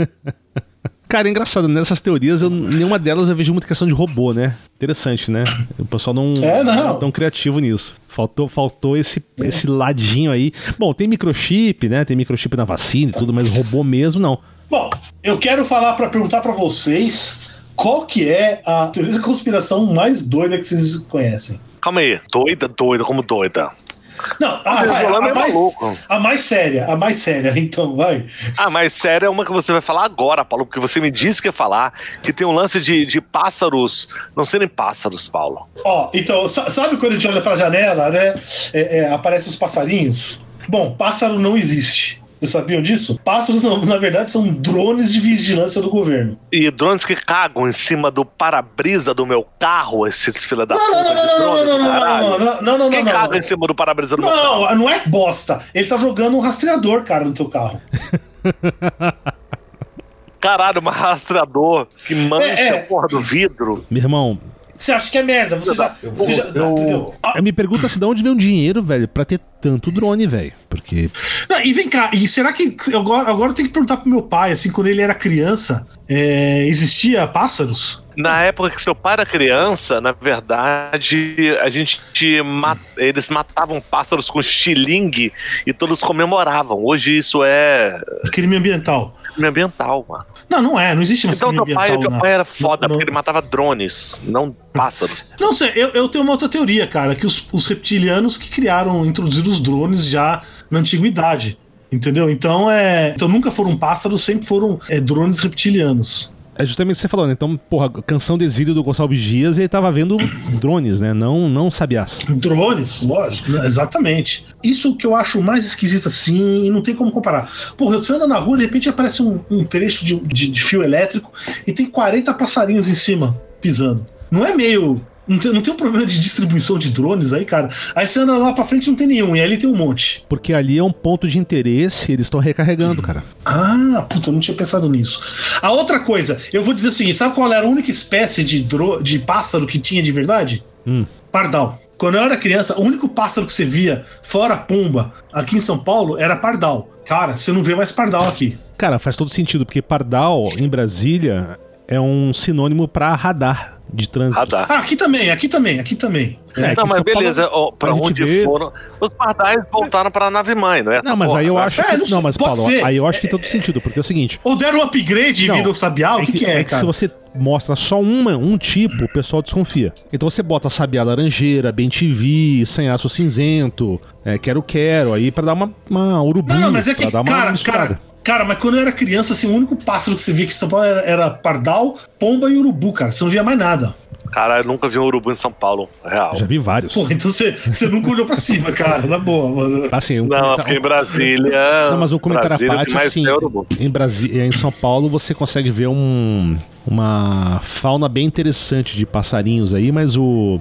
Speaker 1: Cara, é engraçado, nessas teorias, eu, nenhuma delas eu vejo muita questão de robô, né? Interessante, né? O pessoal não é, não. é tão criativo nisso. Faltou, faltou esse, é. esse ladinho aí. Bom, tem microchip, né? Tem microchip na vacina e tudo, mas robô mesmo não.
Speaker 3: Bom, eu quero falar para perguntar para vocês qual que é a teoria da conspiração mais doida que vocês conhecem.
Speaker 2: Calma aí, doida, doida, como doida.
Speaker 3: Não, a, vai, a, é mais, a mais séria, a mais séria, então, vai.
Speaker 2: A mais séria é uma que você vai falar agora, Paulo, porque você me disse que ia falar, que tem um lance de, de pássaros, não serem pássaros, Paulo.
Speaker 3: Ó, então, sabe quando a gente olha pra janela, né? É, é, aparecem os passarinhos? Bom, pássaro não existe. Vocês sabiam disso? Pássaros, na verdade, são drones de vigilância do governo.
Speaker 2: E drones que cagam em cima do para-brisa do meu carro, esses filha da não,
Speaker 3: puta. Não, não, não, drone, não, não, não, não, não, não, não,
Speaker 2: Quem não, caga não, em cima do para-brisa do meu
Speaker 3: carro? Não, não é bosta. Ele tá jogando um rastreador, cara, no teu carro.
Speaker 2: Caralho, um rastreador que mancha é, é. a porra do vidro.
Speaker 1: Meu irmão,
Speaker 3: você acha que é merda? Você já. Você já
Speaker 1: eu, eu me pergunta se de onde vem o dinheiro, velho, pra ter tanto drone, velho. Porque.
Speaker 3: Não, e vem cá, e será que. Agora, agora eu tenho que perguntar pro meu pai, assim, quando ele era criança, é, existia pássaros?
Speaker 2: Na época que seu pai era criança, na verdade, a gente mat... eles matavam pássaros com estilingue e todos comemoravam. Hoje isso é
Speaker 3: crime ambiental.
Speaker 2: Crime ambiental, mano.
Speaker 3: Não, não é, não existe mais
Speaker 2: Então teu pai, teu pai era foda, porque ele matava drones, não pássaros.
Speaker 3: Não sei, eu, eu tenho uma outra teoria, cara, que os, os reptilianos que criaram, introduziram os drones já na antiguidade. Entendeu? Então é. Então nunca foram pássaros, sempre foram é, drones reptilianos.
Speaker 1: É justamente o que você falou, né? Então, porra, canção de exílio do Gonçalves Dias, ele tava vendo drones, né? Não, não sabiás.
Speaker 3: Drones, lógico, né? exatamente. Isso que eu acho mais esquisito assim, e não tem como comparar. Porra, você anda na rua, de repente aparece um, um trecho de, de, de fio elétrico e tem 40 passarinhos em cima pisando. Não é meio não tem, não tem um problema de distribuição de drones aí, cara? Aí você anda lá pra frente não tem nenhum, e ali tem um monte.
Speaker 1: Porque ali é um ponto de interesse, eles estão recarregando, cara.
Speaker 3: Ah, puta, eu não tinha pensado nisso. A outra coisa, eu vou dizer o seguinte: sabe qual era a única espécie de, dro de pássaro que tinha de verdade?
Speaker 1: Hum.
Speaker 3: Pardal. Quando eu era criança, o único pássaro que você via, fora pomba, aqui em São Paulo, era pardal. Cara, você não vê mais pardal aqui.
Speaker 1: Cara, faz todo sentido, porque pardal em Brasília é um sinônimo pra radar de trânsito.
Speaker 2: Radar.
Speaker 3: Ah, aqui também, aqui também, aqui também.
Speaker 1: É,
Speaker 2: não,
Speaker 1: que
Speaker 2: mas
Speaker 1: São Paulo-
Speaker 2: beleza, ó, pra
Speaker 1: a gente
Speaker 2: onde
Speaker 1: vê-
Speaker 2: foram. Os pardais voltaram pra nave mãe, não é?
Speaker 1: Não, mas aí eu acho
Speaker 3: É,
Speaker 1: que.
Speaker 3: não
Speaker 1: Não, mas Paulo,
Speaker 3: ser.
Speaker 1: aí eu acho que tem todo sentido, porque é o seguinte.
Speaker 3: Ou deram um upgrade e viram sabiá? O que, que é,
Speaker 1: é que se
Speaker 3: cara?
Speaker 1: você mostra só uma, um tipo, o pessoal desconfia. Então você bota sabiá laranjeira, bem TV, sem aço cinzento, é, quero quero, aí pra dar uma, uma urubu,
Speaker 3: Não, não, mas é que,
Speaker 1: pra dar uma
Speaker 3: cara,
Speaker 1: misturada.
Speaker 3: cara, cara, mas quando eu era criança, assim, o único pássaro que você via aqui em São Paulo era, era pardal, pomba e urubu, cara. Você não via mais nada.
Speaker 2: Cara, eu nunca vi um urubu em São Paulo, real.
Speaker 1: Já vi vários.
Speaker 3: Porra, então você, você nunca olhou pra cima, cara. Na boa, mano.
Speaker 1: Assim, um
Speaker 2: Não,
Speaker 1: comentário-
Speaker 2: porque em Brasília.
Speaker 1: Não, mas o comentário à
Speaker 2: Brasília,
Speaker 1: parte,
Speaker 2: mais
Speaker 1: assim,
Speaker 2: é urubu.
Speaker 1: em, Brasi em São Paulo você consegue ver um, uma fauna bem interessante de passarinhos aí, mas o...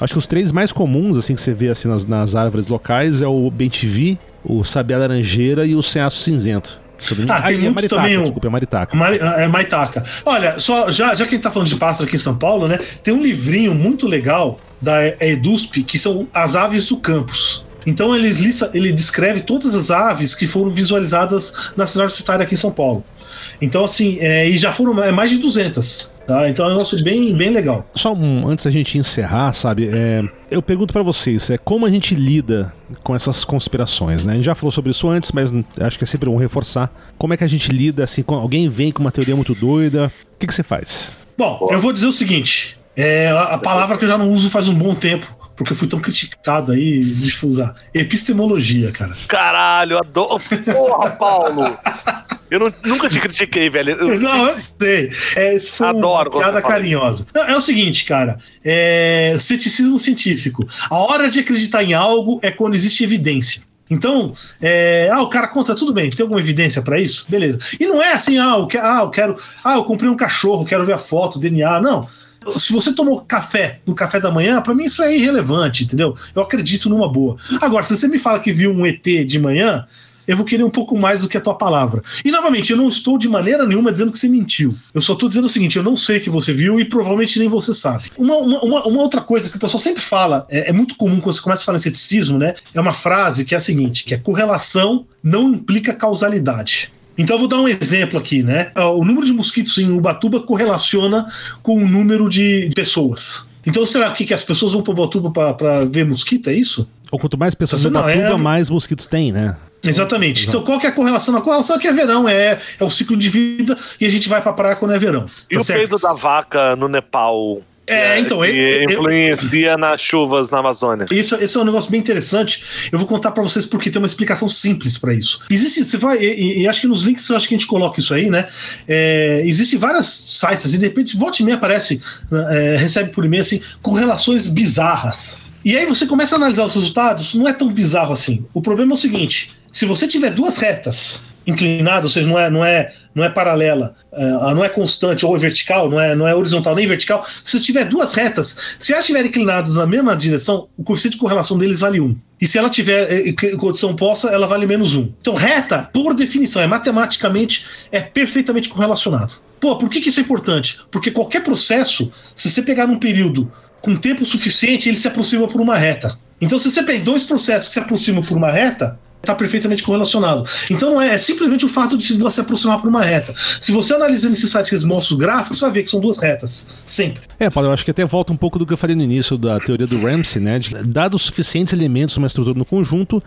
Speaker 1: Acho que os três mais comuns, assim, que você vê assim, nas, nas árvores locais é o bentivi, o sabiá laranjeira e o ceaço cinzento. Me
Speaker 3: Ah, tem
Speaker 1: é
Speaker 3: muito
Speaker 1: maritaca,
Speaker 3: também o-
Speaker 1: desculpa, é maritaca.
Speaker 3: Mari- É Maitaca. Olha, só, já, já que a gente tá falando de pássaro aqui em São Paulo, né? Tem um livrinho muito legal da EDUSP, que são as aves do campus. Então ele, lista, ele descreve todas as aves que foram visualizadas na cidade universitária aqui em São Paulo. Então, assim, é, e já foram é, mais de 200. Tá? Então é um negócio bem, bem legal.
Speaker 1: Só um, antes da gente encerrar, sabe? é, eu pergunto pra vocês, é como a gente lida com essas conspirações, né? A gente já falou sobre isso antes, mas acho que é sempre bom reforçar. Como é que a gente lida assim? Com, alguém vem com uma teoria muito doida, o que, que você faz?
Speaker 3: Bom, eu vou dizer o seguinte: é, a, a palavra que eu já não uso faz um bom tempo, porque eu fui tão criticado aí, deixa eu usar. Epistemologia, cara.
Speaker 2: Caralho, adoro. Porra, Paulo! Eu não- nunca te critiquei, velho. Eu-
Speaker 3: Não, eu sei. É, isso foi
Speaker 2: Adoro
Speaker 3: uma piada carinhosa. Não, é o seguinte, cara. É, ceticismo científico. A hora de acreditar em algo é quando existe evidência. Então, é, ah, o cara conta, tudo bem, tem alguma evidência pra isso? Beleza. E não é assim, ah, eu, que- ah, eu quero. Ah, eu comprei um cachorro, quero ver a foto, DNA. Não. Se você tomou café no café da manhã, pra mim isso é irrelevante, entendeu? Eu acredito numa boa. Agora, se você me fala que viu um ET de manhã, eu vou querer um pouco mais do que a tua palavra. E novamente, eu não estou de maneira nenhuma dizendo que você mentiu. Eu só estou dizendo o seguinte: eu não sei o que você viu e provavelmente nem você sabe. Uma, uma, uma- outra coisa que o pessoal sempre fala, é, é muito comum quando você começa a falar em ceticismo, né? É uma frase que é a seguinte: que é correlação não implica causalidade. Então eu vou dar um exemplo aqui, né? O número de mosquitos em Ubatuba correlaciona com o número de pessoas. Então será que, que as pessoas vão para Ubatuba para ver mosquito? É isso?
Speaker 1: Ou quanto mais pessoas
Speaker 3: Você
Speaker 1: no
Speaker 3: não,
Speaker 1: Batuba,
Speaker 3: é-
Speaker 1: mais mosquitos tem, né?
Speaker 3: Exatamente. Então, qual que é a correlação? A correlação é que é verão, é, é o ciclo de vida e a gente vai pra praia quando é verão.
Speaker 2: E
Speaker 3: tá
Speaker 2: o
Speaker 3: certo?
Speaker 2: peido da vaca no Nepal?
Speaker 3: É, então,
Speaker 2: que
Speaker 3: eu- eu-
Speaker 2: influencia nas chuvas na Amazônia.
Speaker 3: Isso, esse é um negócio bem interessante. Eu vou contar pra vocês porque tem uma explicação simples pra isso. Existe, você vai, e, e- e acho que nos links eu acho que a gente coloca isso aí, né? É, Existem vários sites, assim, de repente, volta e meia aparece, é, recebe por e-mail assim, correlações bizarras. E aí você começa a analisar os resultados, não é tão bizarro assim. O problema é o seguinte: se você tiver duas retas inclinadas, ou seja, não é, não é, não é paralela, é, não é constante ou é vertical, não é, não é horizontal nem vertical, se você tiver duas retas, se elas estiverem inclinadas na mesma direção, o coeficiente de correlação deles vale 1. E se ela tiver eh, eh, condição oposta, ela vale menos 1. Então, reta, por definição, é matematicamente, é perfeitamente correlacionado. Pô, por que, que isso é importante? Porque qualquer processo, se você pegar num período com tempo suficiente, ele se aproxima por uma reta. Então, se você tem dois processos que se aproximam por uma reta, está perfeitamente correlacionado. Então não é, é simplesmente o fato de você aproximar por uma reta. Se você analisa nesse site que eles mostram os gráficos, você vai ver que são duas retas. Sempre.
Speaker 1: É, Paulo, eu acho que até volta um pouco do que eu falei no início da teoria do Ramsey, né? De dados suficientes elementos numa estrutura no conjunto,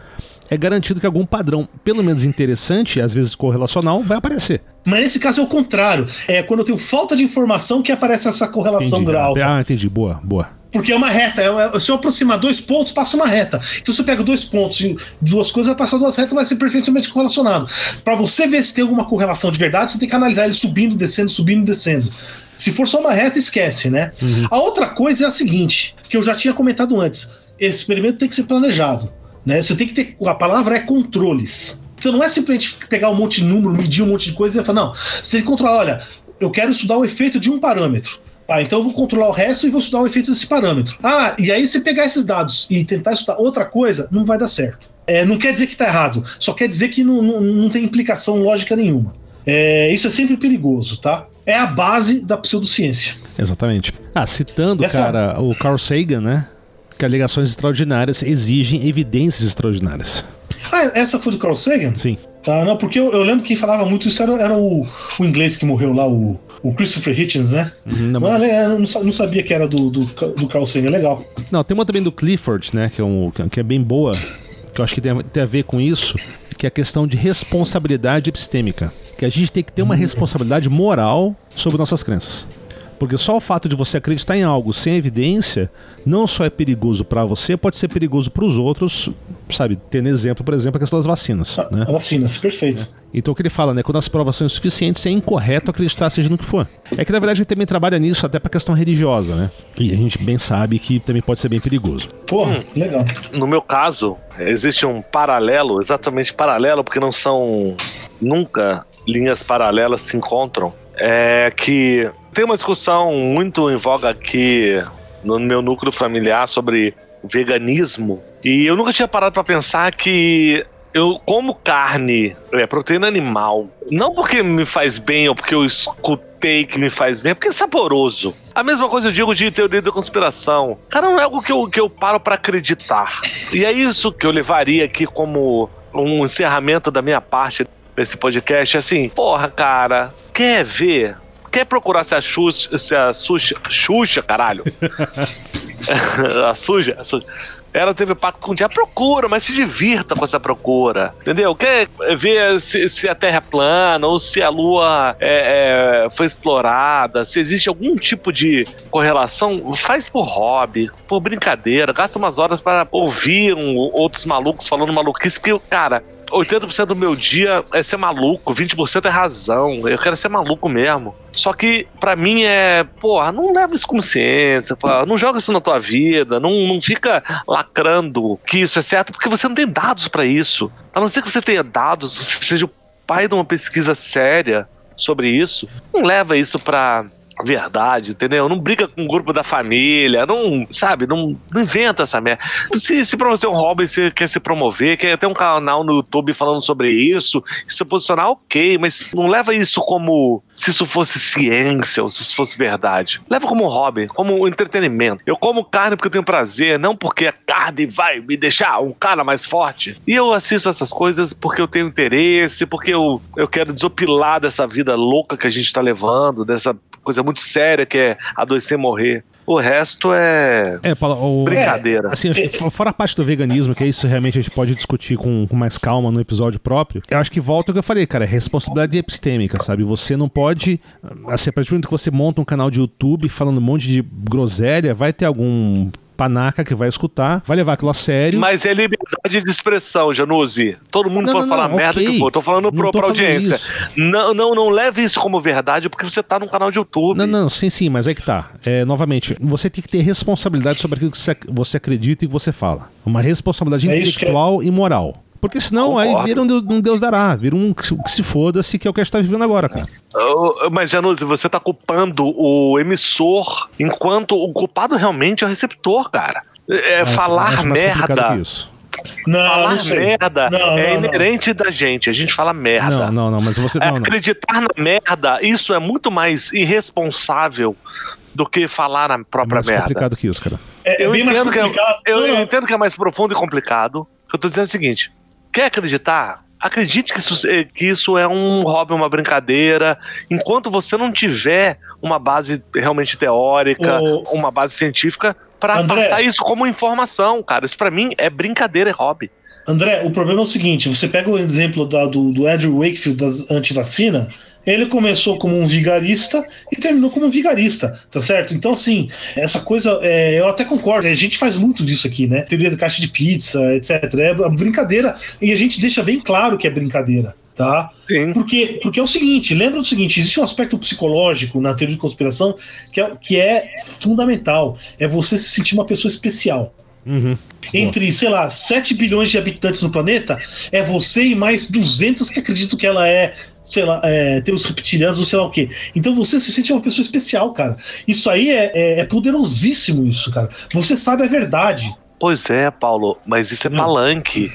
Speaker 1: é garantido que algum padrão, pelo menos interessante, às vezes correlacional, vai aparecer.
Speaker 3: Mas nesse caso é o contrário. É quando eu tenho falta de informação que aparece essa correlação
Speaker 1: Entendi.
Speaker 3: grau.
Speaker 1: Ah, entendi. Boa, boa.
Speaker 3: Porque é uma reta. É, se eu aproximar dois pontos, passa uma reta. Então se eu pego dois pontos e duas coisas, vai passar duas retas, vai ser perfeitamente correlacionado. Para você ver se tem alguma correlação de verdade, você tem que analisar ele subindo, descendo, subindo, descendo. Se for só uma reta, esquece, né? Uhum. A outra coisa é a seguinte, que eu já tinha comentado antes. Esse experimento tem que ser planejado. Né? Você tem que ter. A palavra é controles. Então não é simplesmente pegar um monte de número, medir um monte de coisa e falar, não, você tem que controlar, olha, eu quero estudar o efeito de um parâmetro. Ah, então eu vou controlar o resto e vou estudar o efeito desse parâmetro. Ah, e aí se pegar esses dados e tentar estudar outra coisa, não vai dar certo. É, não quer dizer que está errado, só quer dizer que não, não, não tem implicação lógica nenhuma. É, isso é sempre perigoso, tá? É a base da pseudociência.
Speaker 1: Exatamente. Ah, citando, Essa... cara, o Carl Sagan, né? Que alegações extraordinárias exigem evidências extraordinárias.
Speaker 3: Ah, essa foi do Carl Sagan?
Speaker 1: Sim.
Speaker 3: Tá, não, porque eu, eu lembro que falava muito isso, era, era o, o inglês que morreu lá, o, o Christopher Hitchens, né? Uhum, não, mas... É, não, não, sabia que era do, do, do Carl Sagan, legal.
Speaker 1: Não, tem uma também do Clifford, né? Que é, um, que é bem boa, que eu acho que tem, tem a ver com isso, que é a questão de responsabilidade epistêmica. Que a gente tem que ter uma responsabilidade moral sobre nossas crenças. Porque só o fato de você acreditar em algo sem evidência não só é perigoso para você, pode ser perigoso para os outros, sabe? Tendo exemplo, por exemplo, a questão das vacinas.
Speaker 3: Ah,
Speaker 1: né?
Speaker 3: Vacinas, perfeito.
Speaker 1: É. Então o que ele fala, né? Quando as provas são insuficientes, é incorreto acreditar seja no que for. É que na verdade a gente também trabalha nisso até pra questão religiosa, né? E a gente bem sabe que também pode ser bem perigoso.
Speaker 3: Porra, hum. legal.
Speaker 2: No meu caso, existe um paralelo, exatamente paralelo, porque não são nunca linhas paralelas se encontram. É que tem uma discussão muito em voga aqui no meu núcleo familiar sobre veganismo. E eu nunca tinha parado para pensar que eu como carne, é, proteína animal, não porque me faz bem ou porque eu escutei que me faz bem, é porque é saboroso. A mesma coisa eu digo de teoria da conspiração. Cara, não é algo que eu, que eu paro para acreditar. E é isso que eu levaria aqui como um encerramento da minha parte desse podcast. Assim, porra, cara, quer ver? Quer procurar se a Xuxa, se a Xuxa, Xuxa caralho. a suja, a suja. Ela teve pacto com o dia, procura, mas se divirta com essa procura. Entendeu? Quer ver se, se a Terra é plana ou se a Lua é, é, foi explorada, se existe algum tipo de correlação, faz por hobby, por brincadeira, gasta umas horas para ouvir um, outros malucos falando maluquice, porque, cara, 80% do meu dia é ser maluco, 20% é razão. Eu quero ser maluco mesmo. Só que, para mim, é, porra, não leva isso como ciência, porra, não joga isso na tua vida, não, não fica lacrando que isso é certo, porque você não tem dados para isso. A não ser que você tenha dados, você seja o pai de uma pesquisa séria sobre isso, não leva isso pra verdade, entendeu? Não briga com o grupo da família, não, sabe, não, não inventa essa merda. Se, se pra você é um hobby, você quer se promover, quer ter um canal no YouTube falando sobre isso, se posicionar, ok, mas não leva isso como se isso fosse ciência ou se isso fosse verdade. Leva como hobby, como entretenimento. Eu como carne porque eu tenho prazer, não porque a carne vai me deixar um cara mais forte. E eu assisto essas coisas porque eu tenho interesse, porque eu, eu quero desopilar dessa vida louca que a gente tá levando, dessa coisa muito séria que é adoecer morrer. O resto é,
Speaker 1: é o, brincadeira. É, assim, fora a parte do veganismo, que é isso realmente a gente pode discutir com, com, mais calma no episódio próprio. Eu acho que volta ao que eu falei, cara, é responsabilidade epistêmica, sabe? Você não pode. Assim, a partir do momento que você monta um canal de YouTube falando um monte de groselha, vai ter algum panaca que vai escutar, vai levar aquilo a sério.
Speaker 2: Mas é liberdade de expressão, Januzzi. Todo mundo não, pode não, falar não, merda okay. que for. Tô falando pro, tô pra audiência. Não, não, não leve isso como verdade porque você tá num canal de YouTube.
Speaker 1: Não, não, sim, sim, mas é que tá. É, novamente, você tem que ter responsabilidade sobre aquilo que você acredita e que você fala. Uma responsabilidade é intelectual e moral. Porque senão Concordo. aí vira um Deus, um Deus dará, vira um que se foda-se, que é o que a gente tá vivendo agora, cara.
Speaker 2: Mas, Januzzi, você tá culpando o emissor enquanto o culpado realmente é o receptor, cara. É Mas, falar merda. isso. Não, falar não merda não, é não, inerente da gente. A gente fala merda.
Speaker 1: Não, não, não, mas você.
Speaker 2: É, acreditar na merda, isso é muito mais irresponsável do que falar na própria é mais merda.
Speaker 1: complicado que isso, cara.
Speaker 2: É, é eu, entendo que é, eu, eu entendo que é mais profundo e complicado. Eu tô dizendo o seguinte: Quer acreditar? Acredite que isso, eh, que isso é um hobby, uma brincadeira. Enquanto você não tiver uma base realmente teórica, o... uma base científica, para passar isso como informação, cara. Isso para mim é brincadeira, é hobby.
Speaker 3: André, o problema é o seguinte: você pega o exemplo da, do, do Andrew Wakefield da antivacina, Ele começou como um vigarista e terminou como um vigarista, tá certo? Então, assim, essa coisa, é, eu até concordo, a gente faz muito disso aqui, né? Teoria da caixa de pizza, etc. É brincadeira, e a gente deixa bem claro que é brincadeira tá?
Speaker 2: Sim.
Speaker 3: Porque, porque é o seguinte, lembra do seguinte, existe um aspecto psicológico na teoria de conspiração que é, que é fundamental, é você se sentir uma pessoa especial.
Speaker 1: Uhum.
Speaker 3: Entre, sei lá, 7 bilhões de habitantes no planeta, é você e mais 200 que acreditam que ela é, sei lá, é, tem os reptilianos ou sei lá o quê. Então você se sente uma pessoa especial, cara. Isso aí é, é, é poderosíssimo, isso, cara. Você sabe a verdade.
Speaker 2: Pois é, Paulo, mas isso é
Speaker 3: Não.
Speaker 2: palanque.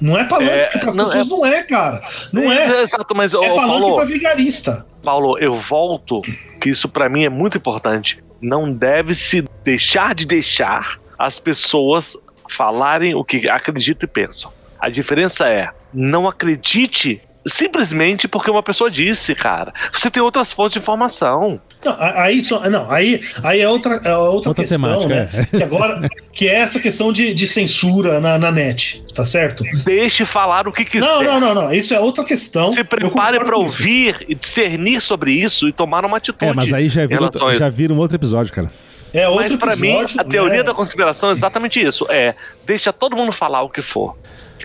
Speaker 3: Não é palanque,
Speaker 2: É,
Speaker 3: porque para as
Speaker 2: não,
Speaker 3: pessoas
Speaker 2: é-
Speaker 3: não é, cara. Não é.
Speaker 2: Exato, mas,
Speaker 3: É palanque
Speaker 2: Paulo,
Speaker 3: para vigarista.
Speaker 2: Paulo, eu volto, que isso pra mim é muito importante. Não deve se deixar de deixar as pessoas falarem o que acreditam e pensam. A diferença é, não acredite simplesmente porque uma pessoa disse, cara. Você tem outras fontes de informação.
Speaker 3: Não, aí, só, não, aí, aí é outra, é outra,
Speaker 1: Outra
Speaker 3: questão,
Speaker 1: temática,
Speaker 3: né?
Speaker 1: é.
Speaker 3: Que agora, que é essa questão de, de censura na, na net, tá certo?
Speaker 2: Deixe falar o que quiser.
Speaker 3: Não, não, não, não. Isso é outra questão.
Speaker 2: Se prepare
Speaker 3: isso.
Speaker 2: ouvir e discernir sobre isso e tomar uma atitude.
Speaker 1: É, mas aí já vira,
Speaker 2: isso.
Speaker 1: já vira um outro episódio, cara.
Speaker 3: É outro
Speaker 2: Mas pra mim, a teoria
Speaker 3: né?
Speaker 2: da conspiração é exatamente isso. É, deixa todo mundo falar o que for.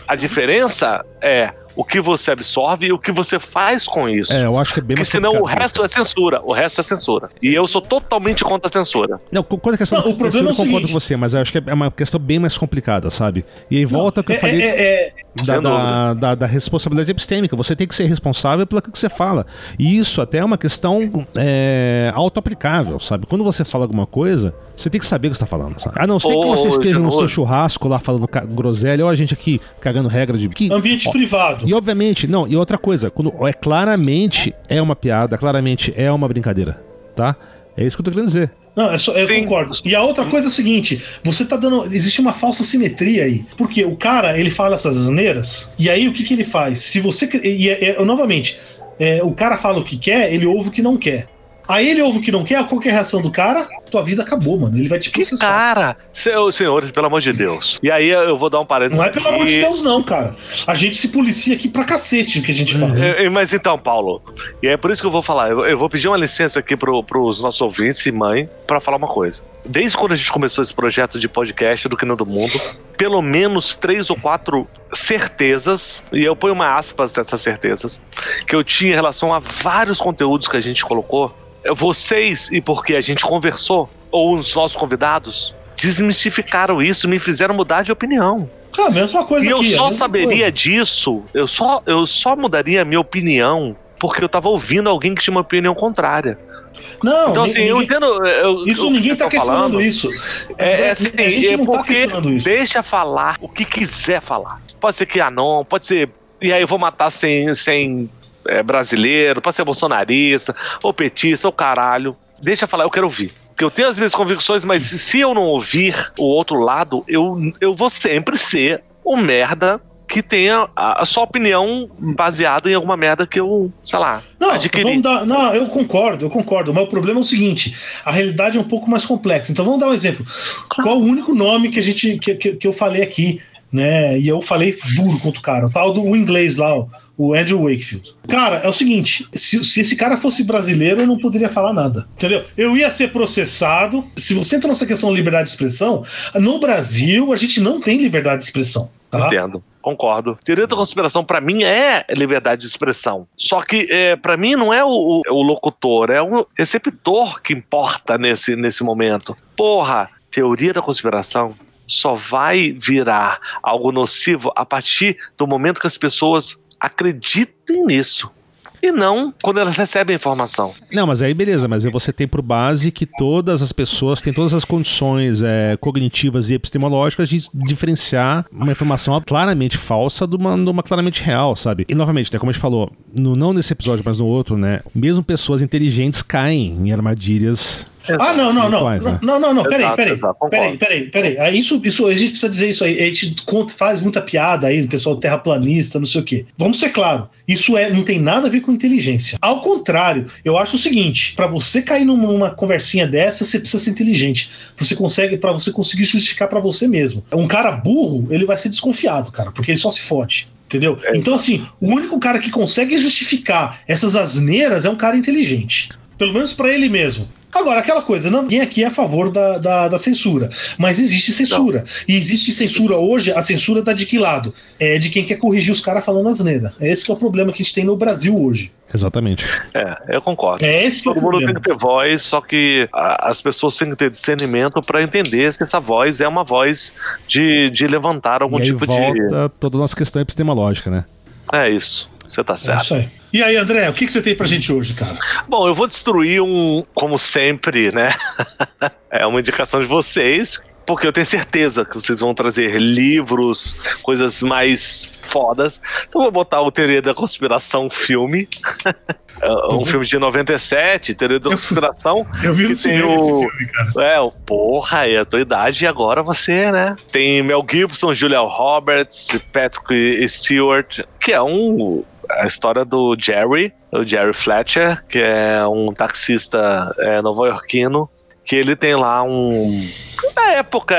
Speaker 2: A diferença é o que você absorve e o que você faz com isso.
Speaker 1: É, eu acho que é bem
Speaker 2: Porque
Speaker 1: mais
Speaker 2: senão o
Speaker 1: complicado
Speaker 2: resto é censura. O resto é censura. E eu sou totalmente contra a censura.
Speaker 1: Não, quando a questão
Speaker 3: Não,
Speaker 1: da
Speaker 3: o problema
Speaker 1: censura,
Speaker 3: é
Speaker 1: eu concordo
Speaker 3: seguinte-
Speaker 1: com você, mas eu acho que é uma questão bem mais complicada, sabe? E aí volta ao que eu
Speaker 3: É,
Speaker 1: falei
Speaker 3: é, é,
Speaker 1: da, da, da- da responsabilidade epistêmica. Você tem que ser responsável pelo que você fala. E isso até é uma questão é, auto-aplicável, sabe? Quando você fala alguma coisa, você tem que saber o que você está falando, sabe? A não ser que você esteja no seu churrasco lá falando groselha, ou a gente aqui cagando regra de. Que,
Speaker 3: ambiente
Speaker 1: ó,
Speaker 3: privado.
Speaker 1: E obviamente, não, e outra coisa, quando é claramente é uma piada, claramente é uma brincadeira, tá? É isso que eu tô querendo dizer.
Speaker 3: Não, é só, eu
Speaker 2: Sim.
Speaker 3: concordo. E a outra coisa é a seguinte: você tá dando. Existe uma falsa simetria aí. Porque o cara, ele fala essas asneiras, e aí o que, que ele faz? Se você. E, é- é- novamente, é, o cara fala o que quer, ele ouve o que não quer. Aí ele ouve o que não quer, qual que é a reação do cara? Tua vida acabou, mano. Ele vai te processar.
Speaker 2: cara! Seu- senhores, pelo amor de Deus. E aí eu vou dar um parênteses.
Speaker 3: Não é pelo amor de. Deus, não, cara. A gente se policia aqui pra cacete o que a gente fala.
Speaker 2: É, Mas então, Paulo, e é por isso que eu vou falar. Eu, eu vou pedir uma licença aqui pro, pros nossos ouvintes e mãe pra falar uma coisa. Desde quando a gente começou esse projeto de podcast do Que Não do Mundo, pelo menos três ou quatro certezas, e eu ponho uma aspas dessas certezas, que eu tinha em relação a vários conteúdos que a gente colocou. Vocês, e porque a gente conversou, ou os nossos convidados, desmistificaram isso, me fizeram mudar de opinião.
Speaker 3: Ah, mesma coisa
Speaker 2: E eu
Speaker 3: aqui,
Speaker 2: só saberia
Speaker 3: coisa.
Speaker 2: disso, eu só, eu só mudaria a minha opinião porque eu tava ouvindo alguém que tinha uma opinião contrária.
Speaker 3: Não,
Speaker 2: Então, assim, eu
Speaker 3: ninguém-
Speaker 2: entendo. eu-
Speaker 3: Isso
Speaker 2: o
Speaker 3: ninguém
Speaker 2: vocês
Speaker 3: tá questionando
Speaker 2: falando.
Speaker 3: isso.
Speaker 2: É, é assim, é
Speaker 3: tá
Speaker 2: porque
Speaker 3: questionando isso.
Speaker 2: deixa falar o que quiser falar. Pode ser que não, pode ser. E aí eu vou matar sem, sem é, brasileiro, pode ser bolsonarista, ou petista, ou caralho. Deixa falar, eu quero ouvir. Porque eu tenho as minhas convicções, mas se eu não ouvir o outro lado, eu, eu vou sempre ser um merda que tenha a, a sua opinião baseada em alguma merda que eu, sei lá,
Speaker 3: Não,
Speaker 2: adquiri.
Speaker 3: vamos dar, não, eu concordo, eu concordo. Mas o problema é o seguinte: a realidade é um pouco mais complexa. Então vamos dar um exemplo. Qual o único nome que a gente que, que, que eu falei aqui, né? E eu falei duro contra o cara, o tal do inglês lá, o, o Andrew Wakefield. Cara, é o seguinte: se, se esse cara fosse brasileiro, eu não poderia falar nada. Entendeu? Eu ia ser processado. Se você entra nessa questão de liberdade de expressão, no Brasil a gente não tem liberdade de expressão. Tá?
Speaker 2: Entendo. Concordo. Teoria da conspiração, pra mim, é liberdade de expressão. Só que, é, para mim, não é o, o locutor, é o receptor que importa nesse, nesse momento. Porra, teoria da conspiração só vai virar algo nocivo a partir do momento que as pessoas acreditem nisso. E não quando elas recebem a informação.
Speaker 1: Não, mas aí beleza, mas aí você tem por base que todas as pessoas têm todas as condições é, cognitivas e epistemológicas de diferenciar uma informação claramente falsa de uma, de uma claramente real, sabe? E novamente, né, como a gente falou, no, não nesse episódio, mas no outro, né? Mesmo pessoas inteligentes caem em armadilhas.
Speaker 3: Ah, não, não, não.
Speaker 1: Virtuais, né?
Speaker 3: Não, não, não, peraí,
Speaker 2: Exato,
Speaker 3: peraí.
Speaker 2: exato.
Speaker 3: Peraí, peraí, peraí. Aí isso, isso, a gente precisa dizer isso aí. A gente conta- faz muita piada aí do pessoal terraplanista, não sei o quê. Vamos ser claro, isso é, não tem nada a ver com inteligência. Ao contrário, eu acho o seguinte: pra você cair numa, numa conversinha dessa, você precisa ser inteligente. Você consegue, pra você conseguir justificar pra você mesmo. Um cara burro, ele vai ser desconfiado, cara, porque ele só se fode. Entendeu? Então, assim, o único cara que consegue justificar essas asneiras é um cara inteligente. Pelo menos para ele mesmo. Agora, aquela coisa, ninguém aqui é a favor da, da, da censura, mas existe censura. Não. E existe censura hoje, a censura tá de que lado? É de quem quer corrigir os caras falando asneira. É esse que é o problema que a gente tem no Brasil hoje.
Speaker 1: Exatamente.
Speaker 2: É, eu concordo.
Speaker 3: É esse
Speaker 2: Todo mundo tem que ter voz, só que as pessoas têm que ter discernimento para entender se essa voz é uma voz de, de levantar algum
Speaker 1: e aí
Speaker 2: tipo
Speaker 1: volta
Speaker 2: de.
Speaker 1: toda a nossa questão epistemológica, né?
Speaker 2: É isso. Você tá
Speaker 3: É
Speaker 2: certo.
Speaker 3: isso aí. E aí, André, o que, que você tem pra gente hoje, cara?
Speaker 2: Bom, eu vou destruir um, como sempre, né? é uma indicação de vocês, porque eu tenho certeza que vocês vão trazer livros, coisas mais fodas. Então eu vou botar o Teoria da Conspiração filme. É um filme de 97, Teoria da
Speaker 3: Eu-
Speaker 2: Conspiração.
Speaker 3: Eu vi no cinema
Speaker 2: o-
Speaker 3: esse filme, cara.
Speaker 2: É, o porra, é a tua idade e agora você, né? Tem Mel Gibson, Julia Roberts, Patrick Stewart, que é um a história do Jerry, o Jerry Fletcher, que é um taxista é, nova-iorquino, que ele tem lá um. Na época,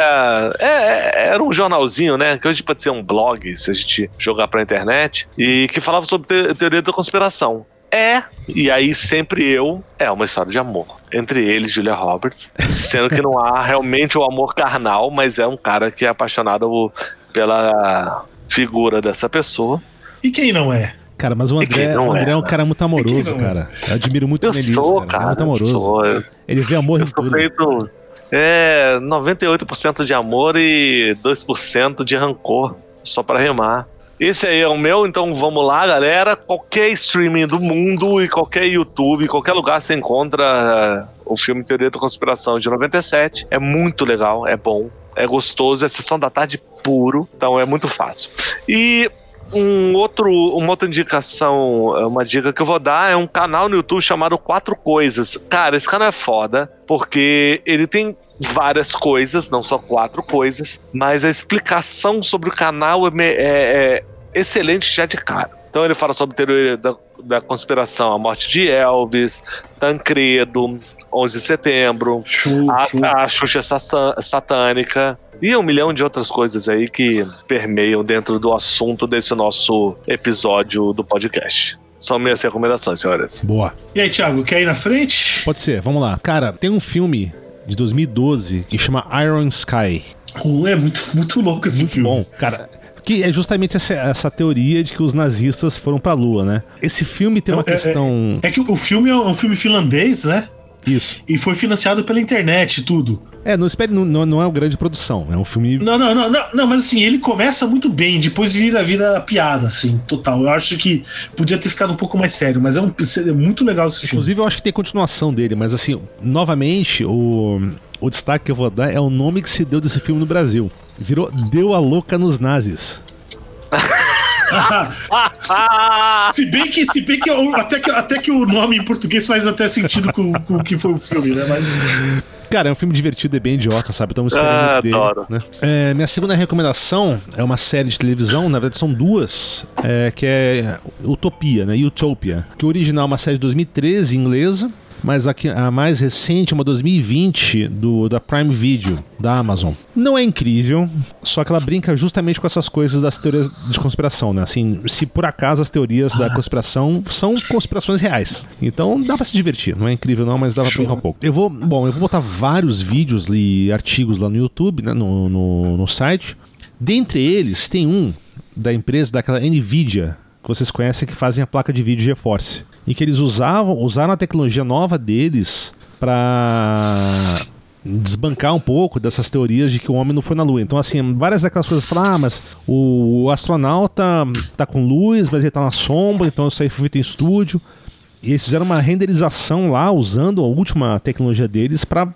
Speaker 2: é, é, era um jornalzinho, né? Que hoje pode ser um blog, se a gente jogar pra internet, e que falava sobre te- teoria da conspiração. É, e aí sempre eu, é uma história de amor. Entre ele e Julia Roberts. Sendo que não há realmente o amor carnal, mas é um cara que é apaixonado pela figura dessa pessoa.
Speaker 3: E quem não é?
Speaker 1: Cara, mas o
Speaker 2: quem
Speaker 1: André,
Speaker 2: não
Speaker 1: o André é,
Speaker 2: é,
Speaker 1: um cara muito amoroso,
Speaker 3: não é?
Speaker 1: cara. Eu admiro muito
Speaker 2: Eu
Speaker 1: o Melis,
Speaker 2: sou,
Speaker 1: cara.
Speaker 2: cara.
Speaker 1: É muito
Speaker 2: eu
Speaker 1: amoroso.
Speaker 2: sou, eu,
Speaker 1: Ele vê amor
Speaker 2: eu
Speaker 1: em tudo.
Speaker 2: feito. É, 98% de amor e 2% de rancor. Só pra rimar. Esse aí é o meu, então vamos lá, galera. Qualquer streaming do mundo e qualquer YouTube, qualquer lugar você encontra uh, o filme Teoria da Conspiração de 97. É muito legal, é bom, é gostoso, é sessão da tarde puro, então é muito fácil. E um outro, uma outra indicação, uma dica que eu vou dar é um canal no YouTube chamado Quatro Coisas. Cara, esse canal é foda, porque ele tem várias coisas, não só quatro coisas, mas a explicação sobre o canal é, é- é excelente já de cara. Então ele fala sobre teoria da, da conspiração, a morte de Elvis, Tancredo, 11 de setembro, a, a Xuxa satânica e um milhão de outras coisas aí que permeiam dentro do assunto desse nosso episódio do podcast. São minhas recomendações, senhoras.
Speaker 1: Boa.
Speaker 3: E aí, Thiago, quer ir na frente?
Speaker 1: Pode ser, vamos lá. Cara, tem um filme de 2012 que chama Iron Sky.
Speaker 3: Uh, é muito, muito louco esse filme.
Speaker 1: Bom, cara. Que é justamente essa, essa teoria de que os nazistas foram pra lua, né? Esse filme tem uma
Speaker 3: É- é-
Speaker 1: questão.
Speaker 3: É que o filme é um filme finlandês, né?
Speaker 1: Isso.
Speaker 3: E foi financiado pela internet e tudo.
Speaker 1: É, não espere, não, não não é uma grande produção. É um filme.
Speaker 3: Não, não, não, não, não, mas assim, ele começa muito bem, depois vira, vira piada, assim, total. Eu acho que podia ter ficado um pouco mais sério, mas é, um, é muito legal esse filme.
Speaker 1: Inclusive, eu acho que tem continuação dele, mas assim, novamente, o, o destaque que eu vou dar é o nome que se deu desse filme no Brasil. Virou Deu a Louca nos Nazis.
Speaker 3: se bem que, se bem que, eu- até que até que o nome em português faz até sentido com, com o que foi o filme, né? Mas
Speaker 1: Cara, é um filme divertido, é bem idiota, sabe? Então esperando
Speaker 2: Ah,
Speaker 1: muito dele.
Speaker 2: adoro.
Speaker 1: né? É, minha segunda recomendação é uma série de televisão, na verdade são duas, é, que é Utopia, né? Utopia. Que o original é uma série de 2013 inglesa, mas a, que- a mais recente uma 2020 do, da Prime Video, da Amazon. Não é incrível, só que ela brinca justamente com essas coisas das teorias de conspiração, né? Assim, se por acaso as teorias da conspiração são conspirações reais. Então dá pra se divertir. Não é incrível não, mas dá pra brincar um pouco. Eu vou, bom, eu vou botar vários vídeos e artigos lá no YouTube, né, no, no, no site. Dentre eles, tem um da empresa daquela Nvidia, que vocês conhecem, que fazem a placa de vídeo GeForce. Em que eles usavam, usaram a tecnologia nova deles para desbancar um pouco dessas teorias de que o homem não foi na Lua. Então, assim, várias daquelas coisas falam, ah, mas o astronauta tá com luz, mas ele tá na sombra, então isso aí foi feito em estúdio. E eles fizeram uma renderização lá, usando a última tecnologia deles para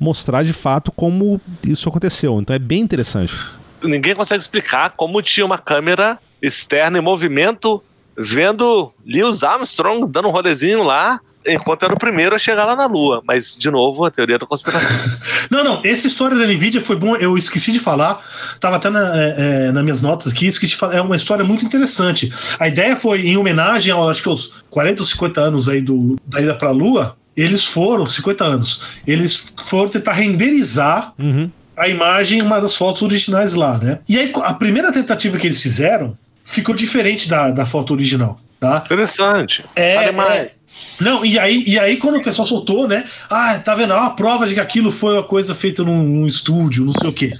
Speaker 1: mostrar de fato como isso aconteceu. Então é bem interessante.
Speaker 2: Ninguém consegue explicar como tinha uma câmera externa em movimento vendo Lewis Armstrong dando um rolezinho lá, enquanto era o primeiro a chegar lá na Lua. Mas, de novo, a teoria da conspiração.
Speaker 3: Não, não, essa história da Nvidia foi bom, eu esqueci de falar, tava até na, é, é, nas minhas notas aqui, esqueci de falar, é uma história muito interessante. A ideia foi em homenagem ao, acho que aos 40 ou 50 anos aí do, da ida pra Lua, eles foram, 50 anos, eles foram tentar renderizar
Speaker 1: Uhum.
Speaker 3: a imagem, uma das fotos originais lá, né? E aí, a primeira tentativa que eles fizeram ficou diferente da, da foto original. Tá?
Speaker 2: Interessante.
Speaker 3: É, é. Não, e aí, e aí quando o pessoal soltou, né? Ah, tá vendo? Ah, a prova de que aquilo foi uma coisa feita num, num estúdio, não sei o quê.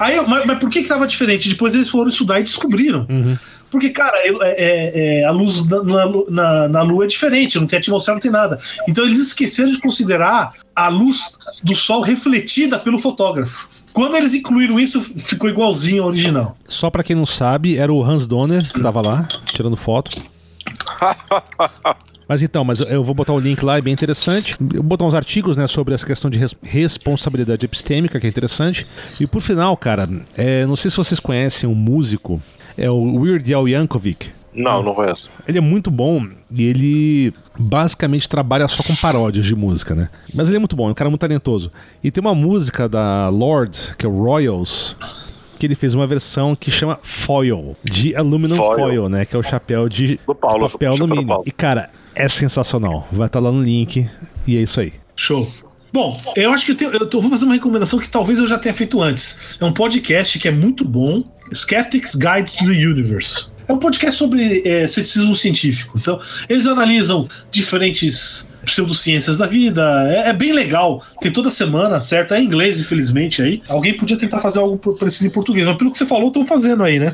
Speaker 3: Aí, mas, mas por que que tava diferente? Depois eles foram estudar e descobriram.
Speaker 1: Uhum.
Speaker 3: Porque, cara, eu- é- é- é, a luz na, na, na- na Lua é diferente, não tem atmosfera, não tem nada. Então eles esqueceram de considerar a luz do Sol refletida pelo fotógrafo. Quando eles incluíram isso, ficou igualzinho ao original.
Speaker 1: Só pra quem não sabe, era o Hans Donner que tava lá, tirando foto. Mas então, mas eu- eu vou botar o link lá, é bem interessante. Eu vou botar uns artigos, né, sobre essa questão de res- responsabilidade epistêmica, que é interessante. E por final, cara, é, não sei se vocês conhecem um músico, é o Weird Al Yankovic.
Speaker 2: Não, não conheço.
Speaker 1: Ele é muito bom e ele basicamente trabalha só com paródias de música, né? Mas ele é muito bom, é um cara muito talentoso. E tem uma música da Lord, que é o Royals, que ele fez uma versão que chama Foil, de aluminum foil,
Speaker 2: Foil.
Speaker 1: né? Que é o chapéu de
Speaker 2: Do Paulo,
Speaker 1: papel alumínio.
Speaker 2: Paulo.
Speaker 1: E cara, é sensacional. Vai estar lá no link e é isso aí.
Speaker 3: Show. Bom, eu acho que eu, tenho- eu vou fazer uma recomendação que talvez eu já tenha feito antes. É um podcast que é muito bom, Skeptics Guide to the Universe. É um podcast sobre é, ceticismo científico. Então, eles analisam diferentes pseudociências da vida. É, é bem legal. Tem toda semana, certo? É em inglês, infelizmente, aí. Alguém podia tentar fazer algo parecido em português, mas pelo que você falou, estão fazendo aí, né?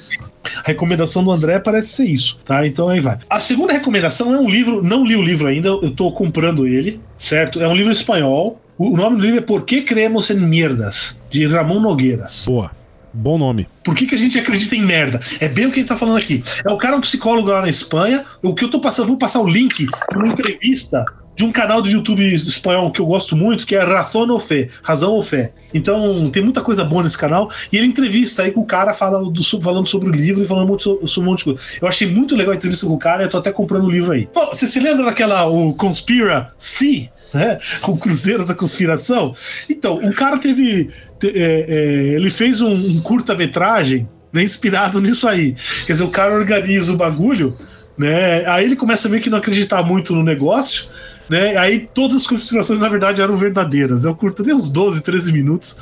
Speaker 3: A recomendação do André parece ser isso, tá? Então aí vai. A segunda recomendação é um livro, não li o livro ainda, eu tô comprando ele, certo? É um livro espanhol. O nome do livro é Por que Creemos em Mierdas, de Ramon Nogueiras.
Speaker 1: Boa. Bom nome.
Speaker 3: Por que, que a gente acredita em merda? É bem o que ele tá falando aqui. É o cara, um psicólogo lá na Espanha. O que eu tô passando, vou passar o link de uma entrevista de um canal do YouTube espanhol que eu gosto muito, que é Razón ou Fé, Razão ou Fé. Então, tem muita coisa boa nesse canal. E ele entrevista aí com o cara fala do- falando sobre o livro e falando muito so- sobre um monte de coisa. Eu achei muito legal a entrevista com o cara, eu tô até comprando o livro aí. Pô, você se lembra daquela, o Conspira C, né? O Cruzeiro da Conspiração? Então, o cara teve. É, é, ele fez um, um curta-metragem né, inspirado nisso aí. Quer dizer, o cara organiza o bagulho, né? Aí ele começa meio que não acreditar muito no negócio. Né? Aí todas as conspirações, na verdade, eram verdadeiras. É um curta de uns 12, 13 minutos.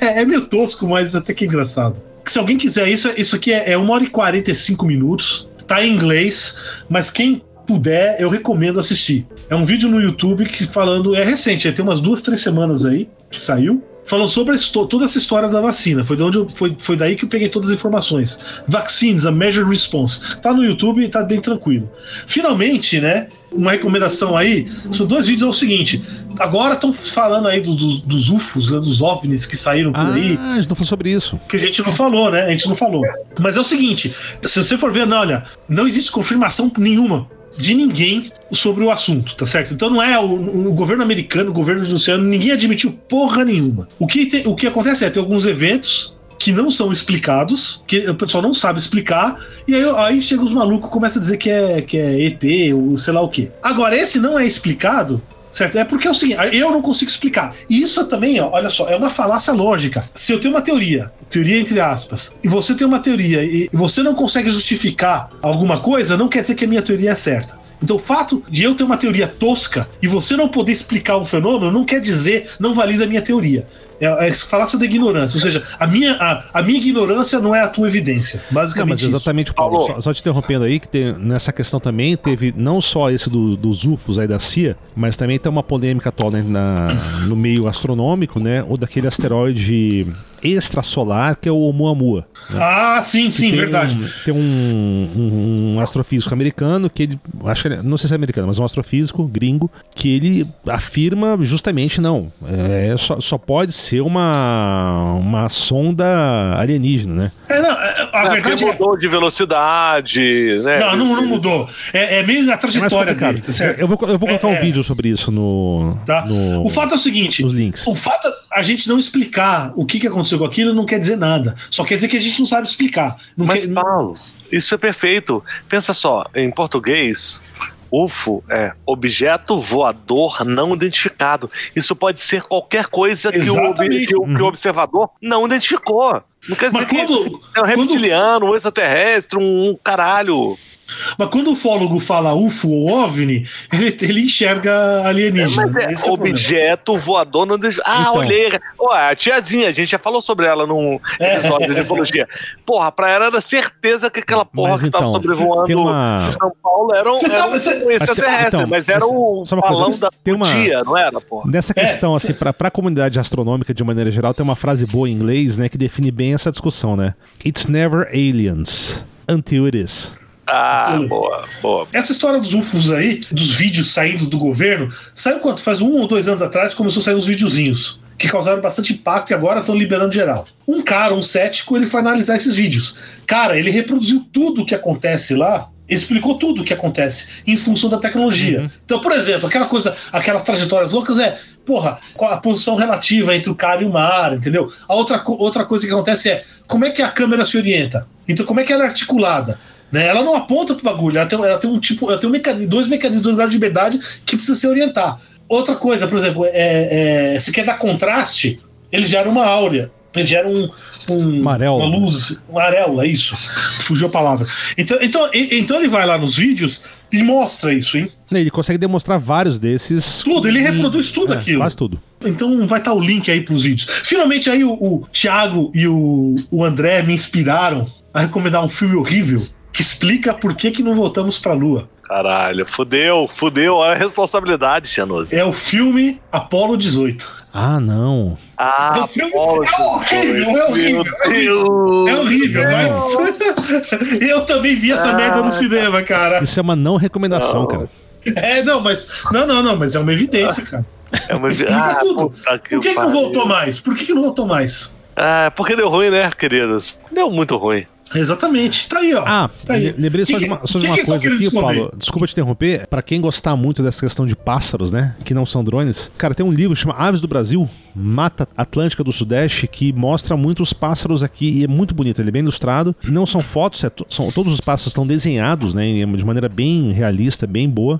Speaker 3: É meio tosco, mas até que é engraçado. Se alguém quiser isso, isso aqui é, é 1 hora e 45 minutos. Tá em inglês, mas quem puder, eu recomendo assistir. É um vídeo no YouTube que falando. É recente, tem umas duas, três semanas aí que saiu. Falando sobre toda essa história da vacina. Foi, de onde eu, foi, foi daí que eu peguei todas as informações. Vaccines, a Measured Response. Tá no YouTube e tá bem tranquilo. Finalmente, né? Uma recomendação aí. São dois vídeos. É o seguinte. Agora estão falando aí dos, dos, UFOs, né, dos OVNIs que saíram por
Speaker 1: Ah,
Speaker 3: aí
Speaker 1: a gente não falou sobre isso.
Speaker 3: que a gente não falou, né? A gente não falou. Mas é o seguinte: se você for ver, não, olha, não existe confirmação nenhuma de ninguém sobre o assunto, tá certo? Então não é o, o governo americano, o governo do oceano, ninguém admitiu porra nenhuma. O que, tem- o que acontece é tem alguns eventos que não são explicados, que o pessoal não sabe explicar, e aí, aí chega os malucos começa a dizer que é, que é ET ou sei lá o quê. Agora, esse não é explicado, Certo? É porque é o seguinte, eu não consigo explicar. E isso também, ó, olha só, é uma falácia lógica. Se eu tenho uma teoria, teoria entre aspas, e você tem uma teoria e você não consegue justificar alguma coisa, não quer dizer que a minha teoria é certa. Então, o fato de eu ter uma teoria tosca e você não poder explicar um fenômeno não quer dizer, não valida a minha teoria. É, é falácia da ignorância. Ou seja, a minha, a, a minha ignorância não é a tua evidência.
Speaker 1: Não,
Speaker 3: Basicamente.
Speaker 1: mas
Speaker 3: isso.
Speaker 1: exatamente, Paulo.
Speaker 2: Paulo.
Speaker 1: Só, só te interrompendo aí, que tem, nessa questão também teve não só esse do- dos UFOs aí da CIA, mas também tem uma polêmica atual né, na- no meio astronômico, né? O daquele asteroide extrasolar que é o Oumuamua.
Speaker 3: Ah, sim, sim,
Speaker 1: tem
Speaker 3: verdade.
Speaker 1: Um, tem um, um- um astrofísico americano que ele. Acho que ele- não sei se é americano, mas é um astrofísico gringo que ele afirma justamente não. É, só, só pode ser uma, uma sonda alienígena, né?
Speaker 3: É, não, é, a
Speaker 2: É,
Speaker 3: verdade
Speaker 2: porque
Speaker 3: é.
Speaker 2: mudou de velocidade, né?
Speaker 3: Não, não, não mudou. É, é meio na
Speaker 1: É
Speaker 3: trajetória dele, tá certo?
Speaker 1: Eu vou, eu vou colocar
Speaker 3: É,
Speaker 1: um
Speaker 3: é.
Speaker 1: vídeo sobre isso no.
Speaker 3: Tá?
Speaker 1: no-
Speaker 3: O fato é o seguinte:
Speaker 1: nos links.
Speaker 3: o fato a gente não explicar o que, que aconteceu com aquilo não quer dizer nada. Só quer dizer que a gente não sabe explicar. Não
Speaker 2: Mas,
Speaker 3: quer-
Speaker 2: Paulo, isso é perfeito. Pensa só, em português, UFO é objeto voador não identificado. Isso pode ser qualquer coisa que o, que o- que o observador não identificou. Não quer dizer
Speaker 3: Mas
Speaker 2: que
Speaker 3: quando,
Speaker 2: é um
Speaker 3: quando-
Speaker 2: reptiliano, um extraterrestre, um, um caralho.
Speaker 3: Mas quando o ufólogo fala UFO ou OVNI, ele, ele enxerga alienígena.
Speaker 2: Mas é,
Speaker 3: Esse é problema.
Speaker 2: objeto voador não deixa. Ah,
Speaker 1: Então.
Speaker 2: olhei. Ó, a tiazinha, a gente já falou sobre ela num
Speaker 3: É.
Speaker 2: episódio de ufologia. Porra, pra ela era certeza que aquela porra
Speaker 1: Mas
Speaker 2: que tava
Speaker 1: então,
Speaker 2: sobrevoando
Speaker 1: tem uma-
Speaker 2: São Paulo era um, era
Speaker 3: sabe-
Speaker 2: um extraterrestre,
Speaker 1: então,
Speaker 2: mas era
Speaker 1: mas-
Speaker 2: o
Speaker 1: coisa,
Speaker 2: balão da
Speaker 1: tem uma-
Speaker 2: dia, não era, porra?
Speaker 1: Nessa
Speaker 3: É.
Speaker 1: questão, assim, pra, pra comunidade astronômica de maneira geral, tem uma frase boa em inglês, né, que define bem essa discussão, né? It's never aliens until it is.
Speaker 2: Ah, boa, boa.
Speaker 3: Essa história dos UFOs aí, dos vídeos saindo do governo, saiu quanto? Faz um ou dois anos atrás começou a sair uns videozinhos que causaram bastante impacto e agora estão liberando geral. Um cara, um cético, ele foi analisar esses vídeos. Cara, ele reproduziu tudo o que acontece lá, explicou tudo o que acontece em função da tecnologia. Então, por exemplo, aquela coisa, aquelas trajetórias loucas é, porra, qual a posição relativa entre o cara e o mar, entendeu? A outra, outra coisa que acontece é como é que a câmera se orienta? Então, como é que ela é articulada? Né? Ela não aponta pro bagulho, ela tem, ela tem um tipo, ela tem um mecanismo, dois mecanismos, de liberdade que precisa se orientar. Outra coisa, por exemplo, é, é, se quer dar contraste, ele gera uma áurea. Ele gera um, um
Speaker 1: Uma
Speaker 3: luz, uma areola, isso. Fugiu a palavra. Então, então, então ele vai lá nos vídeos e mostra isso, hein?
Speaker 1: Ele consegue demonstrar vários desses.
Speaker 3: Tudo, ele reproduz tudo
Speaker 1: é,
Speaker 3: aquilo.
Speaker 1: Quase tudo.
Speaker 3: Então vai estar o link aí pros vídeos. Finalmente aí o, o Thiago e o, o André me inspiraram a recomendar um filme horrível que explica por que, que não voltamos pra Lua.
Speaker 2: Caralho, fudeu, fudeu. Olha a responsabilidade, Xanoso.
Speaker 3: É o filme Apollo 18.
Speaker 1: Ah, não.
Speaker 2: Ah,
Speaker 3: É filme-
Speaker 2: Paulo,
Speaker 3: é horrível, é horrível,
Speaker 2: Meu Deus.
Speaker 3: É horrível,
Speaker 1: Deus.
Speaker 3: mas. Eu também vi essa merda no cinema, cara.
Speaker 1: Isso é uma não recomendação,
Speaker 2: Não.
Speaker 1: cara.
Speaker 3: É, não, mas. Não, não, não, mas é uma evidência, cara.
Speaker 2: É uma...
Speaker 3: Explica
Speaker 2: Ah,
Speaker 3: tudo.
Speaker 2: puta
Speaker 3: Por que, que não voltou mais? Por que, que não voltou mais?
Speaker 2: Ah, porque deu ruim, né, queridos? Deu muito ruim.
Speaker 3: Exatamente, tá aí, ó.
Speaker 1: Ah,
Speaker 3: tá aí.
Speaker 1: le- lembrei só
Speaker 3: Que
Speaker 1: de uma, só de
Speaker 3: que
Speaker 1: uma
Speaker 3: que
Speaker 1: coisa aqui,
Speaker 3: esconder?
Speaker 1: Paulo. Desculpa te interromper. Pra quem gostar muito dessa questão de pássaros, né? Que não são drones. Cara, tem um livro que chama Aves do Brasil, Mata Atlântica do Sudeste, que mostra muito os pássaros aqui e é muito bonito. Ele é bem ilustrado. Não são fotos, é são, todos os pássaros estão desenhados, né? De maneira bem realista, bem boa.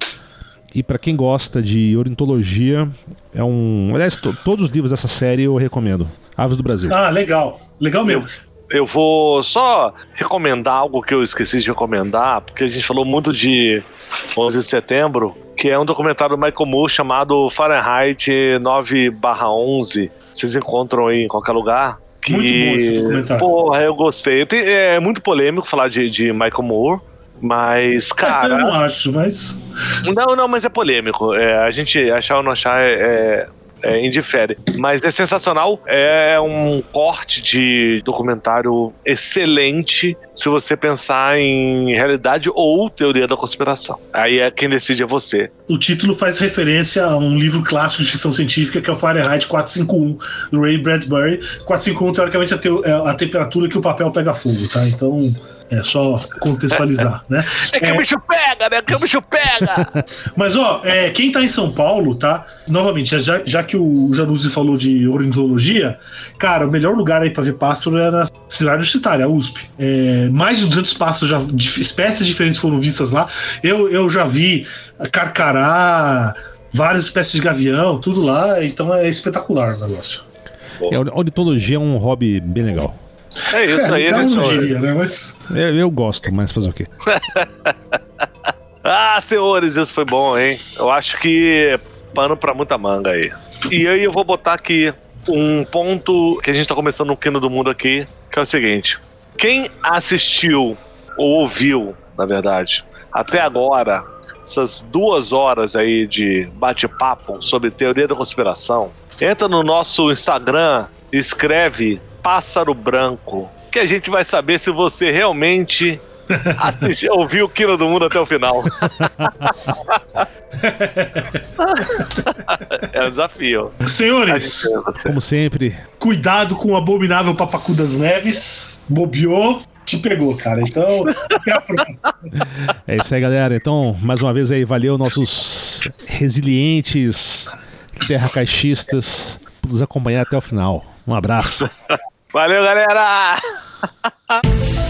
Speaker 1: E pra quem gosta de ornitologia, é um. Aliás, to- todos os livros dessa série eu recomendo. Aves do Brasil.
Speaker 3: Ah, legal. Legal mesmo.
Speaker 2: Eu vou só recomendar algo que eu esqueci de recomendar, porque a gente falou muito de 11 de setembro, que é um documentário do Michael Moore chamado Fahrenheit 9/11. Vocês encontram aí em qualquer lugar. Que,
Speaker 3: Muito bom esse documentário.
Speaker 2: Porra, eu gostei. Tem- é muito polêmico falar de, de Michael Moore, mas,
Speaker 3: eu
Speaker 2: cara.
Speaker 3: não acho, mas.
Speaker 2: Não, não, mas é polêmico. É, a gente achar ou não achar é, é, é, indifere. Mas é sensacional. É um corte de documentário excelente se você pensar em realidade ou teoria da conspiração. Aí é quem decide é você.
Speaker 3: O título faz referência a um livro clássico de ficção científica que é o Fahrenheit 451, do Ray Bradbury. 451, teoricamente, é é a temperatura que o papel pega fogo, tá? Então. É só contextualizar, né?
Speaker 2: É que
Speaker 3: É.
Speaker 2: o bicho pega, né? Que o bicho pega!
Speaker 3: Mas, ó, é, quem tá em São Paulo, tá? Novamente, já, já que o Januzzi falou de ornitologia, cara, o melhor lugar aí pra ver pássaro era a cidade universitária, a USP. É, mais de 200 pássaros, já, de espécies diferentes foram vistas lá. Eu, eu já vi carcará, várias espécies de gavião, tudo lá, então é espetacular o negócio.
Speaker 1: É, a ornitologia é um hobby bem legal.
Speaker 2: É isso aí,
Speaker 3: eu
Speaker 2: né,
Speaker 3: diria, né? Mas.
Speaker 1: Eu, eu gosto, mas fazer o quê?
Speaker 2: Ah, senhores, isso foi bom, hein? Eu acho que pano pra muita manga aí. E aí eu vou botar aqui um ponto que a gente tá começando no Quino do Mundo aqui, que é o seguinte. Quem assistiu, ou ouviu, na verdade, até agora, essas duas horas aí de bate-papo sobre teoria da conspiração, entra no nosso Instagram e escreve Pássaro Branco, que a gente vai saber se você realmente assistiu, ouviu o Quino do Mundo até o final. é um desafio.
Speaker 3: Senhores,
Speaker 1: Como sempre,
Speaker 3: cuidado com o abominável papacu das neves. Bobeou, te pegou, cara. Então, até a próxima.
Speaker 1: é isso aí, galera. Então, mais uma vez aí, valeu nossos resilientes terracaixistas por nos acompanhar até o final. Um abraço.
Speaker 2: Valeu, galera!